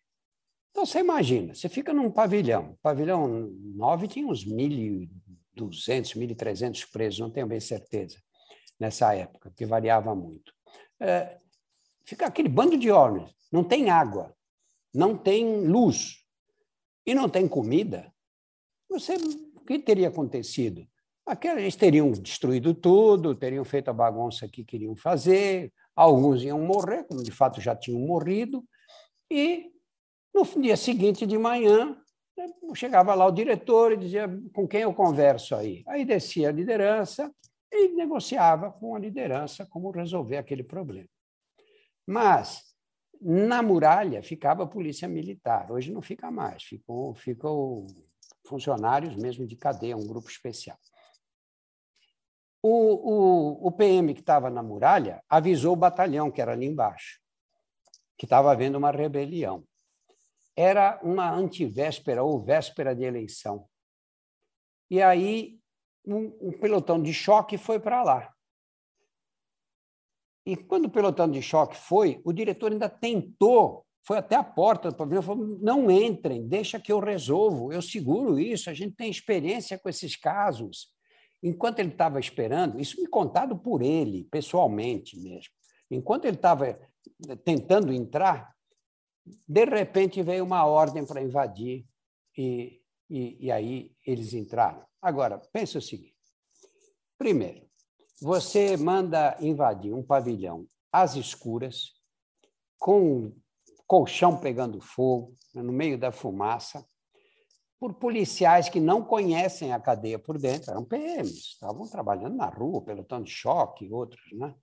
Então, você imagina, você fica num pavilhão, pavilhão 9 tinha uns 1.200, 1.300 presos, não tenho bem certeza, nessa época, porque variava muito. É, fica aquele bando de homens, não tem água, não tem luz e não tem comida. Você, o que teria acontecido? Aqueles eles teriam destruído tudo, teriam feito a bagunça que queriam fazer, alguns iam morrer, como de fato já tinham morrido, e no dia seguinte de manhã, né, chegava lá o diretor e dizia com quem eu converso aí. Aí descia a liderança e negociava com a liderança como resolver aquele problema. Mas na muralha ficava a polícia militar. Hoje não fica mais, ficou, ficou funcionários mesmo de cadeia, um grupo especial. O, o, o PM que estava na muralha avisou o batalhão, que era ali embaixo, que estava havendo uma rebelião era uma antivéspera ou véspera de eleição. E aí um, um pelotão de choque foi para lá. E quando o pelotão de choque foi, o diretor ainda tentou, foi até a porta do pavilhão, falou: não entrem, deixa que eu resolvo, eu seguro isso, a gente tem experiência com esses casos. Enquanto ele estava esperando, isso me contado por ele, pessoalmente mesmo, enquanto ele estava tentando entrar, de repente veio uma ordem para invadir e, e, e aí eles entraram. Agora, pense o seguinte: primeiro, você manda invadir um pavilhão às escuras, com colchão pegando fogo, no meio da fumaça, por policiais que não conhecem a cadeia por dentro, eram PMs, estavam trabalhando na rua, pelotão de choque, outros, né?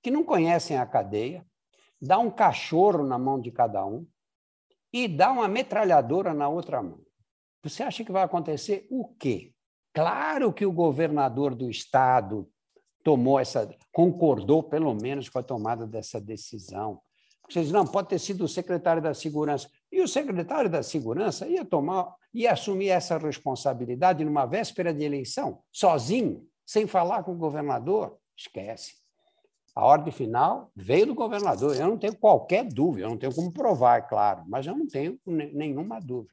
que não conhecem a cadeia, dá um cachorro na mão de cada um e dá uma metralhadora na outra mão. Você acha que vai acontecer o quê? Claro que o governador do estado tomou essa, concordou pelo menos com a tomada dessa decisão. Vocês não pode ter sido o secretário da segurança. E o secretário da segurança ia tomar, ia assumir essa responsabilidade numa véspera de eleição, sozinho, sem falar com o governador? Esquece. A ordem final veio do governador. Eu não tenho qualquer dúvida, eu não tenho como provar, é claro, mas eu não tenho nenhuma dúvida.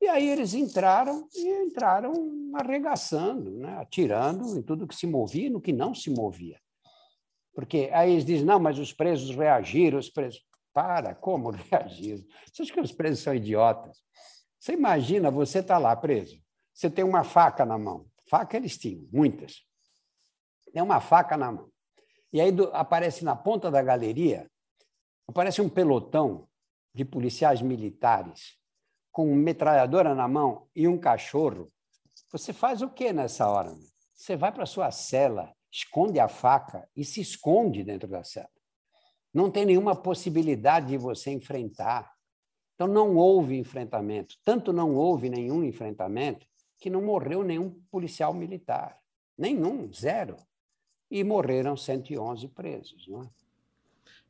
E aí eles entraram e entraram arregaçando, né? atirando em tudo que se movia e no que não se movia. Porque aí eles dizem, não, mas os presos reagiram, os presos. Para, como reagiram? Você acha que os presos são idiotas? Você imagina, você está lá preso, você tem uma faca na mão. Faca eles tinham, muitas. Tem uma faca na mão. E aí do, aparece na ponta da galeria, aparece um pelotão de policiais militares com metralhadora na mão e um cachorro. Você faz o que nessa hora? Você vai para sua cela, esconde a faca e se esconde dentro da cela. Não tem nenhuma possibilidade de você enfrentar. Então não houve enfrentamento. Tanto não houve nenhum enfrentamento que não morreu nenhum policial militar. Nenhum, zero e morreram 111 presos. Não é?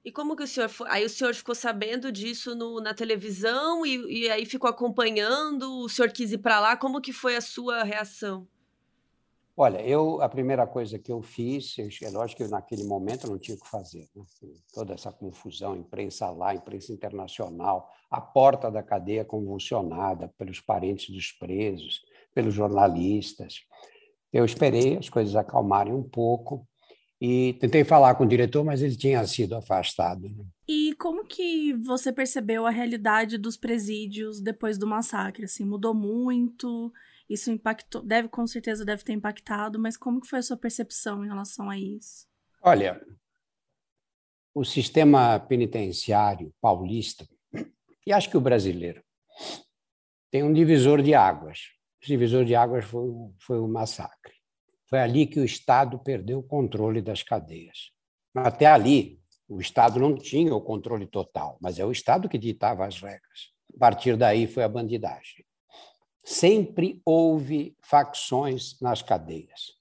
E como que o senhor foi? Aí o senhor ficou sabendo disso no, na televisão e, e aí ficou acompanhando, o senhor quis ir para lá, como que foi a sua reação? Olha, eu a primeira coisa que eu fiz, é lógico que naquele momento eu não tinha o que fazer, né? toda essa confusão, imprensa lá, imprensa internacional, a porta da cadeia convulsionada pelos parentes dos presos, pelos jornalistas. Eu esperei as coisas acalmarem um pouco e tentei falar com o diretor, mas ele tinha sido afastado. Né? E como que você percebeu a realidade dos presídios depois do massacre? Assim, mudou muito? Isso impactou, deve com certeza deve ter impactado, mas como que foi a sua percepção em relação a isso? Olha, o sistema penitenciário paulista e acho que o brasileiro tem um divisor de águas. O divisor de águas foi, foi o massacre. Foi ali que o Estado perdeu o controle das cadeias. Até ali, o Estado não tinha o controle total, mas é o Estado que ditava as regras. A partir daí foi a bandidagem. sempre houve facções nas cadeias.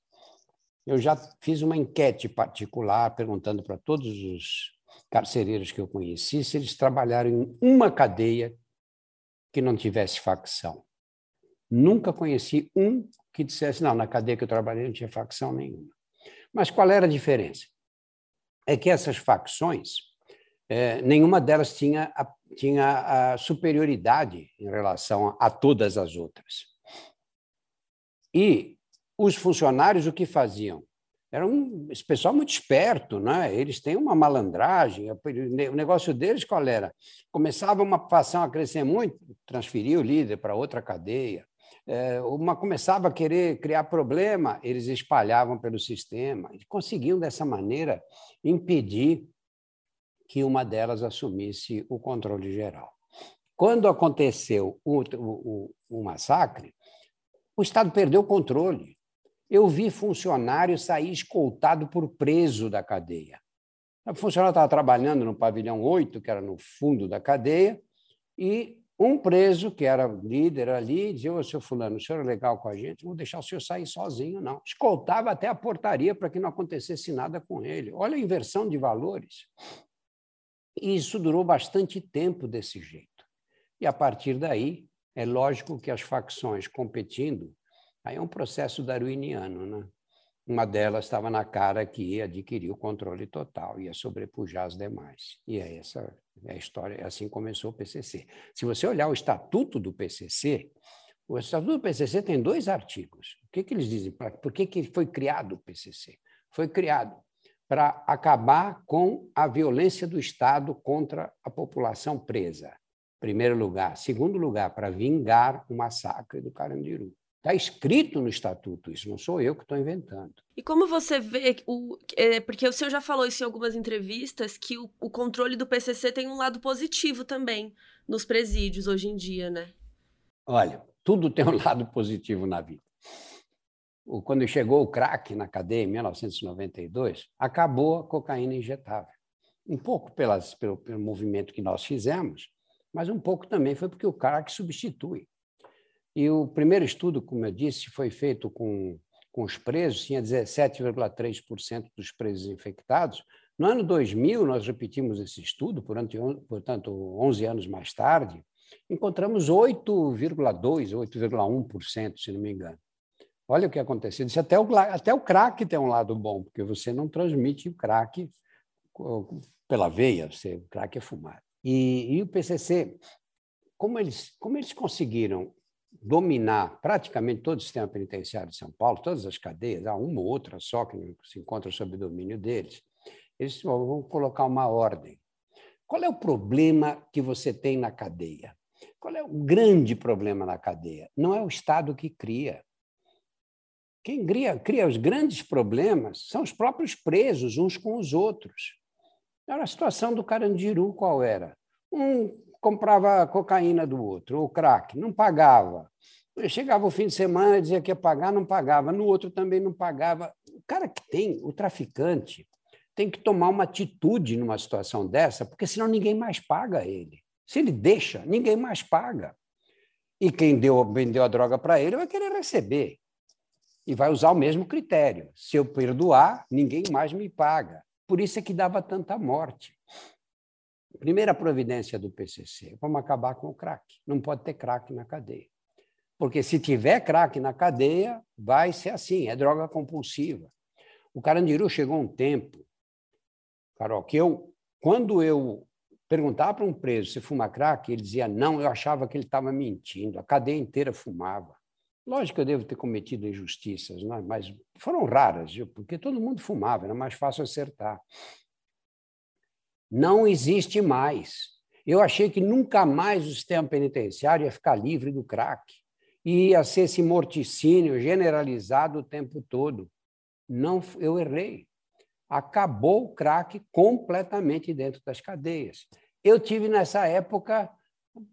Eu já fiz uma enquete particular perguntando para todos os carcereiros que eu conheci se eles trabalharam em uma cadeia que não tivesse facção. Nunca conheci um que dissesse, não, na cadeia que eu trabalhei não tinha facção nenhuma. Mas qual era a diferença? É que essas facções, é, nenhuma delas tinha a, tinha a superioridade em relação a, a todas as outras. E os funcionários o que faziam? Era um esse pessoal muito esperto, né? eles têm uma malandragem. O negócio deles qual era? Começava uma facção a crescer muito, transferia o líder para outra cadeia. É, uma começava a querer criar problema, eles espalhavam pelo sistema e conseguiam, dessa maneira, impedir que uma delas assumisse o controle geral. Quando aconteceu o, o, o massacre, o Estado perdeu o controle. Eu vi funcionário sair escoltado por preso da cadeia. O funcionário estava trabalhando no pavilhão 8, que era no fundo da cadeia, e um preso, que era líder ali, dizia: Ô, seu Fulano, o senhor é legal com a gente, não vou deixar o senhor sair sozinho, não. Escoltava até a portaria para que não acontecesse nada com ele. Olha a inversão de valores. E isso durou bastante tempo desse jeito. E a partir daí, é lógico que as facções competindo, aí é um processo darwiniano, né? Uma delas estava na cara que ia adquirir o controle total, ia sobrepujar as demais. E é essa é a história, assim começou o PCC. Se você olhar o estatuto do PCC, o estatuto do PCC tem dois artigos. O que, que eles dizem? Por que, que foi criado o PCC? Foi criado para acabar com a violência do Estado contra a população presa. Primeiro lugar. Segundo lugar, para vingar o massacre do Carandiru. Está escrito no estatuto isso, não sou eu que estou inventando. E como você vê, o, é, porque o senhor já falou isso em algumas entrevistas, que o, o, controle do PCC tem um lado positivo também nos presídios hoje em dia, né? Olha, tudo tem um lado positivo na vida. Quando chegou o crack na cadeia em 1992, acabou a cocaína injetável. Um pouco pelas, pelo, pelo movimento que nós fizemos, mas um pouco também foi porque o crack substitui. E o primeiro estudo, como eu disse, foi feito com, com os presos, tinha 17,3% dos presos infectados. No ano 2000, nós repetimos esse estudo, portanto, 11 anos mais tarde, encontramos 8,2%, 8,1%, se não me engano. Olha o que aconteceu. Disse, até o, até o crack tem um lado bom, porque você não transmite o crack pela veia, você, o crack é fumado. E, e o PCC, como eles, como eles conseguiram dominar praticamente todo o sistema penitenciário de São Paulo, todas as cadeias, há uma ou outra só que se encontra sob domínio deles, eles vão colocar uma ordem. Qual é o problema que você tem na cadeia? Qual é o grande problema na cadeia? Não é o Estado que cria. Quem cria, cria os grandes problemas são os próprios presos, uns com os outros. Era a situação do Carandiru, qual era? Um comprava cocaína do outro, ou crack, não pagava. Chegava o fim de semana, dizia que ia pagar, não pagava. No outro também não pagava. O cara que tem, o traficante, tem que tomar uma atitude numa situação dessa, porque senão ninguém mais paga ele. Se ele deixa, ninguém mais paga. E quem deu, vendeu a droga para ele vai querer receber. E vai usar o mesmo critério. Se eu perdoar, ninguém mais me paga. Por isso é que dava tanta morte. Primeira providência do PCC, vamos acabar com o crack. Não pode ter crack na cadeia. Porque se tiver crack na cadeia, vai ser assim, é droga compulsiva. O Carandiru chegou um tempo, Carol, que eu, quando eu perguntava para um preso se fuma crack, ele dizia não, eu achava que ele estava mentindo, a cadeia inteira fumava. Lógico que eu devo ter cometido injustiças, né? mas foram raras, porque todo mundo fumava, era mais fácil acertar não existe mais. Eu achei que nunca mais o sistema penitenciário ia ficar livre do crack. Ia ser esse morticínio generalizado o tempo todo. Não, eu errei. Acabou o crack completamente dentro das cadeias. Eu tive nessa época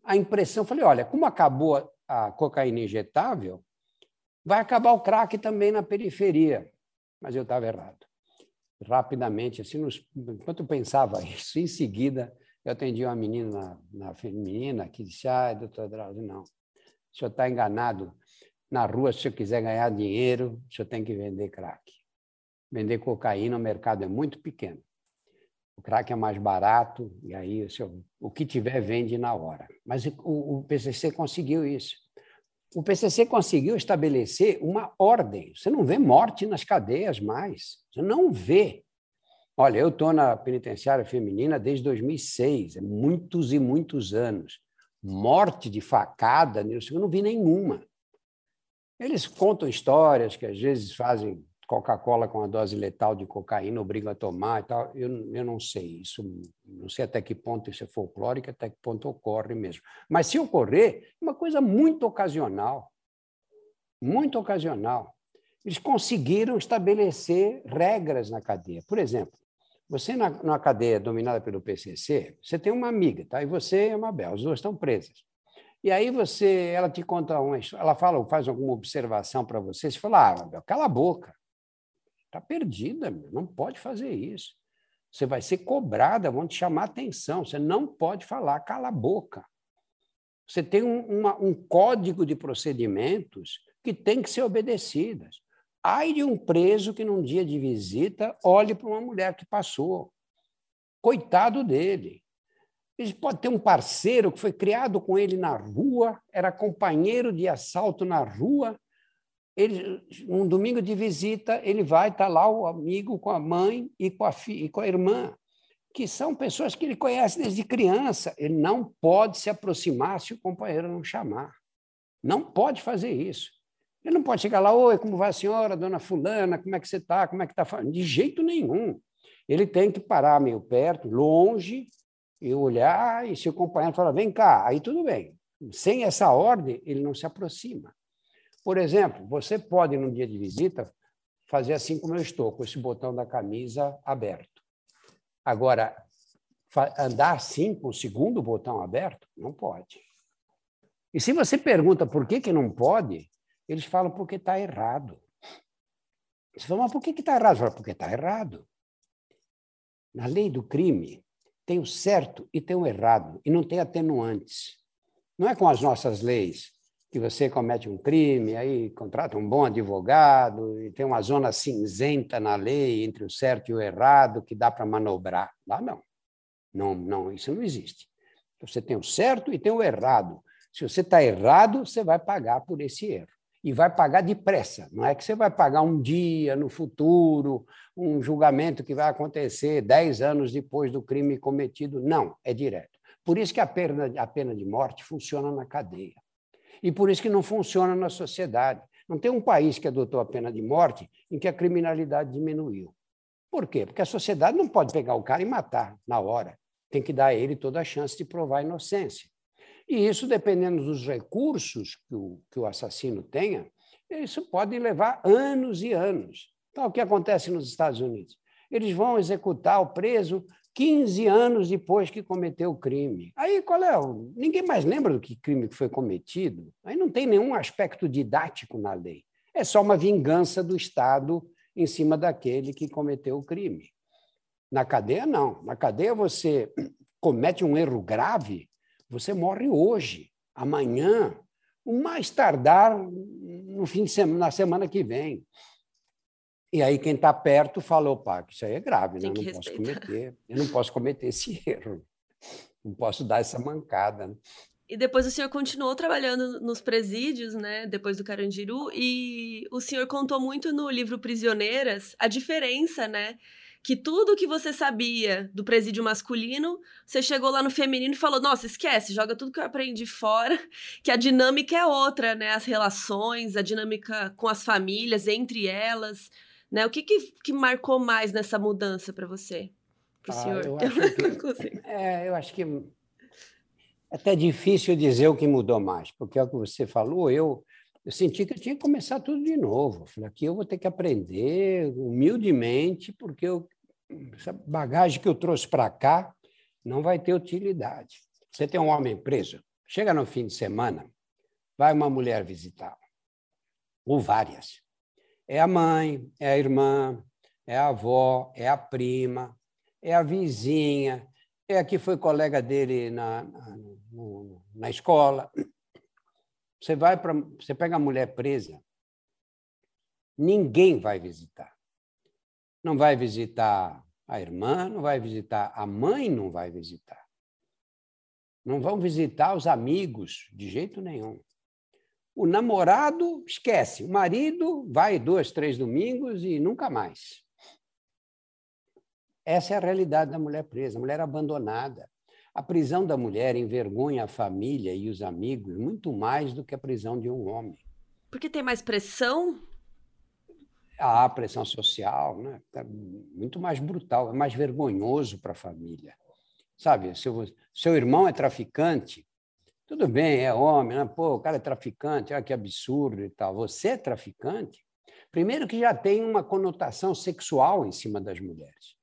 a impressão, falei, olha, como acabou a cocaína injetável, vai acabar o crack também na periferia. Mas eu estava errado rapidamente, assim, nos, enquanto eu pensava isso, em seguida eu atendi uma menina na, na feminina que disse, ah, doutor Drauzio, não, o senhor está enganado. Na rua, se o senhor quiser ganhar dinheiro, o senhor tem que vender crack. Vender cocaína, o mercado é muito pequeno. O crack é mais barato, e aí o, senhor, o que tiver vende na hora. Mas o, o PCC conseguiu isso. O PCC conseguiu estabelecer uma ordem. Você não vê morte nas cadeias mais. Você não vê. Olha, eu estou na penitenciária feminina desde 2006, é muitos e muitos anos. Morte de facada, eu não vi nenhuma. Eles contam histórias que às vezes fazem Coca-Cola com a dose letal de cocaína, obrigam a tomar e tal. Eu, eu não sei isso, não sei até que ponto isso é folclórico, até que ponto ocorre mesmo. Mas se ocorrer, é uma coisa muito ocasional. Muito ocasional. Eles conseguiram estabelecer regras na cadeia. Por exemplo, você, na, numa cadeia dominada pelo PCC, você tem uma amiga, tá? e você e a Mabel, as duas estão presas. E aí você, ela te conta uma ela fala, faz alguma observação para você, você fala, ah, Mabel, cala a boca. Está perdida, meu. não pode fazer isso. Você vai ser cobrada, vão te chamar atenção. Você não pode falar, cala a boca. Você tem um, uma, um código de procedimentos que tem que ser obedecidas. Ai de um preso que, num dia de visita, olhe para uma mulher que passou. Coitado dele. Ele pode ter um parceiro que foi criado com ele na rua, era companheiro de assalto na rua. Ele, um domingo de visita, ele vai estar tá lá o amigo com a mãe e com a, e com a irmã, que são pessoas que ele conhece desde criança. Ele não pode se aproximar se o companheiro não chamar. Não pode fazer isso. Ele não pode chegar lá, oi, como vai a senhora, dona fulana, como é que você está, como é que está? De jeito nenhum. Ele tem que parar meio perto, longe, e olhar, e se o companheiro falar, vem cá, aí tudo bem. Sem essa ordem, ele não se aproxima. Por exemplo, você pode, num dia de visita, fazer assim como eu estou, com esse botão da camisa aberto. Agora, andar assim, com o segundo botão aberto, não pode. E se você pergunta por que, que não pode, eles falam porque está errado. Você fala, mas por que está errado? Fala, porque está errado. Na lei do crime, tem o certo e tem o errado, e não tem atenuantes. Não é com as nossas leis, que você comete um crime, aí contrata um bom advogado, e tem uma zona cinzenta na lei entre o certo e o errado que dá para manobrar. Lá não. Não, não, isso não existe. Você tem o certo e tem o errado. Se você está errado, você vai pagar por esse erro e vai pagar depressa. Não é que você vai pagar um dia no futuro, um julgamento que vai acontecer dez anos depois do crime cometido. Não, é direto. Por isso que a pena, a pena de morte funciona na cadeia. E por isso que não funciona na sociedade. Não tem um país que adotou a pena de morte em que a criminalidade diminuiu. Por quê? Porque a sociedade não pode pegar o cara e matar na hora. Tem que dar a ele toda a chance de provar a inocência. E isso, dependendo dos recursos que o, que o assassino tenha, isso pode levar anos e anos. Então, o que acontece nos Estados Unidos? Eles vão executar o preso 15 anos depois que cometeu o crime. Aí qual é? O... Ninguém mais lembra do que crime que foi cometido. Aí não tem nenhum aspecto didático na lei. É só uma vingança do Estado em cima daquele que cometeu o crime. Na cadeia, não. Na cadeia, você comete um erro grave, você morre hoje, amanhã, o mais tardar no fim de semana, na semana que vem. E aí quem está perto falou, pá, isso aí é grave, né? Eu não posso cometer, eu não posso cometer esse erro, não posso dar essa mancada. Né? E depois o senhor continuou trabalhando nos presídios, né? Depois do Carandiru, e o senhor contou muito no livro Prisioneiras a diferença, né? que tudo que você sabia do presídio masculino, você chegou lá no feminino e falou: nossa, esquece, joga tudo que eu aprendi fora, que a dinâmica é outra, né? As relações, a dinâmica com as famílias, entre elas. Né? O que, que, que marcou mais nessa mudança para você? Para o ah, senhor? Eu acho, que, é, eu acho que é até difícil dizer o que mudou mais, porque é o que você falou, eu eu senti que eu tinha que começar tudo de novo. Falei, aqui eu vou ter que aprender humildemente, porque eu, essa bagagem que eu trouxe para cá não vai ter utilidade. Você tem um homem preso, chega no fim de semana, vai uma mulher visitá-lo, ou várias. É a mãe, é a irmã, é a avó, é a prima, é a vizinha, é a que foi colega dele na, na, na escola Você vai para, você pega a mulher presa, ninguém vai visitar. Não vai visitar a irmã, não vai visitar a mãe, não vai visitar. Não vão visitar os amigos de jeito nenhum. O namorado esquece, o marido vai dois, três domingos e nunca mais. Essa é a realidade da mulher presa, a mulher abandonada. A prisão da mulher envergonha a família e os amigos muito mais do que a prisão de um homem. Porque tem mais pressão? Há pressão social, né? É muito mais brutal, é mais vergonhoso para a família. Sabe, seu, seu irmão é traficante, tudo bem, é homem, né? pô, o cara é traficante, olha que absurdo e tal. Você é traficante? Primeiro que já tem uma conotação sexual em cima das mulheres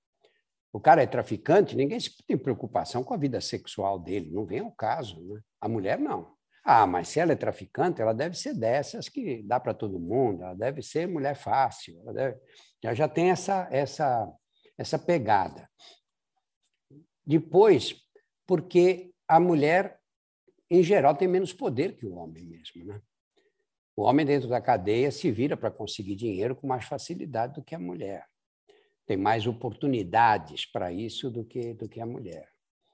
o cara é traficante, ninguém tem preocupação com a vida sexual dele, não vem ao caso. Né? A mulher não. Ah, mas se ela é traficante, ela deve ser dessas que dá para todo mundo, ela deve ser mulher fácil, ela deve... já, já tem essa, essa, essa pegada. Depois, porque a mulher, em geral, tem menos poder que o homem mesmo. Né? O homem, dentro da cadeia, se vira para conseguir dinheiro com mais facilidade do que a mulher tem mais oportunidades para isso do que, do que a mulher.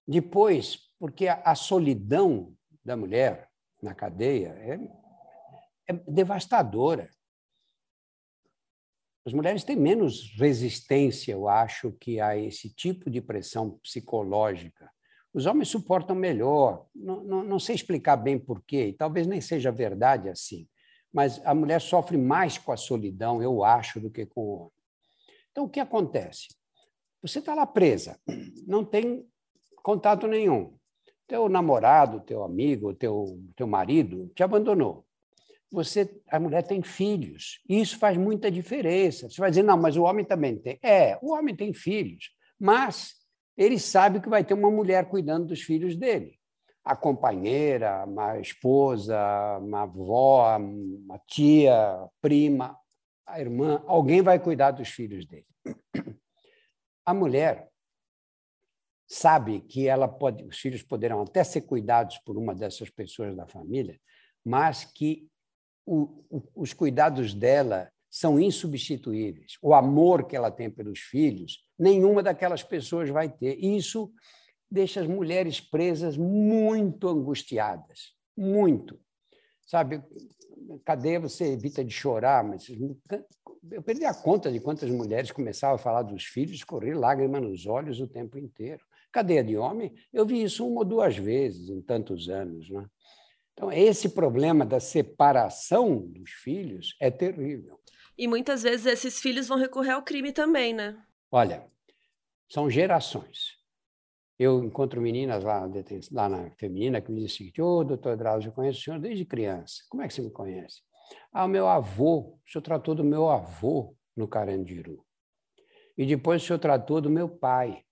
Depois, porque a, a solidão da mulher na cadeia é, é devastadora. As mulheres têm menos resistência, eu acho, que a esse tipo de pressão psicológica. Os homens suportam melhor. Não, não, não sei explicar bem por quê, e talvez nem seja verdade assim, mas a mulher sofre mais com a solidão, eu acho, do que com o homem. Então, o que acontece? Você está lá presa, não tem contato nenhum. Teu namorado, teu amigo, teu, teu marido te abandonou. Você, a mulher tem filhos. Isso faz muita diferença. Você vai dizer, não, mas o homem também tem. É, o homem tem filhos, mas ele sabe que vai ter uma mulher cuidando dos filhos dele. A companheira, uma esposa, uma avó, uma tia, prima, a irmã, alguém vai cuidar dos filhos dele. A mulher sabe que ela pode, os filhos poderão até ser cuidados por uma dessas pessoas da família, mas que o, o, os cuidados dela são insubstituíveis. O amor que ela tem pelos filhos, nenhuma daquelas pessoas vai ter. Isso deixa as mulheres presas muito angustiadas, muito. Sabe, cadeia você evita de chorar, mas eu perdi a conta de quantas mulheres começavam a falar dos filhos, correr lágrima nos olhos o tempo inteiro. Cadeia de homem, eu vi isso uma ou duas vezes em tantos anos. Né? Então, esse problema da separação dos filhos é terrível. E muitas vezes esses filhos vão recorrer ao crime também, né? Olha, são gerações. Eu encontro meninas lá, lá na feminina que me dizem seguinte: Ô, oh, doutor Drauzio, eu conheço o senhor desde criança. Como é que você me conhece? Ah, meu avô, o senhor tratou do meu avô no Carandiru. E depois o senhor tratou do meu pai.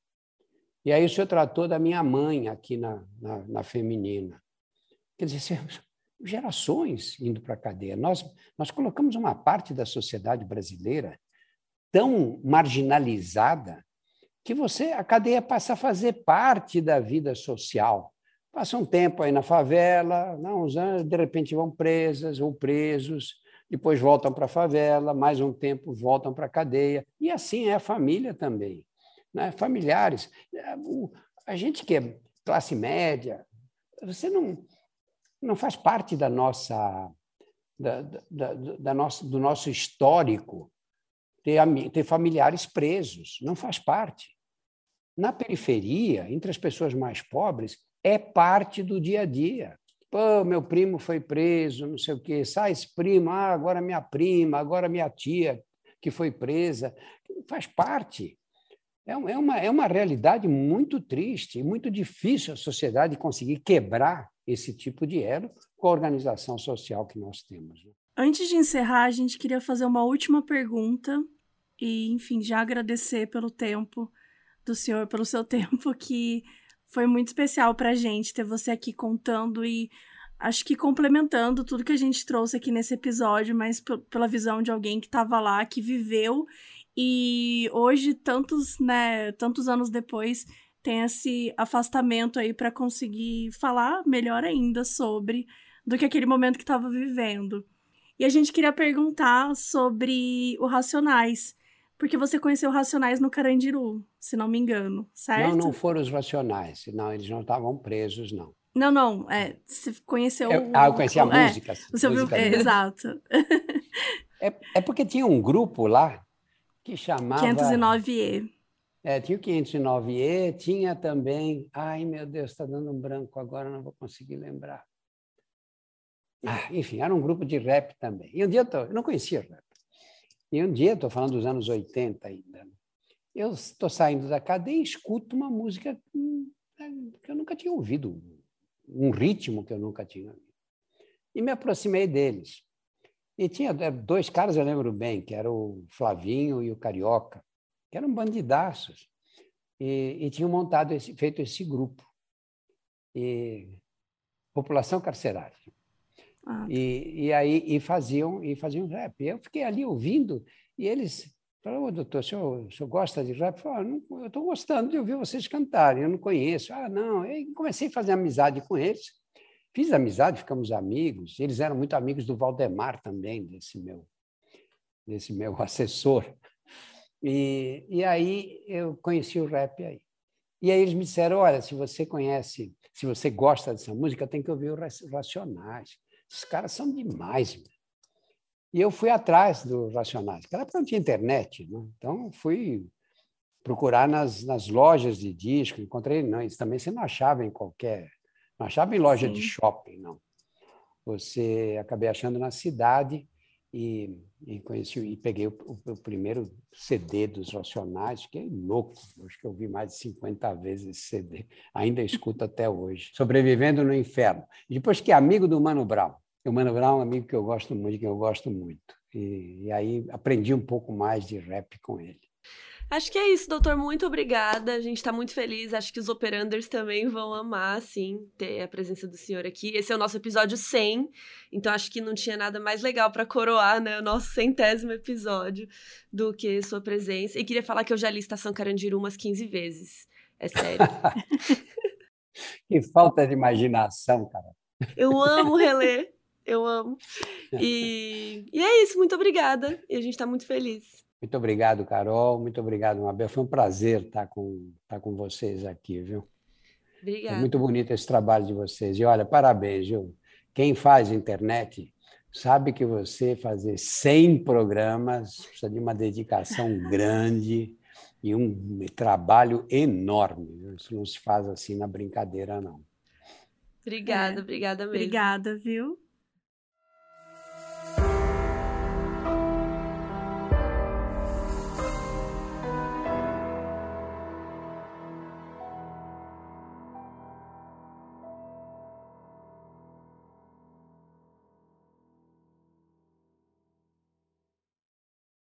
E aí o senhor tratou da minha mãe aqui na, na, na feminina. Quer dizer, gerações indo para a cadeia. Nós, nós colocamos uma parte da sociedade brasileira tão marginalizada que você a cadeia passa a fazer parte da vida social. Passa um tempo aí na favela, não, uns anos, de repente vão presas ou presos, depois voltam para a favela, mais um tempo voltam para a cadeia. E assim é a família também. Né? Familiares. A gente que é classe média, você não, não faz parte da nossa, da, da, da do nosso histórico ter, ter familiares presos, não faz parte. Na periferia, entre as pessoas mais pobres, é parte do dia a dia. Pô, meu primo foi preso, não sei o quê. Sai esse primo, ah, agora minha prima, agora minha tia que foi presa. Faz parte. É, é uma, é uma realidade muito triste muito difícil a sociedade conseguir quebrar esse tipo de elo com a organização social que nós temos. Né? Antes de encerrar, a gente queria fazer uma última pergunta e, enfim, já agradecer pelo tempo do senhor, pelo seu tempo, que foi muito especial para a gente ter você aqui contando e acho que complementando tudo que a gente trouxe aqui nesse episódio, mas pela visão de alguém que estava lá, que viveu e hoje, tantos, né, tantos anos depois, tem esse afastamento aí para conseguir falar melhor ainda sobre do que aquele momento que estava vivendo. E a gente queria perguntar sobre o Racionais, porque você conheceu o Racionais no Carandiru, se não me engano, certo? Não, não foram os Racionais, não, eles não estavam presos, não. Não, não, é, você conheceu... Eu, ah, eu conheci a é, música. Você ouviu, é, exato. É, é porque tinha um grupo lá que chamava... 509E. É, tinha o 509E, tinha também... Ai, meu Deus, está dando um branco agora, não vou conseguir lembrar. Ah, enfim, era um grupo de rap também. E um dia eu, tô, eu não conhecia rap. E um dia, estou falando dos anos 80 ainda, eu estou saindo da cadeia e escuto uma música que eu nunca tinha ouvido, um ritmo que eu nunca tinha ouvido. E me aproximei deles. E tinha é, dois caras, eu lembro bem, que eram o Flavinho e o Carioca, que eram bandidaços. E, e tinham montado esse, feito esse grupo. E, população carcerária. Ah. E, e aí e faziam e faziam rap. Eu fiquei ali ouvindo e eles falaram, oh, doutor, o senhor, o senhor gosta de rap? Eu, falei, ah, eu estou gostando de ouvir vocês cantarem, eu não conheço. Ah, não. E comecei a fazer amizade com eles. Fiz amizade, ficamos amigos. Eles eram muito amigos do Valdemar também, desse meu, desse meu assessor. E, e aí eu conheci o rap aí. E aí eles me disseram, olha, se você conhece, se você gosta dessa música, tem que ouvir o Racionais. Esses caras são demais. Meu. E eu fui atrás dos Racionais. Naquela época não tinha internet, né? então fui procurar nas, nas lojas de disco. Encontrei, não, isso também você não achava em qualquer. Não achava em loja Sim. de shopping, não. Você acabei achando na cidade e, e conheci e peguei o, o, o, primeiro CD dos Racionais, fiquei louco, acho que eu vi mais de 50 vezes esse CD, ainda escuto até hoje. Sobrevivendo no Inferno. E depois que amigo do Mano Brown. O Mano Brown é um amigo que eu gosto muito, que eu gosto muito. E, e aí aprendi um pouco mais de rap com ele. Acho que é isso, doutor. Muito obrigada. A gente está muito feliz. Acho que os operanders também vão amar, sim, ter a presença do senhor aqui. Esse é o nosso episódio 100, então acho que não tinha nada mais legal para coroar, né, o nosso centésimo episódio do que sua presença. E queria falar que eu já li Estação Carandiru umas 15 vezes. É sério. que falta de imaginação, cara. Eu amo reler. Eu amo. E, e é isso. Muito obrigada. E a gente está muito feliz. Muito obrigado, Carol. Muito obrigado, Mabel. Foi um prazer estar com, estar com vocês aqui, viu? Obrigada. É muito bonito esse trabalho de vocês. E olha, parabéns, viu? Quem faz internet sabe que você fazer 100 programas precisa de uma dedicação grande e um trabalho enorme. Isso não se faz assim na brincadeira, não. Obrigada, é. obrigada mesmo. Obrigada, viu?